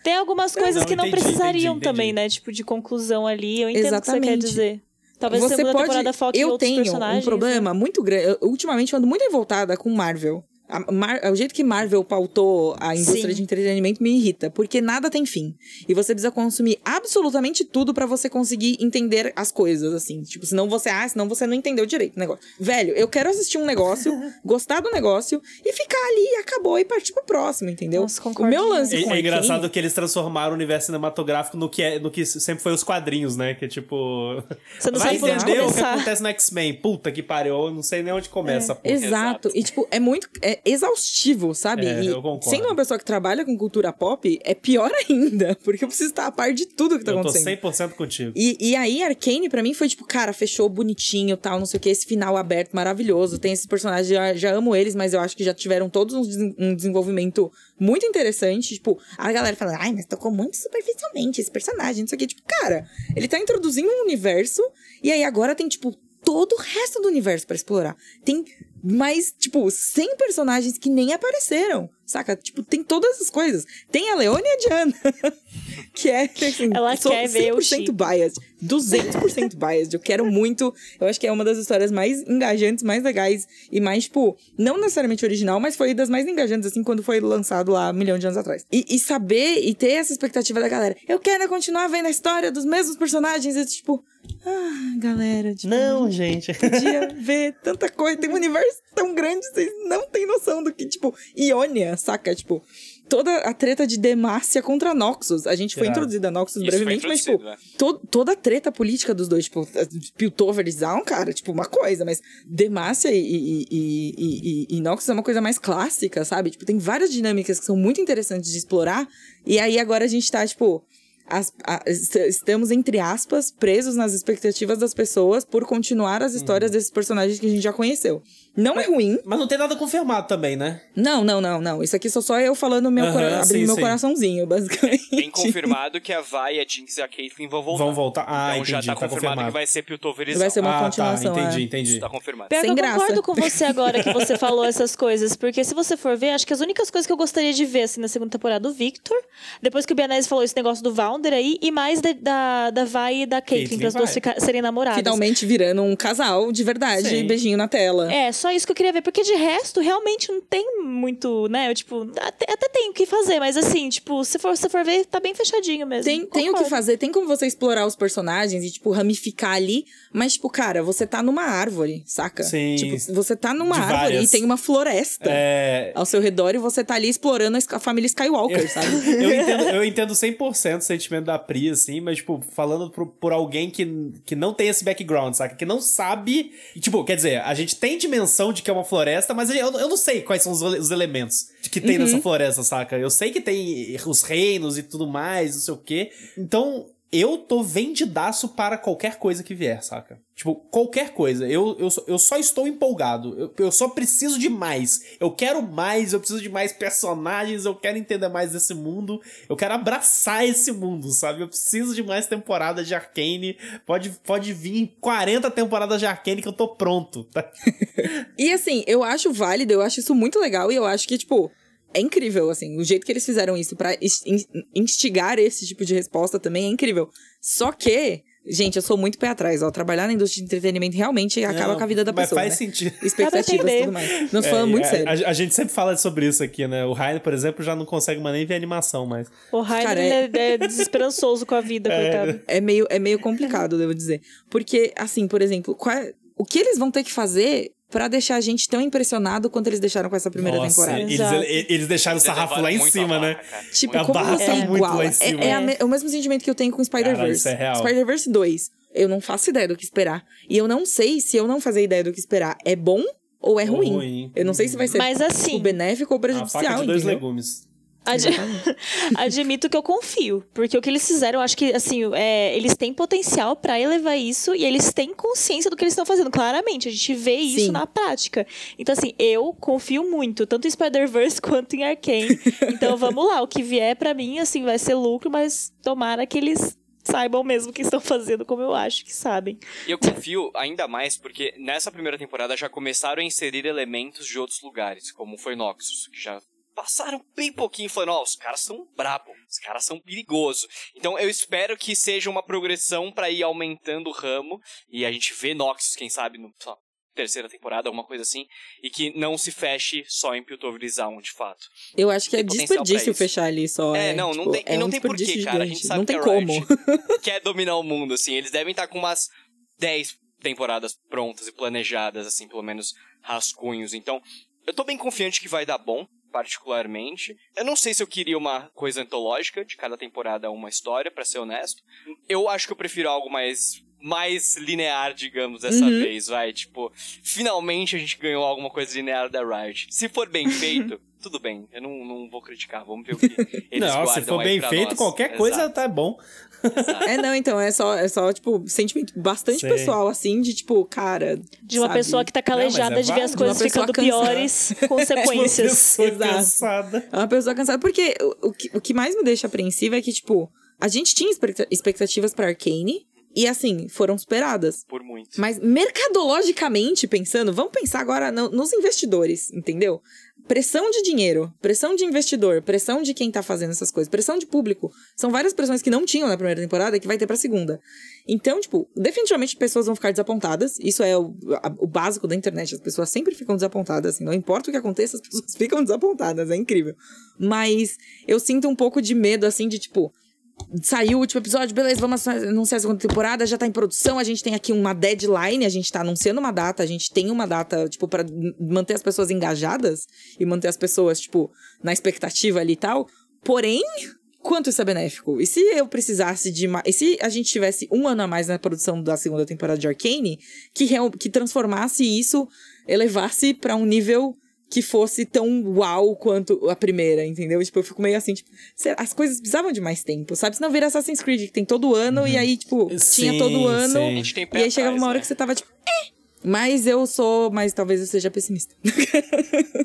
Tem algumas coisas não, que não entendi, precisariam entendi, também, entendi. né? Tipo, de conclusão ali. Eu entendo o que você quer Exatamente. dizer. Talvez você segunda pode. temporada foque em eu outros tenho personagens. um problema muito grande. Ultimamente eu ando muito revoltada com Marvel. A Mar- O jeito que Marvel pautou a indústria Sim. de entretenimento me irrita, porque nada tem fim. E você precisa consumir absolutamente tudo pra você conseguir entender as coisas, assim. Tipo, senão você, ah, senão você não entendeu direito o negócio. Velho, eu quero assistir um negócio, [LAUGHS] gostar do negócio e ficar ali, e acabou, e partir pro próximo, entendeu? Nossa, o meu lance É, com é engraçado que eles transformaram o universo cinematográfico no que, é, no que sempre foi os quadrinhos, né? Que é tipo. Você não Vai entender o que acontece no X-Men. Puta que pariu, eu não sei nem onde começa. pô. Exato. Exato. E, tipo, é muito é exaustivo, sabe? É, eu concordo. sendo uma pessoa que trabalha com cultura pop, é pior [LAUGHS] ainda. Porque eu preciso estar a par de tudo que tá Eu tô acontecendo. 100% contigo. E, e aí, Arcane, pra mim, foi tipo, cara, fechou bonitinho tal, não sei o que, esse final aberto maravilhoso. Tem esses personagens, já, já amo eles, mas eu acho que já tiveram todos um, um desenvolvimento muito interessante. Tipo, a galera fala, ai, mas tocou muito superficialmente esse personagem, não sei o que. Tipo, cara, ele tá introduzindo um universo, e aí agora tem, tipo, todo o resto do universo pra explorar. Tem mais, tipo, 100 personagens que nem apareceram, saca? Tipo, tem todas as coisas. Tem a Leone e a Diana, [LAUGHS] que é, assim, Ela quer ver o 100% chip. biased. 200% [LAUGHS] biased. Eu quero muito. Eu acho que é uma das histórias mais engajantes, mais legais e mais, tipo, não necessariamente original, mas foi das mais engajantes, assim, quando foi lançado lá um milhão de anos atrás. E, e saber e ter essa expectativa da galera. Eu quero continuar vendo a história dos mesmos personagens. E, tipo, ah, galera, tipo, Não, gente. podia ver tanta coisa. Tem um universo tão grande, vocês não têm noção do que, tipo, Ionia, saca? Tipo, toda a treta de Demacia contra Noxus. A gente foi Irado. introduzida a Noxus Isso brevemente, mas, tipo, introduzido, né? to- toda a treta política dos dois, tipo, Piltover e cara, tipo, uma coisa, mas Demacia e, e, e, e, e, e Noxus é uma coisa mais clássica, sabe? Tipo, tem várias dinâmicas que são muito interessantes de explorar, e aí agora a gente tá, tipo. As- a- est- estamos, entre aspas, presos nas expectativas das pessoas por continuar as histórias Uhum. desses personagens que a gente já conheceu. Não é ruim. Mas não tem nada confirmado também, né? Não, não, não, não. Isso aqui sou só eu falando meu Aham, cora- abrindo sim, meu sim. coraçãozinho, [LAUGHS] basicamente. Tem confirmado que a Vi, a Jinx e a Caitlyn vão voltar. Vão voltar. Ah, então entendi. já tá, tá confirmado, que vai ser Piltoverizão. Vai ser uma ah, continuação, tá. Entendi, é. entendi. Isso tá confirmado. Pior Sem eu graça. concordo com você agora que você falou essas coisas, porque se você for ver, acho que as únicas coisas que eu gostaria de ver assim na segunda temporada do Victor, depois que o Bianese falou esse negócio do Valder aí, e mais da, da, da Vai e da Caitlyn, para as duas vai. ficar- serem namoradas. Finalmente virando um casal de verdade, Sim. beijinho na tela. É, só isso que eu queria ver, porque de resto, realmente não tem muito, né? Eu, tipo, até, até tem o que fazer, mas assim, tipo, se for, se for ver, tá bem fechadinho mesmo. Tem, tem o que fazer, tem como você explorar os personagens e, tipo, ramificar ali, mas, tipo, cara, você tá numa árvore, saca? Sim. Tipo, você tá numa De árvore várias. e tem uma floresta É. ao seu redor e você tá ali explorando a família Skywalker, sabe? [LAUGHS] Eu entendo, eu entendo 100% o sentimento da Pri, assim, mas, tipo, falando por, por alguém que, que não tem esse background, saca? Que não sabe. e, Tipo, quer dizer, a gente tem dimensão de que é uma floresta, mas eu, eu não sei quais são os, os elementos que tem nessa floresta, saca? Eu sei que tem os reinos e tudo mais, não sei o quê. Então. Eu tô vendidaço para qualquer coisa que vier, saca? Tipo, qualquer coisa. Eu, eu, eu só estou empolgado. Eu, eu só preciso de mais. Eu quero mais, eu preciso de mais personagens, eu quero entender mais desse mundo. Eu quero abraçar esse mundo, sabe? Eu preciso de mais temporadas de Arcane. Pode, pode vir 40 temporadas de Arcane que eu tô pronto. tá? [LAUGHS] E assim, eu acho válido, eu acho isso muito legal e eu acho que, tipo, é incrível, assim, o jeito que eles fizeram isso in- instigar esse tipo de resposta também é incrível. Só que, gente, eu sou muito pé atrás, ó, trabalhar na indústria de entretenimento realmente acaba Não, com a vida da mas pessoa, faz né? sentido. [LAUGHS] Expectativas e tudo mais. Não, É, falando muito a- sério. A, a gente sempre fala sobre isso aqui, né? O Ryan, por exemplo, já não consegue mais nem ver animação, mas. O Rainer ele é, é desesperançoso com a vida, [LAUGHS] coitado. É meio, é meio complicado, devo dizer. Porque, assim, por exemplo, qual é- o que eles vão ter que fazer pra deixar a gente tão impressionado quanto eles deixaram com essa primeira Nossa, temporada? eles, eles, eles deixaram o Eles sarrafo lá em a cima, barra, né? cara. Tipo, A como você muito iguala? lá em É- cima. É, a me- é o mesmo sentimento que eu tenho com Spider-Verse. isso é real. Spider-Verse 2. Eu não faço ideia do que esperar. E eu não sei se eu não fazer ideia do que esperar é bom ou é Ou ruim. ruim. Eu não sei se vai ser Mas assim, tipo, benéfico ou A prejudicial, faca de dois entendeu? legumes. Ad- [LAUGHS] Admito que eu confio, porque o que eles fizeram, eu acho que assim, é, eles têm potencial pra elevar isso e eles têm consciência do que eles estão fazendo. Claramente, a gente vê isso Sim. na prática. Então assim, eu confio muito, tanto em Spider-Verse [LAUGHS] quanto em Arcane. Então vamos lá, o que vier pra mim assim vai ser lucro, mas tomara que eles saibam mesmo o que estão fazendo, como eu acho que sabem. E eu confio ainda mais porque nessa primeira temporada já começaram a inserir elementos de outros lugares, como foi Noxus, que já passaram bem pouquinho falando, ó, os caras são brabo, os caras são perigosos. Então eu espero que seja uma progressão pra ir aumentando o ramo e a gente vê Noxus, quem sabe, no lá, terceira temporada, alguma coisa assim, e que não se feche só em Piltover Zone, de fato. Eu acho que é Tem pra desperdício fechar ali só. É, não, não tipo, tem- e é não um tem porquê, cara, a gente sabe Não que tem a como. Riot [LAUGHS] quer dominar o mundo, assim. Eles devem estar com umas 10 temporadas prontas e planejadas, assim, pelo menos rascunhos. Então, eu tô bem confiante que vai dar bom, particularmente. Eu não sei se eu queria uma coisa antológica, de cada temporada uma história, pra ser honesto. Eu acho que eu prefiro algo mais mais linear, digamos, dessa Uhum. vez, vai. Tipo, finalmente a gente ganhou alguma coisa linear da Riot. Se for bem [LAUGHS] feito, tudo bem. Eu não, não vou criticar. Vamos ver o que eles [LAUGHS] não, se for aí bem pra feito, nós. qualquer coisa Exato, tá bom. exato. É, não, então, é só, é só, tipo, sentimento bastante Sei. pessoal, assim, de tipo, cara. De uma sabe? pessoa que tá calejada Não, é de ver as coisas Uma ficando cansada. piores, [LAUGHS] Uma consequências. pessoa Exato. cansada. É uma pessoa cansada. Porque o, o, que, o que mais me deixa apreensiva é que, tipo, a gente tinha expecta- expectativas pra Arcane. E assim, foram superadas. Por muito. Mas mercadologicamente pensando, vamos pensar agora no- nos investidores, entendeu? Pressão de dinheiro, pressão de investidor, pressão de quem tá fazendo essas coisas, pressão de público. São várias pressões que não tinham na primeira temporada e que vai ter pra segunda. Então, tipo, definitivamente pessoas vão ficar desapontadas. Isso é o, a- o básico da internet. As pessoas sempre ficam desapontadas, assim. Não importa o que aconteça, as pessoas [LAUGHS] ficam desapontadas. É incrível. Mas eu sinto um pouco de medo, assim, de tipo saiu o último episódio, beleza, vamos anunciar a segunda temporada, já tá em produção, a gente tem aqui uma deadline, a gente tá anunciando uma data, a gente tem uma data, tipo, pra n- manter as pessoas engajadas e manter as pessoas, tipo, na expectativa ali e tal. Porém, quanto isso é benéfico? E se eu precisasse de mais. E se a gente tivesse um ano a mais na produção da segunda temporada de Arcane, que, que transformasse isso, elevasse pra um nível que fosse tão uau quanto a primeira, entendeu? Tipo, eu fico meio assim, tipo, as coisas precisavam de mais tempo, sabe? Senão vira Assassin's Creed, que tem todo ano, e aí, tipo, tinha Sim, todo ano, sim. A gente tem pé e aí chegava atrás, uma hora né? que você tava, tipo, é. Mas eu sou, mas talvez eu seja pessimista.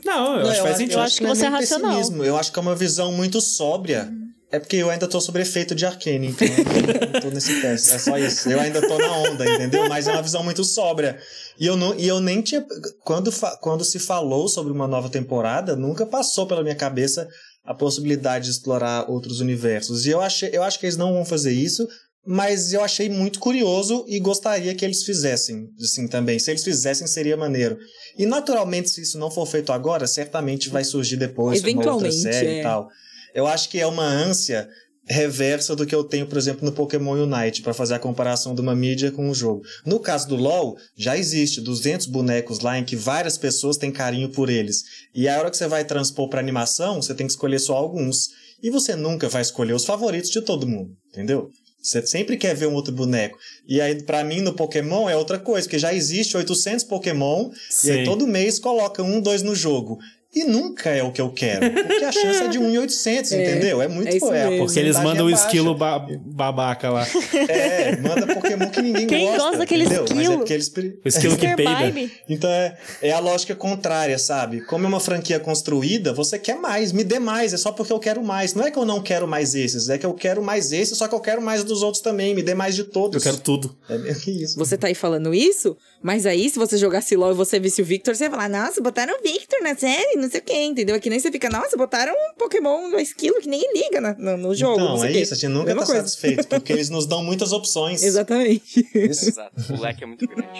Não, eu Não, acho que faz sentido. eu acho que você é nem racional. pessimismo, Eu acho que é uma visão muito sóbria. É porque eu ainda tô sob efeito de Arcane, então eu não tô nesse teste. É só isso. Eu ainda tô na onda, entendeu? Mas é uma visão muito sóbria. E eu, não, e eu nem tinha. Quando, quando se falou sobre uma nova temporada, nunca passou pela minha cabeça a possibilidade de explorar outros universos. E eu, achei, eu acho que eles não vão fazer isso, mas eu achei muito curioso e gostaria que eles fizessem, assim, também. Se eles fizessem, seria maneiro. E naturalmente, se isso não for feito agora, certamente vai surgir depois uma outra série é. e tal. Eu acho que é uma ânsia reversa do que eu tenho, por exemplo, no Pokémon Unite, para fazer a comparação de uma mídia com o jogo. No caso do LoL, já existe 200 bonecos lá em que várias pessoas têm carinho por eles. E a hora que você vai transpor para animação, você tem que escolher só alguns. E você nunca vai escolher os favoritos de todo mundo, entendeu? Você sempre quer ver um outro boneco. E aí, pra mim, no Pokémon é outra coisa, porque já existe 800 Pokémon, e aí Sim. todo mês coloca um, dois no jogo. E nunca é o que eu quero, porque a chance é de 1 em 800, [LAUGHS] É, entendeu? É muito é. Porque eles mandam o é esquilo ba- babaca lá. [LAUGHS] É, manda Pokémon que ninguém Quem gosta. gosta daquele entendeu? Mas é esquilo? eles... O esquilo que peida. Então é, é a lógica contrária, sabe? Como é uma franquia construída, você quer mais, me dê mais, é só porque eu quero mais. Não é que eu não quero mais esses, é que eu quero mais esses, só que eu quero mais dos outros também, me dê mais de Eu todos. quero tudo. É meio que isso. Você tá aí falando isso, mas aí, se você jogasse LOL e você visse o Victor, você ia falar, nossa, botaram o Victor na série, não sei o quê, entendeu? É que nem você fica, nossa, botaram um Pokémon do esquilo que nem liga na- no, no jogo. não Então, sei é isso, a gente nunca Mesma tá coisa. satisfeito, porque eles nos dão muitas opções. [LAUGHS] Exatamente. Isso. Exato. O leque é muito grande.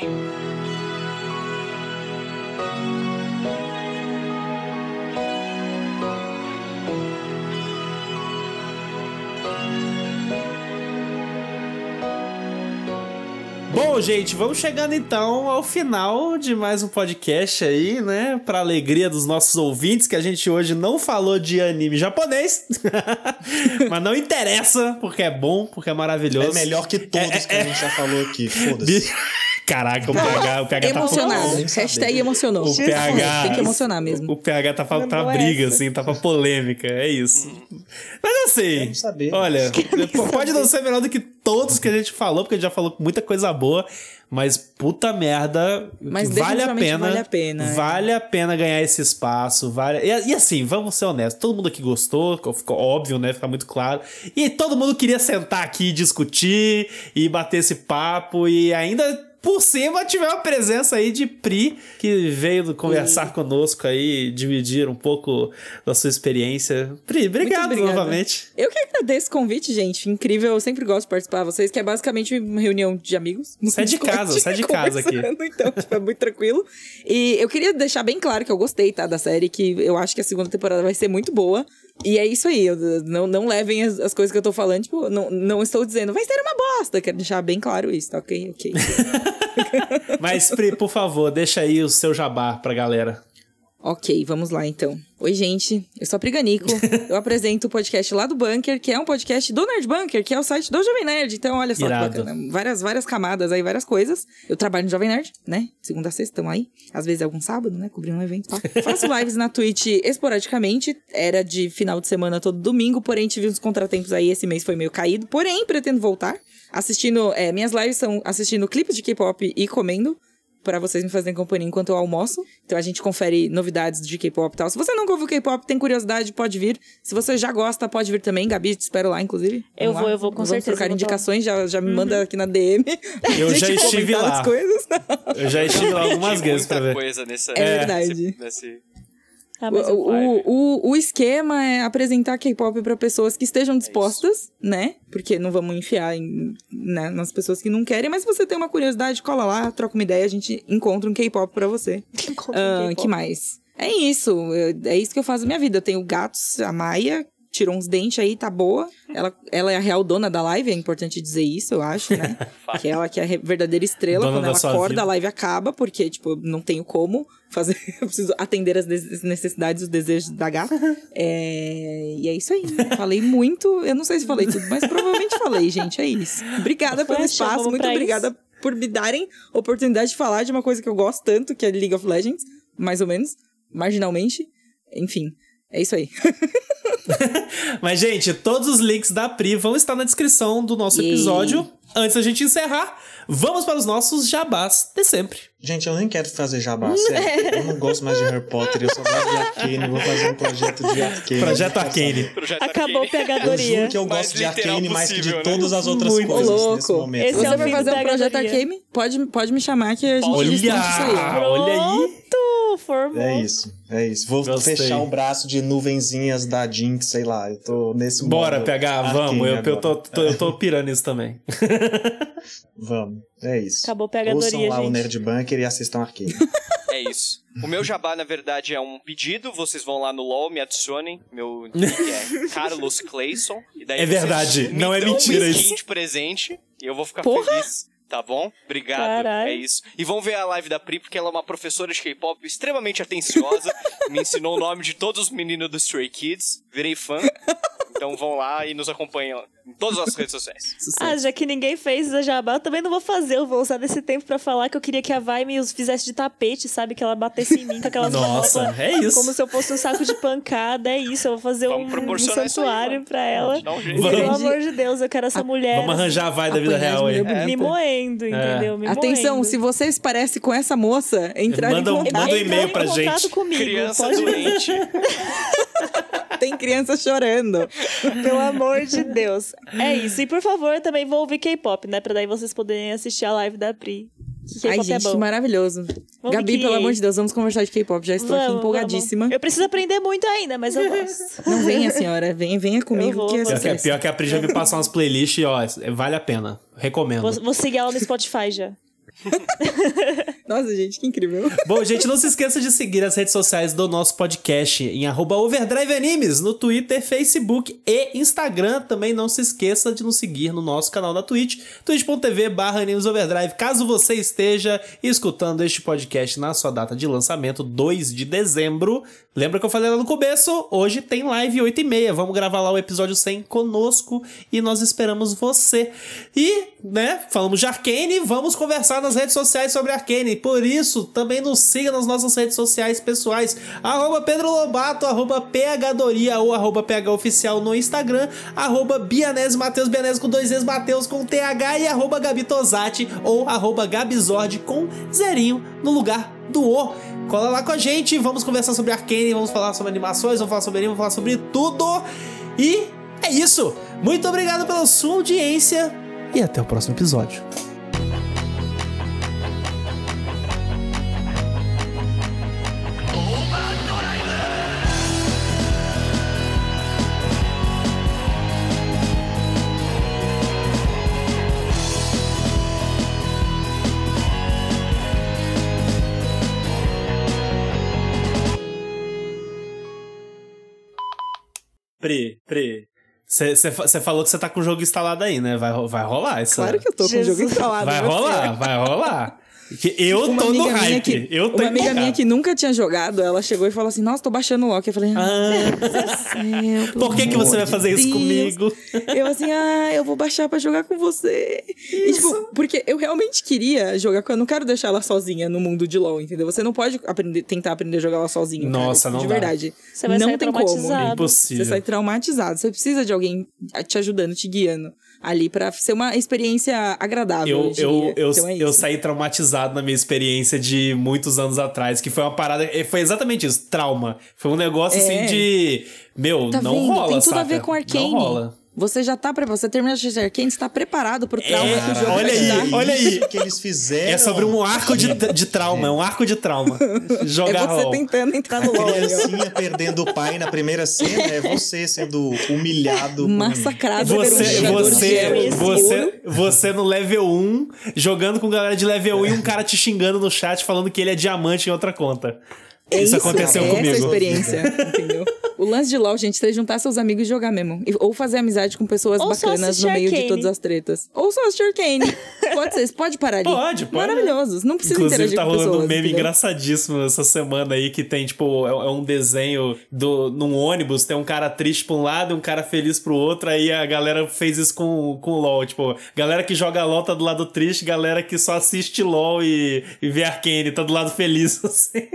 Bom, gente, vamos chegando então ao final de mais um podcast aí, né? Pra alegria dos nossos ouvintes, que a gente hoje não falou de anime japonês. [LAUGHS] Mas não interessa, porque é bom, porque é maravilhoso. É melhor que todos É, que é, a gente já falou aqui, Bi- foda-se. [LAUGHS] Caraca, o PH, o PH tá Emocionado. Hashtag emocionou. O PH. Tem que emocionar mesmo. O PH tá pra, pra Mandou briga, essa. assim, tá pra polêmica, é isso. Mas assim, saber. olha, pode não ser melhor do que todos que a gente falou, porque a gente já falou muita coisa boa, mas puta merda, Mas vale a pena. vale a pena, é. Vale a pena ganhar esse espaço, vale. E, e assim, vamos ser honestos, todo mundo aqui gostou, ficou óbvio, né? Fica muito claro. E todo mundo queria sentar aqui e discutir e bater esse papo e ainda por cima tiver uma presença aí de Pri, que veio conversar conosco aí, dividir um pouco da sua experiência. Pri, obrigado novamente. Eu que agradeço o convite, gente. Incrível. Eu sempre gosto de participar de vocês, que é basicamente uma reunião de amigos. Sai de casa, sai de casa aqui. Então, tipo, é muito tranquilo. E eu queria deixar bem claro que eu gostei, tá, da série, que eu acho que a segunda temporada vai ser muito boa. E é isso aí, não, não levem as, as coisas que eu tô falando, tipo, não, não estou dizendo, vai ser uma bosta. Quero deixar bem claro isso, tá ok? Ok. [LAUGHS] Mas, Pri, por favor, deixa aí o seu jabá pra galera. Ok, vamos lá então. Oi, gente, eu sou a Priganico. [LAUGHS] eu apresento o podcast lá do Bunker, que é um podcast do Nerd Bunker, que é o site do Jovem Nerd. Então, olha só Irado. que bacana. Várias, várias camadas aí, várias coisas. Eu trabalho no Jovem Nerd, né? Segunda a sexta, estamos aí. Às vezes é algum sábado, né? Cobrir um evento e tal. [LAUGHS] Faço lives na Twitch esporadicamente. Era de final de semana todo domingo, porém tive uns contratempos aí. Esse mês foi meio caído. Porém, pretendo voltar. Assistindo. é, minhas lives são assistindo clipes de K-pop e comendo pra vocês me fazerem companhia enquanto eu almoço. Então a gente confere novidades de K-pop e tal. Se você nunca ouviu K-pop, tem curiosidade, pode vir. Se você já gosta, pode vir também. Gabi, te espero lá, inclusive. Eu Vamos vou, lá. eu vou, com Vamos certeza, trocar vou indicações, já, já me manda aqui na DM. [LAUGHS] Eu já estive lá. as coisas. Eu já estive lá algumas vezes pra ver. coisa nessa, É verdade. nesse- nesse- Ah, O, o, o, o esquema é apresentar K-pop pra pessoas que estejam dispostas, né? Porque não vamos enfiar em- né, nas pessoas que não querem, mas se você tem uma curiosidade, cola lá, troca uma ideia, a gente encontra um K-pop pra você. [LAUGHS] Encontra um K-pop. que mais? É isso. eu- É isso que eu faço na minha vida. Eu tenho gatos, a Maia tirou uns dentes aí, tá boa. Ela, ela é a real dona da live, é importante dizer isso, eu acho, né? [LAUGHS] que ela que é a verdadeira estrela. Dona Quando ela acorda, vida. a live acaba, porque, tipo, não tenho como fazer. [LAUGHS] Eu preciso atender as des- necessidades, os desejos da gata. É, E é isso aí. Falei muito. Eu não sei se falei tudo, mas provavelmente falei, gente. É isso. Obrigada pelo espaço. Muito obrigada por me darem oportunidade de falar de uma coisa que eu gosto tanto, que é League of Legends, mais ou menos. marginalmente. Enfim, é isso aí. [LAUGHS] [LAUGHS] Mas, gente, todos os links da Pri vão estar na descrição do nosso Yay. episódio. Antes da gente encerrar, vamos para os nossos jabás de sempre. Gente, eu nem quero fazer jabá, [LAUGHS] sério. Eu não gosto mais de Harry Potter, eu só gosto de Arcane. Vou fazer um projeto de Arcane. Projeto Arcane. Projeto Acabou a Arcane. Eu pegadoria. juro que eu gosto de Arcane mais que de né? todas as outras Muito coisas louco. nesse momento. Esse Se é você o vai fazer um projeto pegadoria. Arcane, pode, pode me chamar que a gente Olha, isso aí. olha aí. Pronto, formou. É isso, é isso. Vou Gostei. fechar o braço de nuvenzinhas da Jinx, sei lá. Eu tô nesse Bora, Arcane vamos. Eu, eu, tô, tô- eu tô pirando nisso também. [LAUGHS] Vamos, é isso. Acabou a Ouçam pegadoria, lá o gente. Nerd Bunker e assistam Arcane. [LAUGHS] É isso. O meu jabá, na verdade, é um pedido. Vocês vão lá no LOL, me adicionem. Meu nick é [LAUGHS] Carlos Clayson. E daí É verdade, não é mentira skin isso. de presente. E eu vou ficar Porra! feliz. Tá bom? Obrigado. Caralho. É isso. E vão ver a live da Pri, porque ela é uma professora de K-pop extremamente atenciosa. [LAUGHS] me ensinou o nome de todos os meninos do Stray Kids. Virei fã. Então vão lá e nos acompanham em todas as redes sociais. Ah, já que ninguém fez a jabá, eu também não vou fazer. Eu vou usar desse tempo pra falar que eu queria que a Vai me fizesse de tapete, sabe? Que ela batesse em mim com aquelas Nossa, roupas. é isso. Como se eu fosse um saco de pancada. É isso, eu vou fazer Vamos um, um aí, santuário mano. pra ela. Um jeito. Vamos. Pelo amor de Deus, eu quero essa mulher. Vamos arranjar a vai da vida real aí. Me bonita. moendo, entendeu? Me Atenção, moendo. se vocês parecem com essa moça, entrar Manda em contato. manda um e-mail em pra gente. Comigo. Criança Pode- doente. [LAUGHS] Tem criança chorando. Pelo amor de Deus. É isso. E por favor, também vou ouvir K-pop, né? Pra daí vocês poderem assistir a live da Pri. Que Ai, K-pop gente, é bom. maravilhoso. Vamos Gabi, que- pelo amor de Deus, vamos conversar de K-pop. Já estou aqui Vamos, empolgadíssima. vamos. Eu preciso aprender muito ainda, mas eu gosto. Não venha, senhora. Venha, venha comigo, vou, que é. Pior que, sucesso. pior que a Pri já me passou umas playlists e, ó, vale a pena. Recomendo. Vou, vou seguir ela no Spotify já. [LAUGHS] Nossa, gente, que incrível. Bom, gente, não se esqueça de seguir as redes sociais do nosso podcast em arroba Overdrive Animes, no Twitter, Facebook e Instagram. Também não se esqueça de nos seguir no nosso canal da Twitch, twitch.tv barra Animes Overdrive. Caso você esteja escutando este podcast na sua data de lançamento, 2 de dezembro, lembra que eu falei lá no começo? Hoje tem live 8 e meia. Vamos gravar lá o episódio 100 conosco e nós esperamos você. E, né, falamos de Arcane, vamos conversar nas redes sociais sobre Arcane. Por isso, também nos siga nas nossas redes sociais pessoais. Arroba Pedro Lobato, arroba PHDoria ou arroba PHOficial no Instagram, arroba Bianese Mateus, Bianese com dois Es, Mateus com TH e arroba Gabi Tosati ou arroba Gabizord com zerinho no lugar do O. Cola lá com a gente, vamos conversar sobre Arcane, vamos falar sobre animações, vamos falar sobre anime, vamos falar sobre tudo. E é isso. Muito obrigado pela sua audiência e até o próximo episódio. Pri, Pri. Você falou que você tá com o jogo instalado aí, né? Vai, vai rolar isso. Claro que eu tô com o jogo instalado. Vai rolar, vai rolar. Que eu Uma tô no amiga minha hype. que, eu tô uma amiga empolgado. minha que nunca tinha jogado, ela chegou e falou assim: Nossa, tô baixando o Loki. Eu falei: Ah, Céu, pelo por que, que você vai fazer isso Deus. comigo? Eu assim, ah, eu vou baixar pra jogar com você. E, tipo, porque eu realmente queria jogar com ela. Eu não quero deixar ela sozinha no mundo de LoL, entendeu? Você não pode aprender, tentar aprender a jogar ela sozinho. cara, Nossa, não De dá. verdade. Você vai não sair tem como. traumatizado. Impossível. Você sai traumatizado. Você precisa de alguém te ajudando, te guiando ali pra ser uma experiência agradável. Eu, Eu, eu, Então é eu saí traumatizado na minha experiência de muitos anos atrás, que foi uma parada. Foi exatamente isso, trauma. Foi um negócio É. assim de. Meu, Tá não vendo? rola. Tem tudo a saca? ver com Arcane. Não rola. Você já tá preparado. Você termina de assistir Arcane, você tá preparado pro trauma É, que o jogo olha vai aí, dar. olha aí. Isso que eles fizeram. É sobre um arco de, de trauma, é um arco de trauma. [LAUGHS] É Jogar você LOL. tentando entrar no A LoL. ó. criancinha perdendo o pai na primeira cena é você sendo humilhado. um- Massacrado por um Você, você, você, você no level 1, jogando com galera de level 1 e um cara te xingando no chat falando que ele é diamante em outra conta. É isso, aconteceu é comigo. Essa experiência, [LAUGHS] entendeu? O lance de LoL, gente, é juntar seus amigos e jogar mesmo. Ou fazer amizade com pessoas Ou bacanas no meio de Arcane. todas as tretas. Ou só assistir Arcane. [LAUGHS] Pode ser, você pode parar ali. Pode, pode. Maravilhosos. Não precisa Inclusive, interagir tá com rolando pessoas. um meme entendeu? engraçadíssimo essa semana aí que tem, tipo, é é um desenho do, num ônibus, tem um cara triste pra um lado e um cara feliz pro outro, aí a galera fez isso com, com LOL. Tipo, galera que joga LOL tá do lado triste, galera que só assiste LOL e, e vê Arcane tá do lado feliz, [LAUGHS] assim.